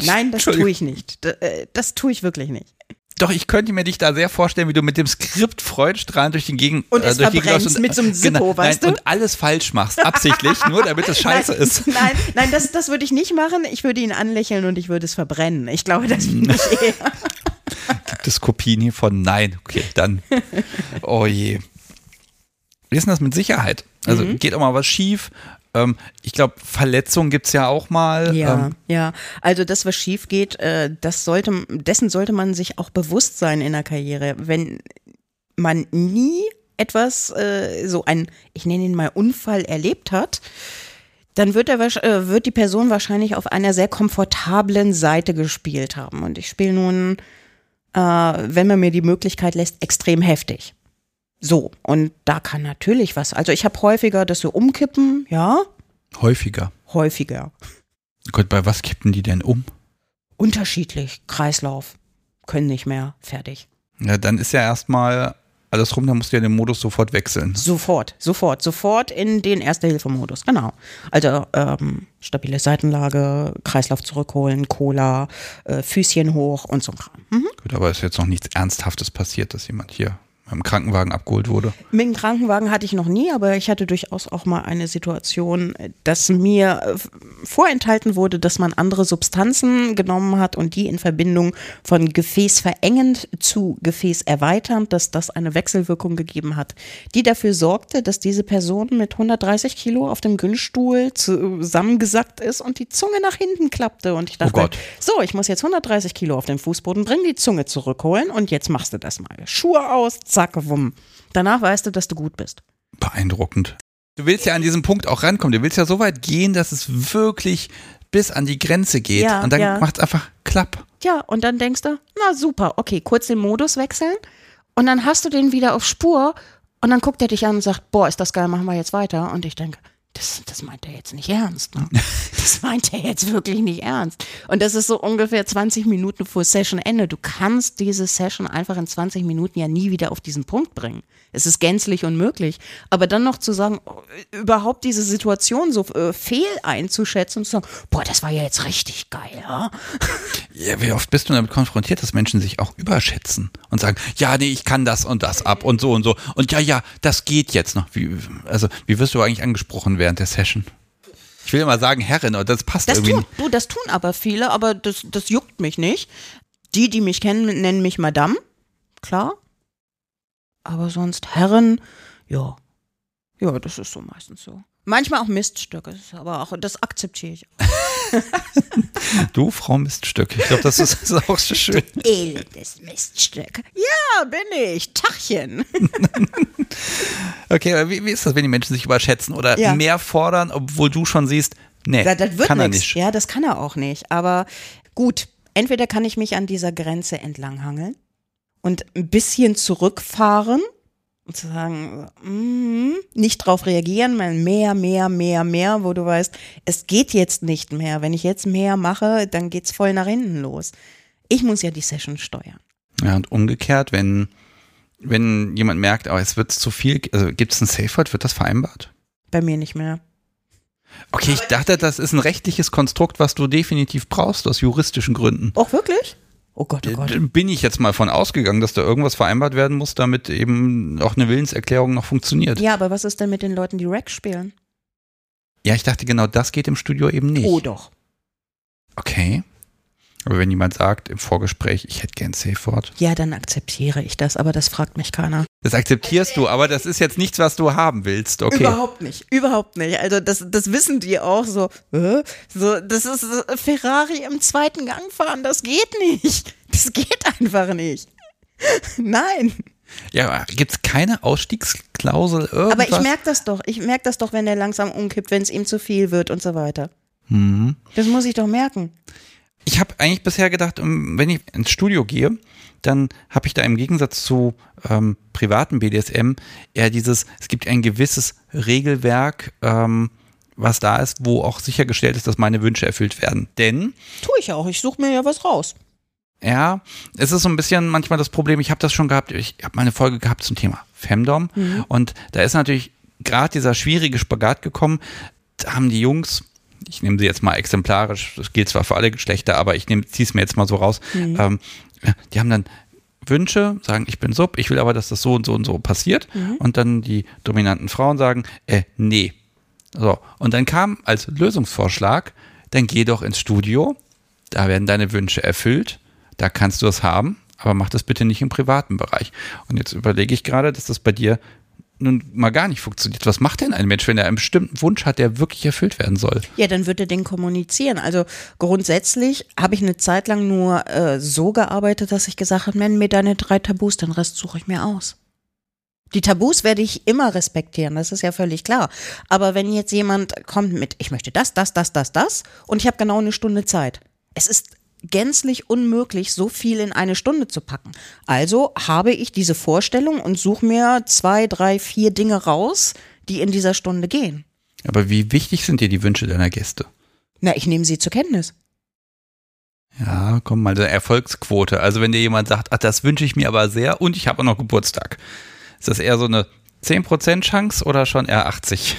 Nein, das tue ich nicht. D äh, das tue ich wirklich nicht. Doch, ich könnte mir dich da sehr vorstellen, wie du mit dem Skript freudestrahlend durch den Gegend Und es durch die verbrennst läufst mit so einem Zippo, weißt nein, du? Und alles falsch machst, absichtlich, nur damit es scheiße nein, ist. Nein, nein, das, das würde ich nicht machen. Ich würde ihn anlächeln und ich würde es verbrennen. Ich glaube, das bin ich eher. Gibt es Kopien hiervon? Nein. Okay, dann. Oh je. Wie ist denn das mit Sicherheit? Also Mhm. geht auch mal was schief. Ähm, ich glaube, Verletzungen gibt es ja auch mal. Ja, Ähm, ja. Also das, was schief geht, äh, das sollte, dessen sollte man sich auch bewusst sein in der Karriere. Wenn man nie etwas, äh, so ein, ich nenne ihn mal Unfall erlebt hat, dann wird, er, äh, wird die Person wahrscheinlich auf einer sehr komfortablen Seite gespielt haben. Und ich spiele nun, äh, wenn man mir die Möglichkeit lässt, extrem heftig. So, und da kann natürlich was. Also ich habe häufiger das so umkippen, ja. Häufiger. Häufiger. Gott, bei was kippen die denn um? Unterschiedlich. Kreislauf. Können nicht mehr. Fertig. Ja, dann ist ja erstmal alles rum, dann musst du ja den Modus sofort wechseln. Sofort, sofort, sofort in den Erste-Hilfe-Modus, genau. Also ähm, stabile Seitenlage, Kreislauf zurückholen, Cola, äh, Füßchen hoch und so ein Kram. Mhm. Gut, aber ist jetzt noch nichts Ernsthaftes passiert, dass jemand hier im Krankenwagen abgeholt wurde? Mit dem Krankenwagen hatte ich noch nie, aber ich hatte durchaus auch mal eine Situation, dass mir äh, vorenthalten wurde, dass man andere Substanzen genommen hat und die in Verbindung von Gefäß verengend zu Gefäß erweiternd, dass das eine Wechselwirkung gegeben hat, die dafür sorgte, dass diese Person mit 130 Kilo auf dem Günststuhl zusammengesackt ist und die Zunge nach hinten klappte. Und ich dachte, oh so, ich muss jetzt 130 Kilo auf den Fußboden bringen, die Zunge zurückholen und jetzt machst du das mal. Schuhe aus, zack zack, wumm. Danach weißt du, dass du gut bist. Beeindruckend. Du willst ja an diesem Punkt auch rankommen. Du willst ja so weit gehen, dass es wirklich bis an die Grenze geht. Ja, und dann ja. macht es einfach klapp. Ja, und dann denkst du, na super, okay, kurz den Modus wechseln. Und dann hast du den wieder auf Spur. Und dann guckt er dich an und sagt, boah, ist das geil, machen wir jetzt weiter. Und ich denke, das, das meint er jetzt nicht ernst. Ne? Das meint er jetzt wirklich nicht ernst. Und das ist so ungefähr 20 Minuten vor Session-Ende. Du kannst diese Session einfach in 20 Minuten ja nie wieder auf diesen Punkt bringen. Es ist gänzlich unmöglich. Aber dann noch zu sagen, überhaupt diese Situation so äh, fehl einzuschätzen und zu sagen, boah, das war ja jetzt richtig geil. Ja? ja, wie oft bist du damit konfrontiert, dass Menschen sich auch überschätzen und sagen, ja, nee, ich kann das und das ab und so und so. Und ja, ja, das geht jetzt noch. Wie, also, wie wirst du eigentlich angesprochen während der Session? Ich will immer sagen Herrin, aber das passt das irgendwie. Tun, du, das tun aber viele, aber das, das juckt mich nicht. Die, die mich kennen, nennen mich Madame. Klar. Aber sonst Herren, ja. Ja, das ist so meistens so. Manchmal auch Miststücke, aber auch das akzeptiere ich. du, Frau Miststück. Ich glaube, das ist, ist, auch so schön. Du elendes Miststück. Ja, bin ich. Tachchen. okay, aber wie, wie, ist das, wenn die Menschen sich überschätzen oder ja. mehr fordern, obwohl du schon siehst, nee, das, das kann nix. er nicht. Ja, das kann er auch nicht. Aber gut, entweder kann ich mich an dieser Grenze entlanghangeln und ein bisschen zurückfahren zu sagen, mm, nicht drauf reagieren, mal mehr, mehr, mehr, mehr, wo du weißt, es geht jetzt nicht mehr. Wenn ich jetzt mehr mache, dann geht's voll nach hinten los. Ich muss ja die Session steuern. Ja, und umgekehrt, wenn, wenn jemand merkt, oh, es wird zu viel, also gibt es ein Safe Word, wird das vereinbart? Bei mir nicht mehr. Okay, ich dachte, das ist ein rechtliches Konstrukt, was du definitiv brauchst, aus juristischen Gründen. Auch wirklich? Oh Gott, oh Gott. Bin ich jetzt mal von ausgegangen, dass da irgendwas vereinbart werden muss, damit eben auch eine Willenserklärung noch funktioniert. Ja, aber was ist denn mit den Leuten, die Rack spielen? Ja, ich dachte genau, das geht im Studio eben nicht. Oh doch. Okay. Aber wenn jemand sagt im Vorgespräch, ich hätte gern Safe Word. Ja, dann akzeptiere ich das, aber das fragt mich keiner. Das akzeptierst du, aber das ist jetzt nichts, was du haben willst, okay? Überhaupt nicht, überhaupt nicht. Also das, das wissen die auch so. Äh? So, das ist Ferrari im zweiten Gang fahren, das geht nicht. Das geht einfach nicht. Nein. Ja, gibt es keine Ausstiegsklausel? Irgendwas? Aber ich merke das doch. Ich merke das doch, wenn der langsam umkippt, wenn es ihm zu viel wird und so weiter. Mhm. Das muss ich doch merken ich habe eigentlich bisher gedacht, wenn ich ins Studio gehe, dann habe ich da im Gegensatz zu ähm, privaten BDSM eher dieses, es gibt ein gewisses Regelwerk, ähm, was da ist, wo auch sichergestellt ist, dass meine Wünsche erfüllt werden. Denn. Tue ich auch, ich suche mir ja was raus. Ja, es ist so ein bisschen manchmal das Problem, ich habe das schon gehabt, ich habe mal eine Folge gehabt zum Thema Femdom mhm. und da ist natürlich gerade dieser schwierige Spagat gekommen, da haben die Jungs ich nehme sie jetzt mal exemplarisch, das gilt zwar für alle Geschlechter, aber ich ziehe es mir jetzt mal so raus. Mhm. Ähm, die haben dann Wünsche, sagen, ich bin Sub, ich will aber, dass das so und so und so passiert. Mhm. Und dann die dominanten Frauen sagen, äh, nee. So, und dann kam als Lösungsvorschlag, dann geh doch ins Studio, da werden deine Wünsche erfüllt, da kannst du es haben, aber mach das bitte nicht im privaten Bereich. Und jetzt überlege ich gerade, dass das bei dir nun mal gar nicht funktioniert. Was macht denn ein Mensch, wenn er einen bestimmten Wunsch hat, der wirklich erfüllt werden soll? Ja, dann wird er den kommunizieren. Also grundsätzlich habe ich eine Zeit lang nur äh, so gearbeitet, dass ich gesagt habe, nenn mir deine drei Tabus, den Rest suche ich mir aus. Die Tabus werde ich immer respektieren, das ist ja völlig klar. Aber wenn jetzt jemand kommt mit, ich möchte das, das, das, das, das und ich habe genau eine Stunde Zeit. Es ist gänzlich unmöglich, so viel in eine Stunde zu packen. Also habe ich diese Vorstellung und suche mir zwei, drei, vier Dinge raus, die in dieser Stunde gehen. Aber wie wichtig sind dir die Wünsche deiner Gäste? Na, ich nehme sie zur Kenntnis. Ja, komm mal, der Erfolgsquote. Also wenn dir jemand sagt, ach, das wünsche ich mir aber sehr und ich habe auch noch Geburtstag. Ist das eher so eine 10% Chance oder schon eher 80?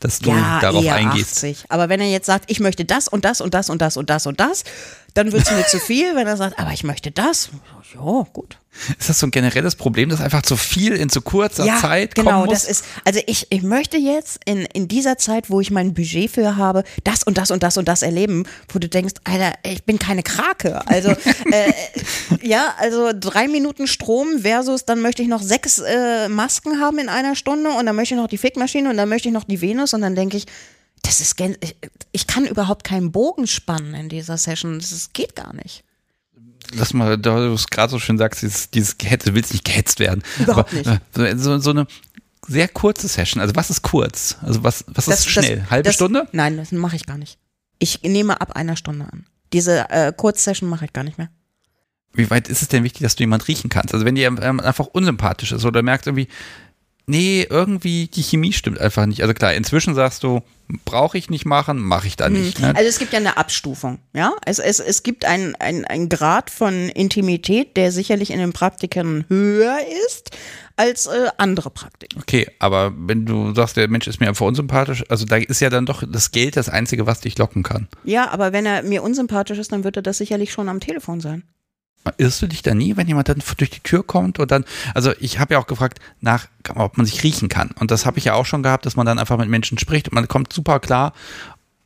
Dass du ja, darauf eher eingehst. 80. Aber wenn er jetzt sagt, ich möchte das und das und das und das und das und das, dann wird es mir zu viel. Wenn er sagt, aber ich möchte das, ja, gut. Ist das so ein generelles Problem, dass einfach zu viel in zu kurzer ja, Zeit genau, kommen muss? das ist, also ich, ich möchte jetzt in, in dieser Zeit, wo ich mein Budget für habe, das und das und das und das erleben, wo du denkst, Alter, ich bin keine Krake. Also, äh, ja, also drei Minuten Strom versus dann möchte ich noch sechs äh, Masken haben in einer Stunde und dann möchte ich noch die Fickmaschine und dann möchte ich noch die Venus und dann denke ich, das ist, ich, ich kann überhaupt keinen Bogen spannen in dieser Session. Das geht gar nicht. Lass mal, da du es gerade so schön sagst, dieses, dieses Gehetze, du willst nicht gehetzt werden. Überhaupt aber, äh, So, so eine sehr kurze Session. Also was ist kurz? Also was, was ist schnell? Halbe das, Stunde? Nein, das mache ich gar nicht. Ich nehme ab einer Stunde an. Diese äh, Kurzsession mache ich gar nicht mehr. Wie weit ist es denn wichtig, dass du jemand riechen kannst? Also wenn dir ähm, einfach unsympathisch ist oder merkst irgendwie, nee, irgendwie die Chemie stimmt einfach nicht. Also klar, inzwischen sagst du, brauche ich nicht machen, mache ich da nicht. Ne? Also es gibt ja eine Abstufung, ja. Es, es, es gibt einen ein Grad von Intimität, der sicherlich in den Praktikern höher ist als äh, andere Praktiken. Okay, aber wenn du sagst, der Mensch ist mir einfach unsympathisch, also da ist ja dann doch das Geld das Einzige, was dich locken kann. Ja, aber wenn er mir unsympathisch ist, dann wird er das sicherlich schon am Telefon sein. Irrst du dich da nie, wenn jemand dann durch die Tür kommt und dann, also ich habe ja auch gefragt nach, ob man sich riechen kann. Und das habe ich ja auch schon gehabt, dass man dann einfach mit Menschen spricht und man kommt super klar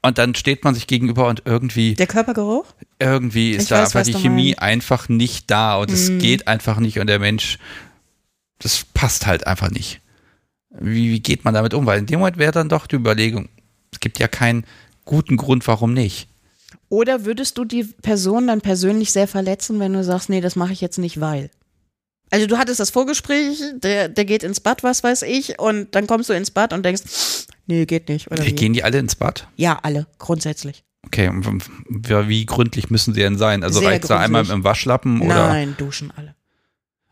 und dann steht man sich gegenüber und irgendwie, Der Körpergeruch? irgendwie ist Ich da weiß, einfach die Chemie meinst. einfach nicht da und es Mhm. geht einfach nicht und der Mensch, das passt halt einfach nicht. Wie, wie geht man damit um? Weil in dem Moment wäre dann doch die Überlegung, es gibt ja keinen guten Grund, warum nicht. Oder würdest du die Person dann persönlich sehr verletzen, wenn du sagst, nee, das mache ich jetzt nicht, weil? Also du hattest das Vorgespräch, der, der geht ins Bad, was weiß ich, und dann kommst du ins Bad und denkst, nee, geht nicht. Oder wie? Gehen die alle ins Bad? Ja, alle, grundsätzlich. Okay, und wie gründlich müssen sie denn sein? Also reicht da einmal im Waschlappen oder? Nein, duschen alle.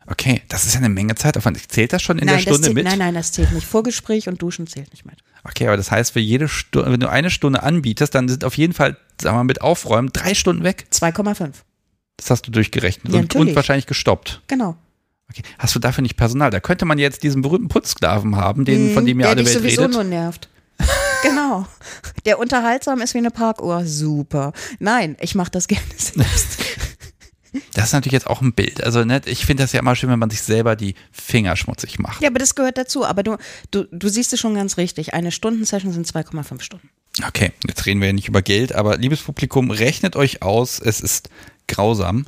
Okay, das ist ja eine Menge Zeitaufwand. Zählt das schon in nein, der Stunde zählt, mit? nein, nein, das zählt nicht. Vorgespräch und Duschen zählt nicht mit. Okay, aber das heißt, für jede Stunde, wenn du eine Stunde anbietest, dann sind auf jeden Fall, sagen wir mal, mit Aufräumen drei Stunden weg. 2,5. Das hast du durchgerechnet Ja, und, und wahrscheinlich gestoppt. Genau. Okay. Hast du dafür nicht Personal? Da könnte man jetzt diesen berühmten Putzsklaven haben, den, von dem ja der alle Welt sowieso redet. nur nervt. genau. Der unterhaltsam ist wie eine Parkuhr. Super. Nein, ich mache das gerne selbst. Das ist natürlich jetzt auch ein Bild. Also ne, ich finde das ja immer schön, wenn man sich selber die Finger schmutzig macht. ja, aber das gehört dazu. Aber du, du, du siehst es schon ganz richtig. Eine Stundensession sind 2,5 Stunden. Okay, jetzt reden wir ja nicht über Geld, aber liebes Publikum, rechnet euch aus, es ist grausam.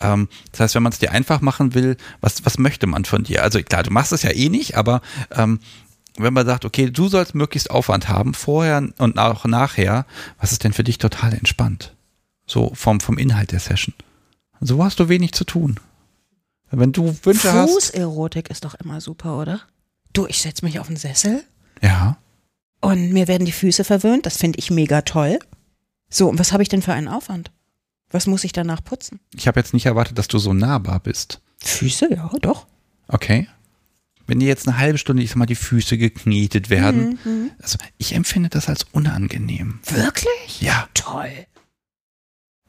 Ähm, das heißt, wenn man es dir einfach machen will, was, was möchte man von dir? Also klar, du machst es ja eh nicht, aber ähm, wenn man sagt, okay, du sollst möglichst Aufwand haben, vorher und auch nachher, was ist denn für dich total entspannt? So vom, vom Inhalt der Session. So hast du wenig zu tun. Wenn du Wünsche hast. Fußerotik ist doch immer super, oder? Du, ich setze mich auf den Sessel Ja. und mir werden die Füße verwöhnt. Das finde ich mega toll. So, und was habe ich denn für einen Aufwand? Was muss ich danach putzen? Ich habe jetzt nicht erwartet, dass du so nahbar bist. Füße, ja, doch. Okay. Wenn dir jetzt eine halbe Stunde, ich sag mal, die Füße geknetet werden, also ich empfinde das als unangenehm. Wirklich? Ja. Toll.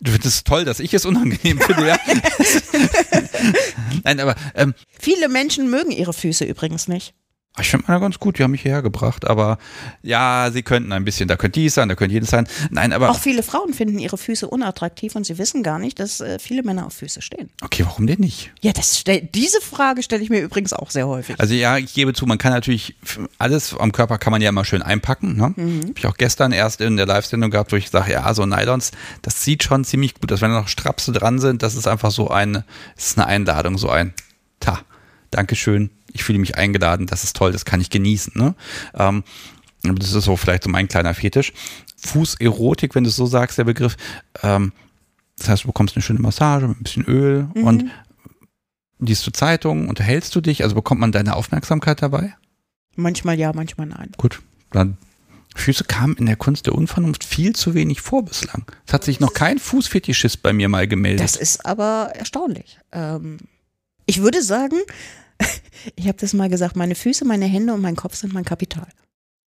Du findest es toll, dass ich es unangenehm finde, ja? Nein, aber ähm, Viele Menschen mögen ihre Füße übrigens nicht. Ich finde mal ganz gut, die haben mich hierher gebracht, aber ja, sie könnten ein bisschen, da könnte dies sein, da könnte jedes sein. Nein, aber Auch viele Frauen finden ihre Füße unattraktiv und sie wissen gar nicht, dass äh, viele Männer auf Füße stehen. okay, warum denn nicht? Ja, das stell, diese Frage stelle ich mir übrigens auch sehr häufig. Also ja, ich gebe zu, man kann natürlich alles am Körper kann man ja immer schön einpacken. Ne? Habe ich auch gestern erst in der Live-Sendung gehabt, wo ich sage, ja, so Nylons, das sieht schon ziemlich gut aus. Wenn da noch Strapse dran sind, das ist einfach so eine, das ist eine Einladung, so ein, ta, Dankeschön, ich fühle mich eingeladen, das ist toll, das kann ich genießen. Ne? Ähm, das ist so vielleicht so mein kleiner Fetisch. Fußerotik, wenn du es so sagst, der Begriff. Ähm, das heißt, du bekommst eine schöne Massage mit ein bisschen Öl und Liest du Zeitungen? Unterhältst du dich? Also bekommt man deine Aufmerksamkeit dabei? Manchmal ja, manchmal nein. Gut, dann Füße kamen in der Kunst der Unvernunft viel zu wenig vor bislang. Es hat sich noch kein Fußfetischist bei mir mal gemeldet. Das ist aber erstaunlich. Ähm, ich würde sagen, ich habe das mal gesagt, meine Füße, meine Hände und mein Kopf sind mein Kapital.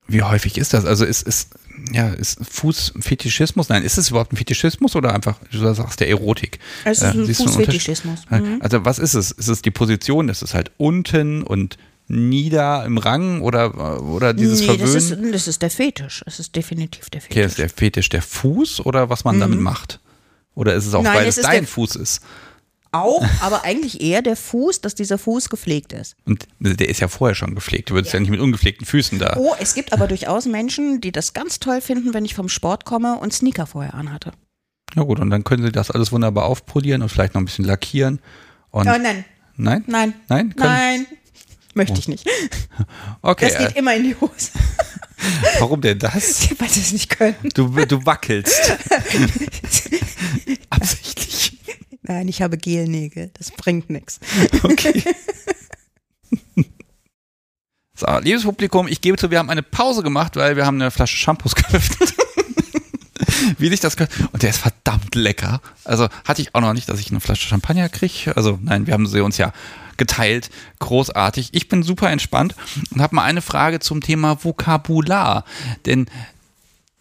Wie häufig ist das? Also ist, ist, ja, ist Fußfetischismus? Nein, ist es überhaupt ein Fetischismus oder einfach, du sagst der Erotik? Es ist Äh, ein Fußfetischismus. Mhm. Also was ist es? Ist es die Position? Ist es halt unten und nieder im Rang oder, oder dieses nee, das Verwöhnen? ist, das ist der Fetisch. Es ist definitiv der okay, Fetisch. ist der Fetisch der Fuß oder was man damit macht? Oder ist es auch, Mhm. Nein, weil es dein der- Fuß ist? Auch, aber eigentlich eher der Fuß, dass dieser Fuß gepflegt ist. Und der ist ja vorher schon gepflegt. Du würdest ja, nicht mit ungepflegten Füßen da. Oh, es gibt aber durchaus Menschen, die das ganz toll finden, wenn ich vom Sport komme und Sneaker vorher anhatte. Na gut, und dann können sie das alles wunderbar aufpolieren und vielleicht noch ein bisschen lackieren. Und Oh, nein, nein? nein, Nein? Nein. Möchte ich nicht. Okay, Das geht äh, immer in die Hose, warum denn das? weil sie es nicht können. Du, du wackelst. Absichtlich. Nein, ich habe Gelnägel. Das bringt nichts. Okay. So, liebes Publikum, ich gebe zu, wir haben eine Pause gemacht, weil wir haben eine Flasche Shampoos geöffnet. Wie sich das. Und der ist verdammt lecker. Also hatte ich auch noch nicht, dass ich eine Flasche Champagner kriege. Also nein, wir haben sie uns ja geteilt. Großartig. Ich bin super entspannt und habe mal eine Frage zum Thema Vokabular. Denn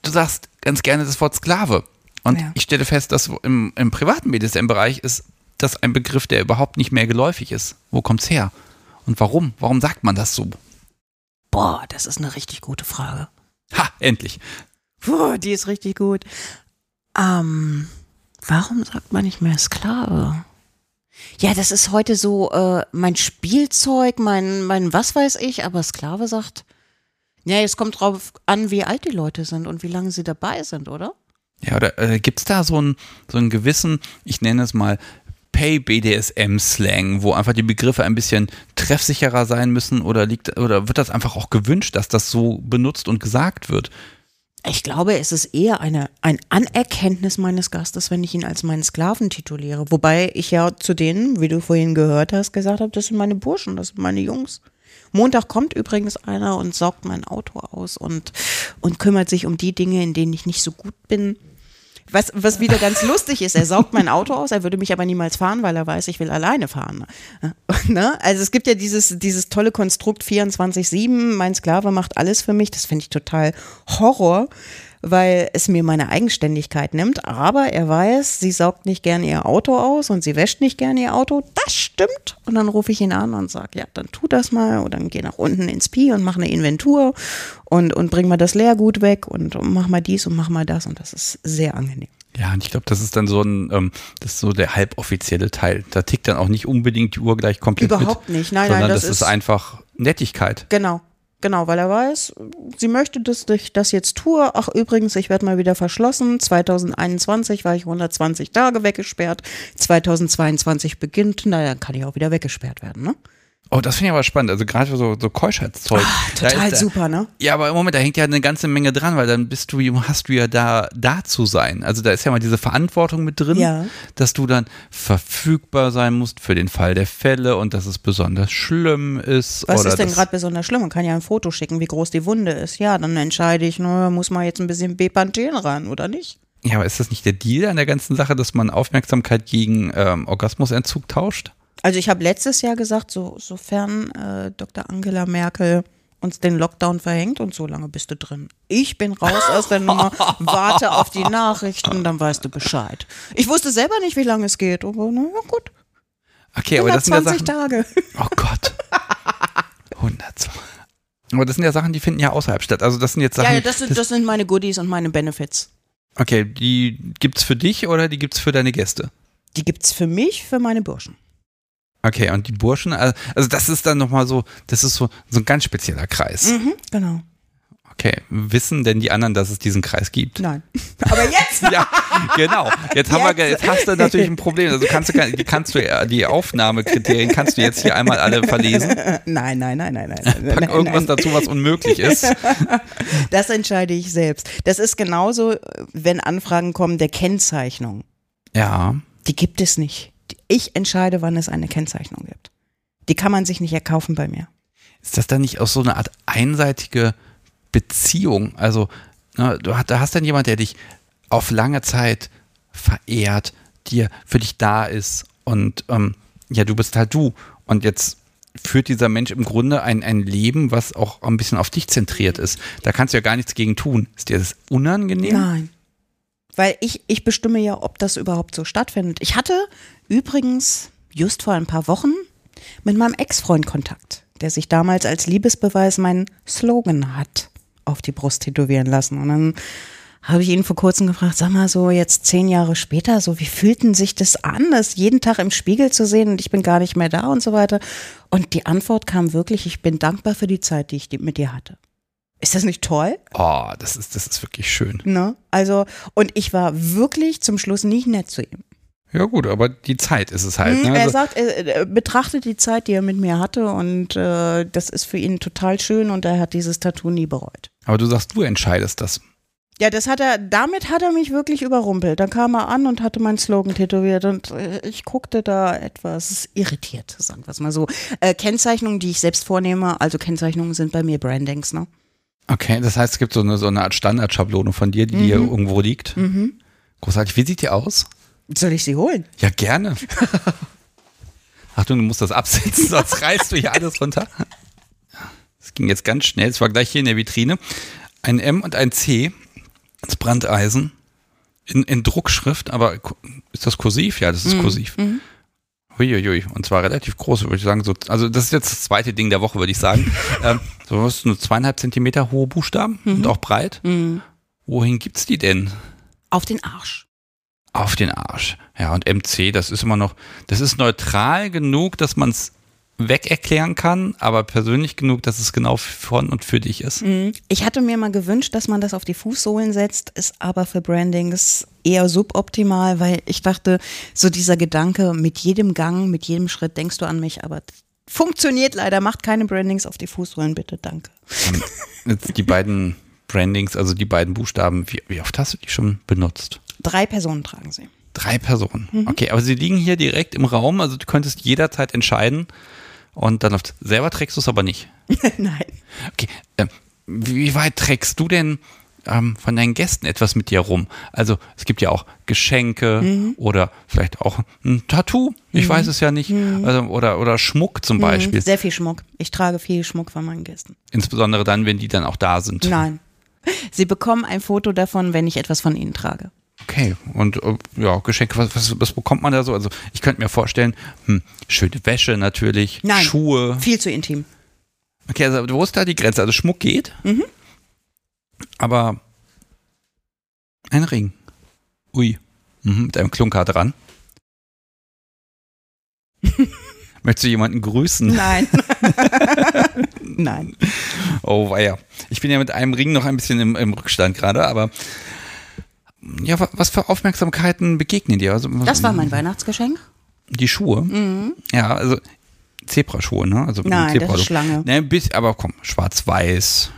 du sagst ganz gerne das Wort Sklave. Und Ja. ich stelle fest, dass im, im privaten BDSM-Bereich ist das ein Begriff, der überhaupt nicht mehr geläufig ist. Wo kommt's her? Und warum? Warum sagt man das so? Boah, das ist eine richtig gute Frage. Ha, endlich. Puh, die ist richtig gut. Ähm, warum sagt man nicht mehr Sklave? Ja, das ist heute so äh, mein Spielzeug, mein, mein was weiß ich, aber Sklave sagt, ja, es kommt drauf an, wie alt die Leute sind und wie lange sie dabei sind, oder? Ja, oder äh, gibt's da so einen, so einen gewissen, ich nenne es mal, Pay-BDSM-Slang, wo einfach die Begriffe ein bisschen treffsicherer sein müssen oder liegt, oder wird das einfach auch gewünscht, dass das so benutzt und gesagt wird? Ich glaube, es ist eher eine, ein Anerkenntnis meines Gastes, wenn ich ihn als meinen Sklaven tituliere. Wobei ich ja zu denen, wie du vorhin gehört hast, gesagt habe, das sind meine Burschen, das sind meine Jungs. Montag kommt übrigens einer und saugt mein Auto aus und, und kümmert sich um die Dinge, in denen ich nicht so gut bin. Was, was wieder ganz lustig ist, er saugt mein Auto aus, er würde mich aber niemals fahren, weil er weiß, ich will alleine fahren. Ne? Also es gibt ja dieses, dieses tolle Konstrukt 24-7, mein Sklave macht alles für mich, das finde ich total Horror, weil es mir meine Eigenständigkeit nimmt, aber er weiß, sie saugt nicht gern ihr Auto aus und sie wäscht nicht gern ihr Auto, das stimmt. Und dann rufe ich ihn an und sage, ja, dann tu das mal oder dann geh nach unten ins Pi und mach eine Inventur und, und bring mal das Leergut weg und mach mal dies und mach mal das und das ist sehr angenehm. Ja, und ich glaube, das ist dann so ein, ähm, das ist so der halboffizielle Teil. Da tickt dann auch nicht unbedingt die Uhr gleich komplett Überhaupt mit, nicht. Nein, sondern nein, das das ist ist- einfach Nettigkeit. Genau. Genau, weil er weiß, sie möchte, dass ich das jetzt tue. Ach, übrigens, ich werde mal wieder verschlossen. 2021 war ich 120 Tage weggesperrt. 2022 beginnt, na, dann kann ich auch wieder weggesperrt werden, ne? Oh, das finde ich aber spannend. Also gerade für so, so Keuschheitszeug. Ah, Total da- super, ne? Ja, aber im Moment, da hängt ja eine ganze Menge dran, weil dann bist du, hast du ja da, da zu sein. Also da ist ja mal diese Verantwortung mit drin, Ja. dass du dann verfügbar sein musst für den Fall der Fälle und dass es besonders schlimm ist. Was ist denn gerade besonders schlimm? Man kann ja ein Foto schicken, wie groß die Wunde ist. Ja, dann entscheide ich, na, muss man jetzt ein bisschen Bepanthen ran, oder nicht? Ja, aber ist das nicht der Deal an der ganzen Sache, dass man Aufmerksamkeit gegen ähm, Orgasmusentzug tauscht? Also ich habe letztes Jahr gesagt, so, sofern äh, Dr. Angela Merkel uns den Lockdown verhängt und so lange bist du drin. Ich bin raus aus der Nummer, warte auf die Nachrichten, dann weißt du Bescheid. Ich wusste selber nicht, wie lange es geht, aber na ja, gut. Okay, aber das sind ja 120 Sachen. Tage. Oh Gott. 120. Aber das sind ja Sachen, die finden ja außerhalb statt. Also das sind jetzt Sachen. Ja, ja das, sind, das sind meine Goodies und meine Benefits. okay, die gibt's für dich oder die gibt's für deine Gäste? Die gibt's für mich, für meine Burschen. Okay, und die Burschen, also das ist dann nochmal so, das ist so, so ein ganz spezieller Kreis. Mhm, genau. Okay, wissen denn die anderen, dass es diesen Kreis gibt? Nein. Aber jetzt! Ja, genau. Jetzt, haben wir, Jetzt. jetzt hast du natürlich ein Problem. Also kannst du, kannst du die Aufnahmekriterien kannst du jetzt hier einmal alle verlesen. Nein, nein, nein, nein, nein. nein, Pack nein, irgendwas nein. dazu, was unmöglich ist. Das entscheide ich selbst. Das ist genauso, wenn Anfragen kommen der Kennzeichnung. Ja. Die gibt es nicht. Ich entscheide, wann es eine Kennzeichnung gibt. Die kann man sich nicht erkaufen bei mir. Ist das dann nicht auch so eine Art einseitige Beziehung? Also, na, du hast, da hast dann jemand, der dich auf lange Zeit verehrt, dir für dich da ist und ähm, ja, du bist halt du. Und jetzt führt dieser Mensch im Grunde ein, ein Leben, was auch ein bisschen auf dich zentriert ist. Da kannst du ja gar nichts gegen tun. Ist dir das unangenehm? Nein. Weil ich, ich bestimme ja, ob das überhaupt so stattfindet. Ich hatte übrigens just vor ein paar Wochen mit meinem Ex-Freund Kontakt, der sich damals als Liebesbeweis meinen Slogan hat auf die Brust tätowieren lassen. Und dann habe ich ihn vor kurzem gefragt, sag mal so jetzt zehn Jahre später, so wie fühlten sich das an, das jeden Tag im Spiegel zu sehen und ich bin gar nicht mehr da und so weiter. Und die Antwort kam wirklich, ich bin dankbar für die Zeit, die ich mit dir hatte. Ist das nicht toll? Oh, das ist, das ist wirklich schön. Ne? Also, und ich war wirklich zum Schluss nicht nett zu ihm. Ja gut, aber die Zeit ist es halt. Mhm, Ne? Er Also, sagt, er, er betrachtet die Zeit, die er mit mir hatte und äh, das ist für ihn total schön und er hat dieses Tattoo nie bereut. aber du sagst, du entscheidest das. Ja, das hat er, damit hat er mich wirklich überrumpelt. Dann kam er an und hatte meinen Slogan tätowiert und äh, ich guckte da etwas irritiert, sagen wir es mal so. Äh, Kennzeichnungen, die ich selbst vornehme, also Kennzeichnungen sind bei mir Brandings, ne? Okay, das heißt, es gibt so eine, so eine Art Standardschablone von dir, die hier irgendwo liegt. Mhm. Großartig. Wie sieht die aus? Soll ich sie holen? Ja, gerne. Achtung, du musst das absetzen, sonst reißt du hier alles runter. Das ging jetzt ganz schnell. Es war gleich hier in der Vitrine. Ein M und ein C ins Brandeisen in, in Druckschrift, aber ist das kursiv? Ja, das ist kursiv. Huiuiui. Und zwar relativ groß, würde ich sagen. So, also das ist jetzt das zweite Ding der Woche, würde ich sagen. ähm, so was nur zweieinhalb Zentimeter hohe Buchstaben und auch breit. Wohin gibt's die denn? Auf den Arsch. Auf den Arsch. Ja, und MC, das ist immer noch, das ist neutral genug, dass man es weg erklären kann, aber persönlich genug, dass es genau von und für dich ist. Ich hatte mir mal gewünscht, dass man das auf die Fußsohlen setzt, ist aber für Brandings eher suboptimal, weil ich dachte, so dieser Gedanke, mit jedem Gang, mit jedem Schritt denkst du an mich, aber funktioniert leider. Macht keine Brandings auf die Fußsohlen, bitte, danke. Jetzt die beiden Brandings, also die beiden Buchstaben, wie, wie oft hast du die schon benutzt? Drei Personen tragen sie. Drei Personen. Okay, aber sie liegen hier direkt im Raum, also du könntest jederzeit entscheiden und dann läuft. Selber trägst du es aber nicht. Nein. Okay, ähm, wie weit trägst du denn ähm, von deinen Gästen etwas mit dir rum? Also es gibt ja auch Geschenke oder vielleicht auch ein Tattoo, ich weiß es ja nicht, also, oder, oder Schmuck zum Beispiel, Sehr viel Schmuck. Ich trage viel Schmuck von meinen Gästen. insbesondere dann, wenn die dann auch da sind. Nein. Sie bekommen ein Foto davon, wenn ich etwas von ihnen trage. Okay, und äh, ja, Geschenke, was, was, was bekommt man da so? Also ich könnte mir vorstellen, hm, schöne Wäsche natürlich, Nein. Schuhe. Viel zu intim. Okay, also wo ist da die Grenze? Also Schmuck geht, aber ein Ring. Ui, mhm, mit einem Klunker dran. Möchtest du jemanden grüßen? Nein. Nein. Oh, weia. Ich bin ja mit einem Ring noch ein bisschen im, im Rückstand gerade, aber ja, wa- was für Aufmerksamkeiten begegnen dir? Also, Das war mein Weihnachtsgeschenk. Die Schuhe? Ja, also Zebraschuhe, ne? Also Mhm. Nein, das ist. Schlange. Ne, bisschen, aber komm, schwarz-weiß.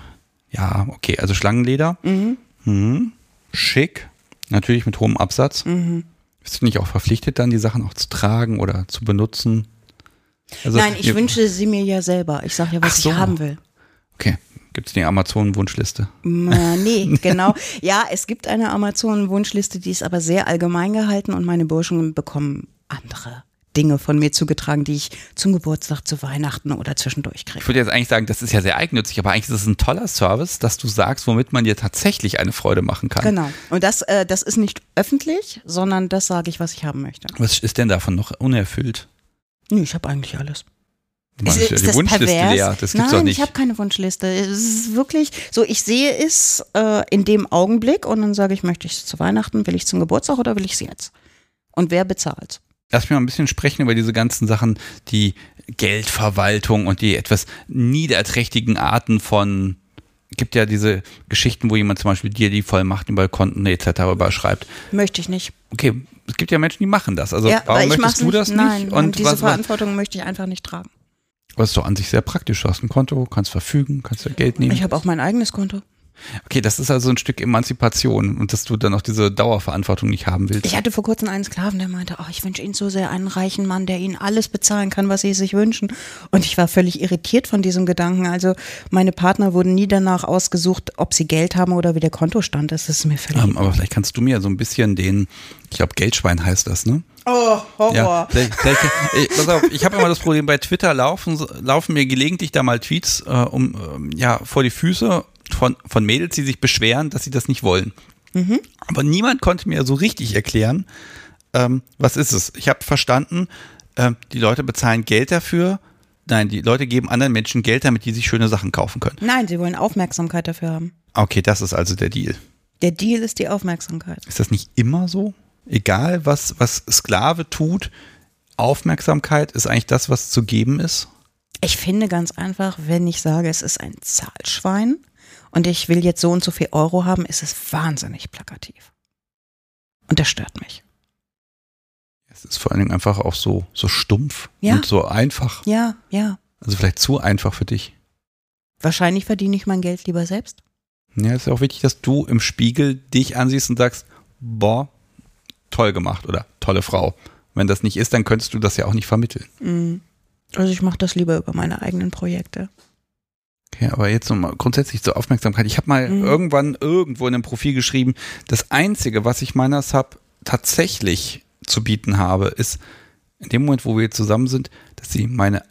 Ja, okay, also Schlangenleder. Mhm. Schick. Natürlich mit hohem Absatz. Mhm. Bist du nicht auch verpflichtet, dann die Sachen auch zu tragen oder zu benutzen? Also, Nein, ich wünsche sie mir ja selber. Ich sage ja, was so. ich haben will. Okay, gibt es die Amazon-Wunschliste? Nee, genau. Ja, es gibt eine Amazon-Wunschliste, die ist aber sehr allgemein gehalten und meine Burschen bekommen andere Dinge von mir zugetragen, die ich zum Geburtstag, zu Weihnachten oder zwischendurch kriege. Ich würde jetzt eigentlich sagen, das ist ja sehr eigennützig, aber eigentlich ist es ein toller Service, dass du sagst, womit man dir tatsächlich eine Freude machen kann. Genau. Und das, äh, das ist nicht öffentlich, sondern das sage ich, was ich haben möchte. Was ist denn davon noch unerfüllt? Nö, ich habe eigentlich alles. Du meinst ja die Wunschliste leer, das gibt's Nein, doch nicht. ich habe keine Wunschliste. Es ist wirklich so, ich sehe es äh, in dem Augenblick und dann sage ich, möchte ich es zu Weihnachten, will ich es zum Geburtstag oder will ich es jetzt? Und wer bezahlt? Lass mich mal ein bisschen sprechen über diese ganzen Sachen, die Geldverwaltung und die etwas niederträchtigen Arten von, gibt ja diese Geschichten, wo jemand zum Beispiel dir die Vollmachten über Konten etc. überschreibt. Möchte ich nicht. Okay, es gibt ja Menschen, die machen das. Also ja, warum möchtest du das nicht? nein, Und diese was, was, Verantwortung möchte ich einfach nicht tragen. Was ist an sich sehr praktisch. Du hast ein Konto, kannst verfügen, kannst ja Geld nehmen. Ich habe auch mein eigenes Konto. Okay, das ist also ein Stück Emanzipation und dass du dann auch diese Dauerverantwortung nicht haben willst. Ich hatte vor kurzem einen Sklaven, der meinte, oh, ich wünsche Ihnen so sehr einen reichen Mann, der Ihnen alles bezahlen kann, was Sie sich wünschen. Und ich war völlig irritiert von diesem Gedanken. Also meine Partner wurden nie danach ausgesucht, ob sie Geld haben oder wie der Kontostand ist. Das ist mir völlig. Ähm, aber vielleicht kannst du mir so ein bisschen den, ich glaube Geldschwein heißt das, ne? Oh, Horror. Ja, vielleicht, vielleicht, ich, pass auf, ich habe immer das Problem, bei Twitter laufen, laufen mir gelegentlich da mal Tweets äh, um, ähm, ja, vor die Füße von, von Mädels, die sich beschweren, dass sie das nicht wollen. Mhm. Aber niemand konnte mir so richtig erklären, ähm, was ist es. Ich habe verstanden, ähm, die Leute bezahlen Geld dafür. Nein, die Leute geben anderen Menschen Geld, damit die sich schöne Sachen kaufen können. Nein, sie wollen Aufmerksamkeit dafür haben. Okay, das ist also der Deal. Der Deal ist die Aufmerksamkeit. Ist das nicht immer so? Egal, was, was Sklave tut, Aufmerksamkeit ist eigentlich das, was zu geben ist? Ich finde ganz einfach, wenn ich sage, es ist ein Zahlschwein und ich will jetzt so und so viel Euro haben, ist es wahnsinnig plakativ. Und das stört mich. Es ist vor allen Dingen einfach auch so, so stumpf Ja. und so einfach. Ja, ja. Also vielleicht zu einfach für dich. Wahrscheinlich verdiene ich mein Geld lieber selbst. Ja, es ist ja auch wichtig, dass du im Spiegel dich ansiehst und sagst, boah, toll gemacht oder tolle Frau. Wenn das nicht ist, dann könntest du das ja auch nicht vermitteln. Mhm. Also ich mache das lieber über meine eigenen Projekte. Okay, aber jetzt nochmal grundsätzlich zur Aufmerksamkeit. Ich habe mal Mhm. irgendwann irgendwo in einem Profil geschrieben, das Einzige, was ich meiner Sub tatsächlich zu bieten habe, ist in dem Moment, wo wir zusammen sind, dass sie meine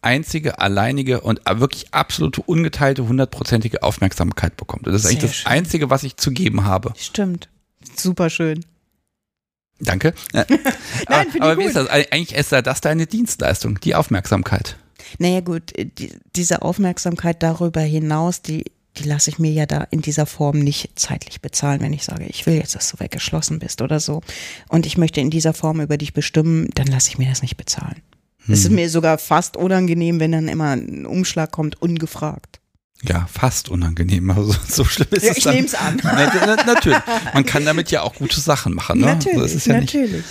einzige, alleinige und wirklich absolute, ungeteilte, hundertprozentige Aufmerksamkeit bekommt. Das ist eigentlich Sehr das schön. Einzige, was ich zu geben habe. Stimmt. Super schön. Danke. Nein, aber finde aber wie ist das? Eigentlich ist das deine Dienstleistung, die Aufmerksamkeit. Naja gut, äh, die, diese Aufmerksamkeit darüber hinaus, die, die lasse ich mir ja da in dieser Form nicht zeitlich bezahlen, wenn ich sage, ich will jetzt, dass du weggeschlossen bist oder so. Und ich möchte in dieser Form über dich bestimmen, dann lasse ich mir das nicht bezahlen. Es ist mir sogar fast unangenehm, wenn dann immer ein Umschlag kommt, ungefragt. Ja, fast unangenehm. Also so schlimm ist Ja, es ich dann. nehm's an. Na, na, natürlich. Man kann damit ja auch gute Sachen machen. Ne? Natürlich, so ist es ja nicht. natürlich.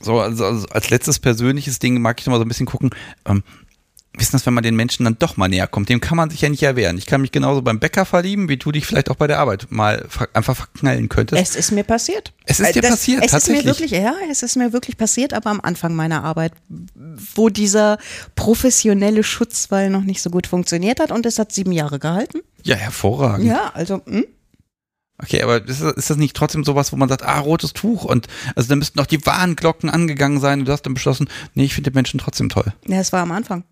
So, also, also als letztes persönliches Ding mag ich noch mal so ein bisschen gucken. Ähm, wissen das, wenn man den Menschen dann doch mal näher kommt, dem kann man sich ja nicht erwehren. Ich kann mich genauso beim Bäcker verlieben, wie du dich vielleicht auch bei der Arbeit mal einfach verknallen könntest. Es ist mir passiert. Es ist Äh, dir passiert, es tatsächlich? Ist mir wirklich, ja, es ist mir wirklich passiert, aber am Anfang meiner Arbeit, wo dieser professionelle Schutzwall noch nicht so gut funktioniert hat und es hat sieben Jahre gehalten. ja, hervorragend. Ja, also, hm? Okay, aber ist das, ist das nicht trotzdem sowas, wo man sagt, ah, rotes Tuch und also da müssten noch die Warnglocken angegangen sein und du hast dann beschlossen, nee, ich finde den Menschen trotzdem toll. ja, es war am Anfang.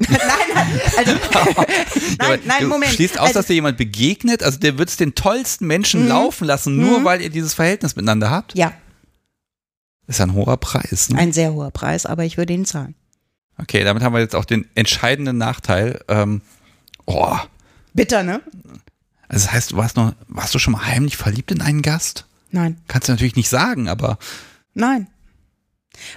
nein, nein, also, Ja, aber nein, nein, du Moment. schließt aus, also, dass dir jemand begegnet, also der wird es den tollsten Menschen Mhm. laufen lassen, nur Mhm. weil ihr dieses Verhältnis miteinander habt. ja, ist ein hoher Preis. Ne? ein sehr hoher Preis, aber ich würde ihn zahlen. Okay, damit haben wir jetzt auch den entscheidenden Nachteil. Ähm, oh, Bitter, ne? also das heißt, du warst noch, warst du schon mal heimlich verliebt in einen Gast? Nein, Kannst du natürlich nicht sagen, aber nein.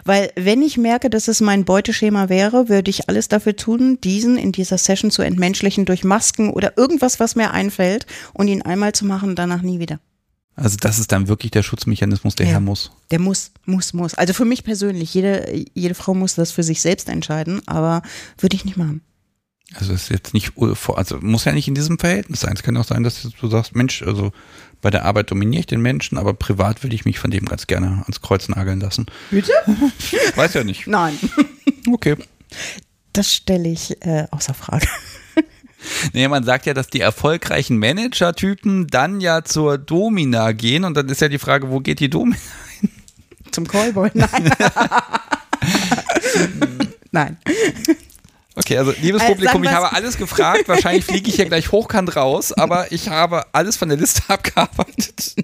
Weil wenn ich merke, dass es mein Beuteschema wäre, würde ich alles dafür tun, diesen in dieser Session zu entmenschlichen durch Masken oder irgendwas, was mir einfällt und ihn einmal zu machen danach nie wieder. also das ist dann wirklich der Schutzmechanismus, der Ja. her muss. Der muss, muss, muss. Also für mich persönlich, jede, jede Frau muss das für sich selbst entscheiden, aber würde ich nicht machen. Also es ist jetzt nicht, also muss ja nicht in diesem Verhältnis sein. Es kann auch sein, dass du sagst, Mensch, also bei der Arbeit dominiere ich den Menschen, aber privat würde ich mich von dem ganz gerne ans Kreuz nageln lassen. Bitte? Weiß ja nicht. Nein. Okay. Das stelle ich äh, außer Frage. Nee, man sagt ja, dass die erfolgreichen Manager-Typen dann ja zur Domina gehen und dann ist ja die Frage, wo geht die Domina? Zum Callboy? Nein. Nein. Okay, also liebes Äh, Publikum, ich habe alles gefragt. Wahrscheinlich fliege ich hier gleich hochkant raus, aber ich habe alles von der Liste abgearbeitet.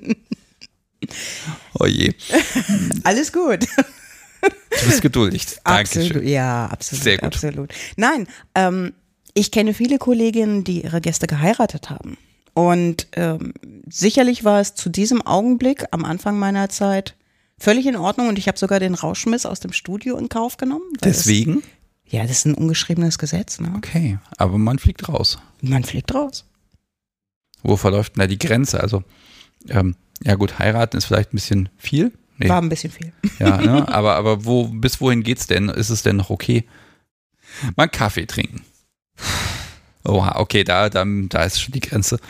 Oh je, Alles gut. du bist geduldig. Absolut. Dankeschön. Ja, absolut. Sehr gut. Absolut. Nein, ähm, ich kenne viele Kolleginnen, die ihre Gäste geheiratet haben. Und ähm, sicherlich war es zu diesem Augenblick am Anfang meiner Zeit völlig in Ordnung und ich habe sogar den Rauschmiss aus dem Studio in Kauf genommen. Deswegen? Ja, das ist ein ungeschriebenes Gesetz. Ne? Okay, aber man fliegt raus. Man fliegt raus. Wo verläuft denn da die Grenze? Also, ähm, ja gut, heiraten ist vielleicht ein bisschen viel. Nee, War ein bisschen viel. ja, ne? aber, aber wo, bis wohin geht's denn? Ist es denn noch okay? Mal Kaffee trinken. Oha, okay, da, da, da ist schon die Grenze.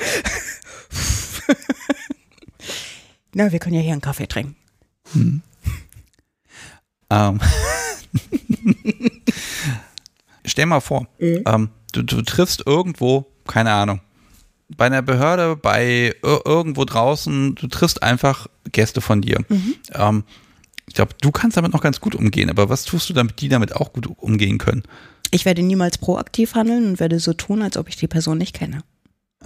Na, wir können ja hier einen Kaffee trinken. Ähm. Stell mal vor, ähm, du, du triffst irgendwo, keine Ahnung, bei einer Behörde, bei ir- irgendwo draußen, du triffst einfach Gäste von dir. Ähm, ich glaube, du kannst damit noch ganz gut umgehen, aber was tust du, damit die damit auch gut umgehen können? Ich werde niemals proaktiv handeln und werde so tun, als ob ich die Person nicht kenne.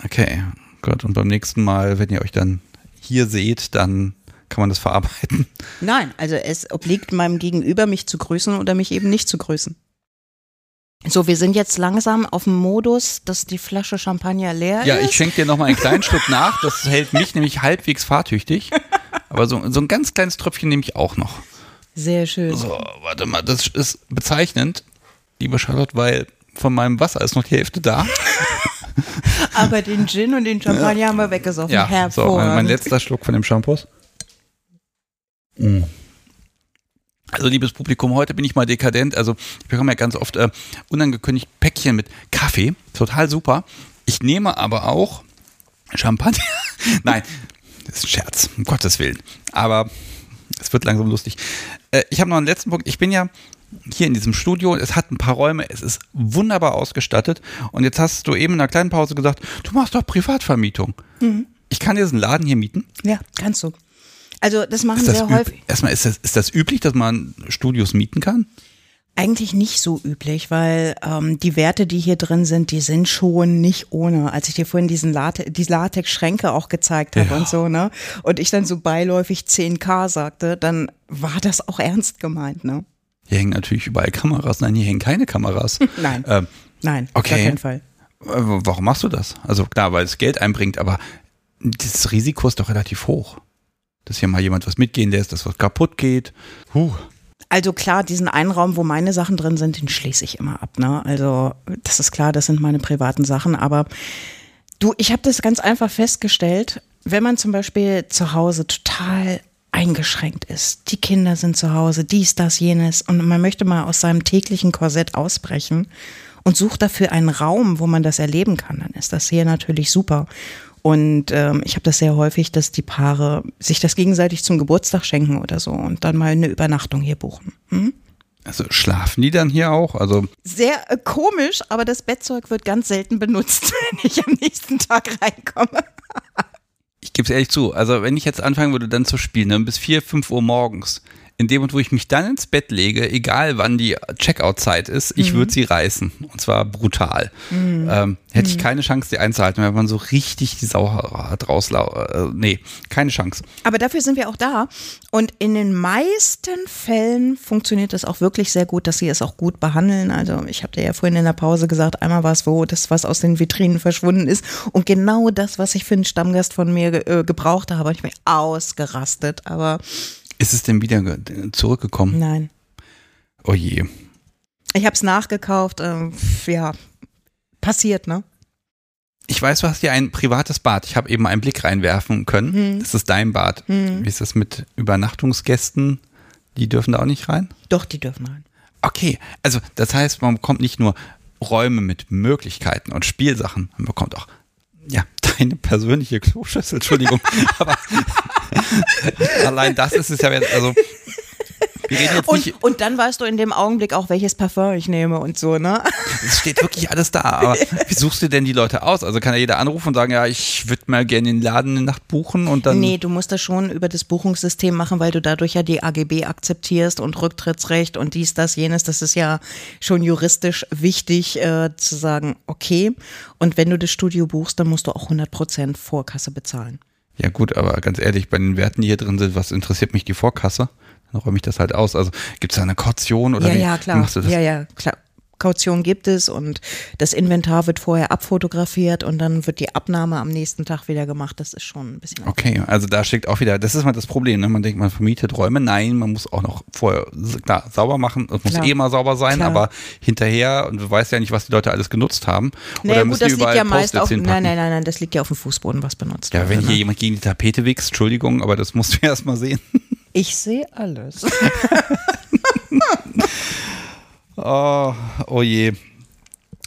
Okay, gut. Und beim nächsten Mal, wenn ihr euch dann hier seht, dann kann man das verarbeiten. Nein, also es obliegt meinem Gegenüber, mich zu grüßen oder mich eben nicht zu grüßen. So, wir sind jetzt langsam auf dem Modus, dass die Flasche Champagner leer Ja, ist. ich schenke dir noch mal einen kleinen Schluck nach. Das hält mich nämlich halbwegs fahrtüchtig. Aber so, so ein ganz kleines Tröpfchen nehme ich auch noch. Sehr schön. So, warte mal, das ist bezeichnend, liebe Charlotte, weil von meinem Wasser ist noch die Hälfte da. Aber den Gin und den Champagner haben wir weggesoffen. Ja, so, mein, mein letzter Schluck von dem Shampoos. Mm. Also, liebes Publikum, heute bin ich mal dekadent. Also, ich bekomme ja ganz oft äh, unangekündigt Päckchen mit Kaffee. Total super. Ich nehme aber auch Champagner. Nein, das ist ein Scherz, um Gottes Willen. Aber es wird langsam lustig. Äh, ich habe noch einen letzten Punkt. Ich bin ja hier in diesem Studio. Es hat ein paar Räume. Es ist wunderbar ausgestattet. Und jetzt hast du eben in einer kleinen Pause gesagt, du machst doch Privatvermietung. Ich kann diesen Laden hier mieten. Ja, kannst du. Also das machen das, sehr häufig. erstmal, ist, das, ist das üblich, dass man Studios mieten kann? Eigentlich nicht so üblich, weil ähm, die Werte, die hier drin sind, die sind schon nicht ohne. Als ich dir vorhin diesen Late die Latex-Schränke auch gezeigt habe Ja. und so, ne? Und ich dann so beiläufig 10k sagte, dann war das auch ernst gemeint, ne? Hier hängen natürlich überall Kameras. Nein, hier hängen keine Kameras. Nein. Ähm, Nein, Okay. auf keinen Fall. äh, warum machst du das? Also klar, weil es Geld einbringt, aber das Risiko ist doch relativ hoch. Dass hier mal jemand was mitgehen lässt, dass was kaputt geht. Puh. Also klar, diesen einen Raum, wo meine Sachen drin sind, den schließe ich immer ab. Ne? Also das ist klar, das sind meine privaten Sachen. Aber du, ich habe das ganz einfach festgestellt, wenn man zum Beispiel zu Hause total eingeschränkt ist, die Kinder sind zu Hause, dies, das, jenes, und man möchte mal aus seinem täglichen Korsett ausbrechen und sucht dafür einen Raum, wo man das erleben kann, dann ist das hier natürlich super. Und ähm, ich habe das sehr häufig, dass die Paare sich das gegenseitig zum Geburtstag schenken oder so und dann mal eine Übernachtung hier buchen. Hm? Also schlafen die dann hier auch? Also Sehr äh, komisch, aber das Bettzeug wird ganz selten benutzt, wenn ich am nächsten Tag reinkomme. ich gebe es ehrlich zu, also wenn ich jetzt anfangen würde, dann zu spielen, dann bis 4, 5 Uhr morgens, in dem Moment, wo ich mich dann ins Bett lege, egal wann die Checkout-Zeit ist, ich würde sie reißen. Und zwar brutal. Ähm, hätte ich keine Chance, die einzuhalten, wenn man so richtig die Sau hat rauslau. Äh, nee, keine Chance. Aber dafür sind wir auch da. Und in den meisten Fällen funktioniert es auch wirklich sehr gut, dass sie es auch gut behandeln. Also ich habe dir ja vorhin in der Pause gesagt, einmal war es wo, das, was aus den Vitrinen verschwunden ist. Und genau das, was ich für einen Stammgast von mir ge äh, gebraucht habe, ich bin ausgerastet. Aber Ist es denn wieder ge- zurückgekommen? nein. Oh je. Ich habe es nachgekauft. ähm, ja, passiert, ne? Ich weiß, du hast hier ein privates Bad. Ich habe eben einen Blick reinwerfen können. Das ist dein Bad. Wie ist das mit Übernachtungsgästen? Die dürfen da auch nicht rein? Doch, die dürfen rein. Okay, also das heißt, man bekommt nicht nur Räume mit Möglichkeiten und Spielsachen, man bekommt auch ja, deine persönliche Kloschüssel, Entschuldigung, aber allein das ist es ja, jetzt- also wir reden jetzt Und, nicht, und dann weißt du in dem Augenblick auch, welches Parfum ich nehme und so, ne? es steht wirklich alles da, aber wie suchst du denn die Leute aus? Also kann ja jeder anrufen und sagen, ja, ich würde mal gerne den Laden eine Nacht buchen und dann Nee, du musst das schon über das Buchungssystem machen, weil du dadurch ja die AGB akzeptierst und Rücktrittsrecht und dies, das, jenes. Das ist ja schon juristisch wichtig äh, zu sagen, okay. Und wenn du das Studio buchst, dann musst du auch 100% Vorkasse bezahlen. Ja gut, aber ganz ehrlich, bei den Werten, die hier drin sind, was interessiert mich die Vorkasse? Dann räume ich das halt aus. Also gibt es da eine Kaution oder ja, wie, ja, wie klar. machst du das? Ja, ja, klar. Kaution gibt es und das Inventar wird vorher abfotografiert und dann wird die Abnahme am nächsten Tag wieder gemacht. Das ist schon ein bisschen. Okay, also da steckt auch wieder, das ist mal das Problem, ne? Man denkt, man vermietet Räume. Nein, man muss auch noch vorher klar, sauber machen. Es muss Klar. eh mal sauber sein, Klar. aber hinterher, und du weißt ja nicht, was die Leute alles genutzt haben. Naja, oder gut, das liegt ja meist auf, hinpacken? nein, nein, nein, nein, das liegt ja auf dem Fußboden, was benutzt Ja, wenn wurde, hier ne? jemand gegen die Tapete wächst, Entschuldigung, aber das musst du erst mal sehen. Ich sehe alles. Oh, oh je.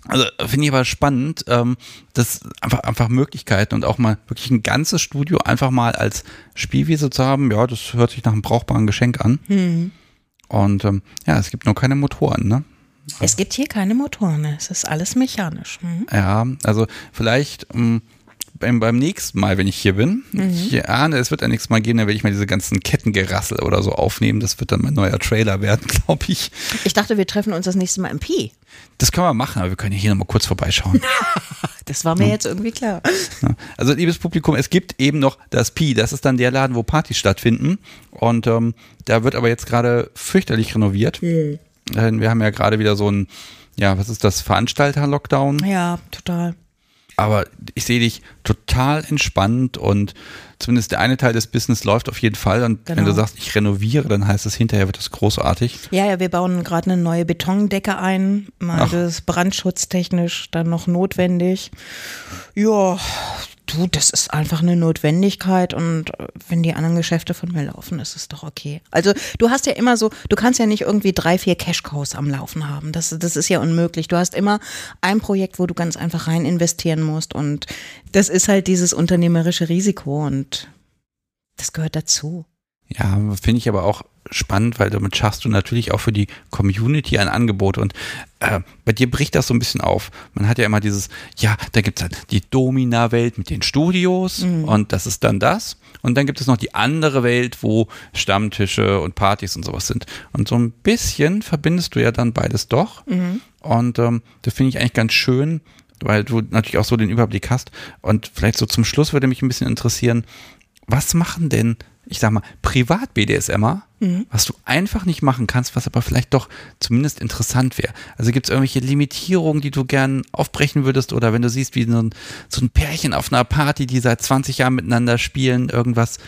Also finde ich aber spannend, ähm, das einfach, einfach Möglichkeiten und auch mal wirklich ein ganzes Studio einfach mal als Spielwiese zu haben, ja, das hört sich nach einem brauchbaren Geschenk an. Hm. Und ähm, ja, es gibt nur keine Motoren, ne? Es gibt hier keine Motoren, es ist alles mechanisch. Mhm. Ja, also vielleicht ähm, beim, beim nächsten Mal, wenn ich hier bin, Mhm. ich ahne, es wird ein nächstes Mal gehen, dann werde ich mal diese ganzen Kettengerassel oder so aufnehmen. Das wird dann mein neuer Trailer werden, glaube ich. Ich dachte, wir treffen uns das nächste Mal im Pi. Das können wir machen, aber wir können ja hier nochmal kurz vorbeischauen. Das war mir jetzt irgendwie klar. Ja. Also liebes Publikum, es gibt eben noch das Pi. Das ist dann der Laden, wo Partys stattfinden. Und ähm, da wird aber jetzt gerade fürchterlich renoviert. Äh, Wir haben ja gerade wieder so ein, ja, was ist das, Veranstalter-Lockdown. Ja, total. Aber ich sehe dich total entspannt und zumindest der eine Teil des Business läuft auf jeden Fall. Und wenn Genau. du sagst, ich renoviere, dann heißt es hinterher wird das großartig. Ja, ja, wir bauen gerade eine neue Betondecke ein. Mal Ach. das ist brandschutztechnisch dann noch notwendig. Ja, du, das ist einfach eine Notwendigkeit und äh, wenn die anderen Geschäfte von mir laufen, ist es doch okay. Also du hast ja immer so, du kannst ja nicht irgendwie drei, vier Cash-Cows am Laufen haben. Das, das ist ja unmöglich. Du hast immer ein Projekt, wo du ganz einfach rein investieren musst und das ist halt dieses unternehmerische Risiko und das gehört dazu. Ja, finde ich aber auch spannend, weil damit schaffst du natürlich auch für die Community ein Angebot. Und äh, bei dir bricht das so ein bisschen auf. Man hat ja immer dieses, ja, da gibt's halt die Domina-Welt mit den Studios und das ist dann das. Und dann gibt es noch die andere Welt, wo Stammtische und Partys und sowas sind. Und so ein bisschen verbindest du ja dann beides doch. Und ähm, das finde ich eigentlich ganz schön, weil du natürlich auch so den Überblick hast. Und vielleicht so zum Schluss würde mich ein bisschen interessieren, was machen denn, ich sag mal, Privat-BDSMer, was du einfach nicht machen kannst, was aber vielleicht doch zumindest interessant wäre? Also gibt es irgendwelche Limitierungen, die du gern aufbrechen würdest oder wenn du siehst, wie so ein, so ein Pärchen auf einer Party, die seit 20 Jahren miteinander spielen, irgendwas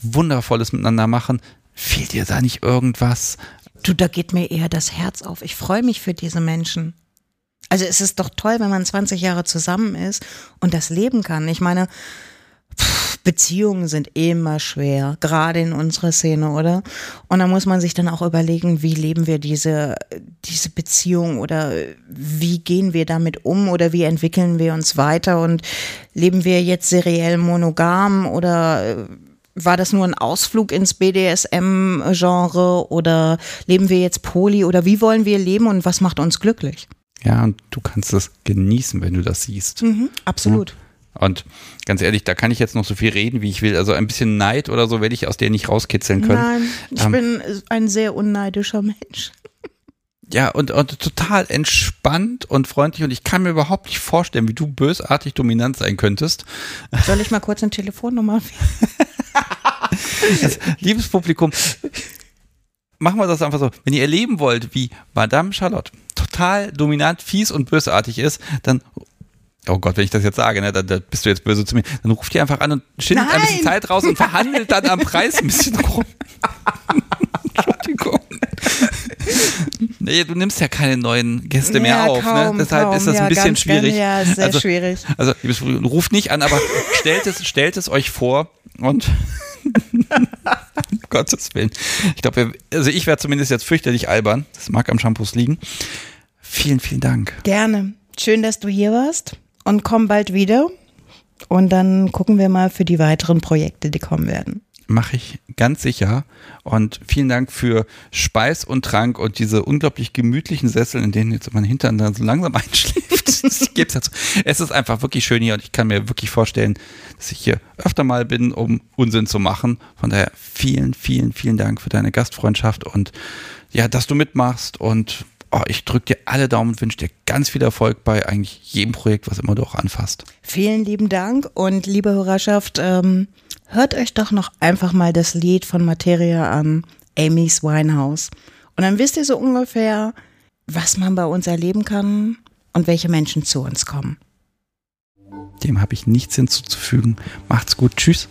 Wundervolles miteinander machen, fehlt dir da nicht irgendwas? Du, da geht mir eher das Herz auf. Ich freue mich für diese Menschen. Also es ist doch toll, wenn man 20 Jahre zusammen ist und das leben kann. Ich meine, pff, Beziehungen sind immer schwer, gerade in unserer Szene, oder? Und da muss man sich dann auch überlegen, wie leben wir diese, diese Beziehung oder wie gehen wir damit um oder wie entwickeln wir uns weiter und leben wir jetzt seriell monogam oder äh, war das nur ein Ausflug ins BDSM-Genre oder leben wir jetzt poly oder wie wollen wir leben und was macht uns glücklich? Ja, und du kannst es genießen, wenn du das siehst. Absolut. Und ganz ehrlich, da kann ich jetzt noch so viel reden, wie ich will. Also ein bisschen Neid oder so werde ich aus der nicht rauskitzeln können. Nein, ich Ähm, bin ein sehr unneidischer Mensch. Ja, und, und total entspannt und freundlich. Und ich kann mir überhaupt nicht vorstellen, wie du bösartig dominant sein könntest. Soll ich mal kurz eine Telefonnummer? Also, liebes Publikum, machen wir das einfach so. Wenn ihr erleben wollt, wie Madame Charlotte total dominant, fies und bösartig ist, dann Oh Gott, wenn ich das jetzt sage, ne, dann, dann bist du jetzt böse zu mir. Dann ruft ihr einfach an und schindet ein bisschen Nein! Zeit raus und verhandelt dann am Preis ein bisschen rum. Entschuldigung. Nee, du nimmst ja keine neuen Gäste mehr Ja, auf. kaum, ne? Deshalb kaum. ist das Ja, ein bisschen ganz, schwierig. ganz, ja, sehr also, schwierig. Also, ruft nicht an, aber stellt es, stellt es euch vor und um Gottes Willen. Ich glaube, also ich werde zumindest jetzt fürchterlich albern. Das mag am Shampoos liegen. Vielen, vielen Dank. Gerne. Schön, dass du hier warst und komm bald wieder. Und dann gucken wir mal für die weiteren Projekte, die kommen werden. Mache ich ganz sicher. Und vielen Dank für Speis und Trank und diese unglaublich gemütlichen Sessel, in denen jetzt mein Hintern dann so langsam einschläft. Dazu. Es ist einfach wirklich schön hier und ich kann mir wirklich vorstellen, dass ich hier öfter mal bin, um Unsinn zu machen. Von daher vielen, vielen, vielen Dank für deine Gastfreundschaft und ja, dass du mitmachst und oh, ich drücke dir alle Daumen und wünsche dir ganz viel Erfolg bei eigentlich jedem Projekt, was immer du auch anfasst. Vielen lieben Dank und liebe Hörerschaft, ähm, hört euch doch noch einfach mal das Lied von Materia an, Amy's Winehouse. Und dann wisst ihr so ungefähr, was man bei uns erleben kann und welche Menschen zu uns kommen. Dem habe ich nichts hinzuzufügen. Macht's gut. Tschüss.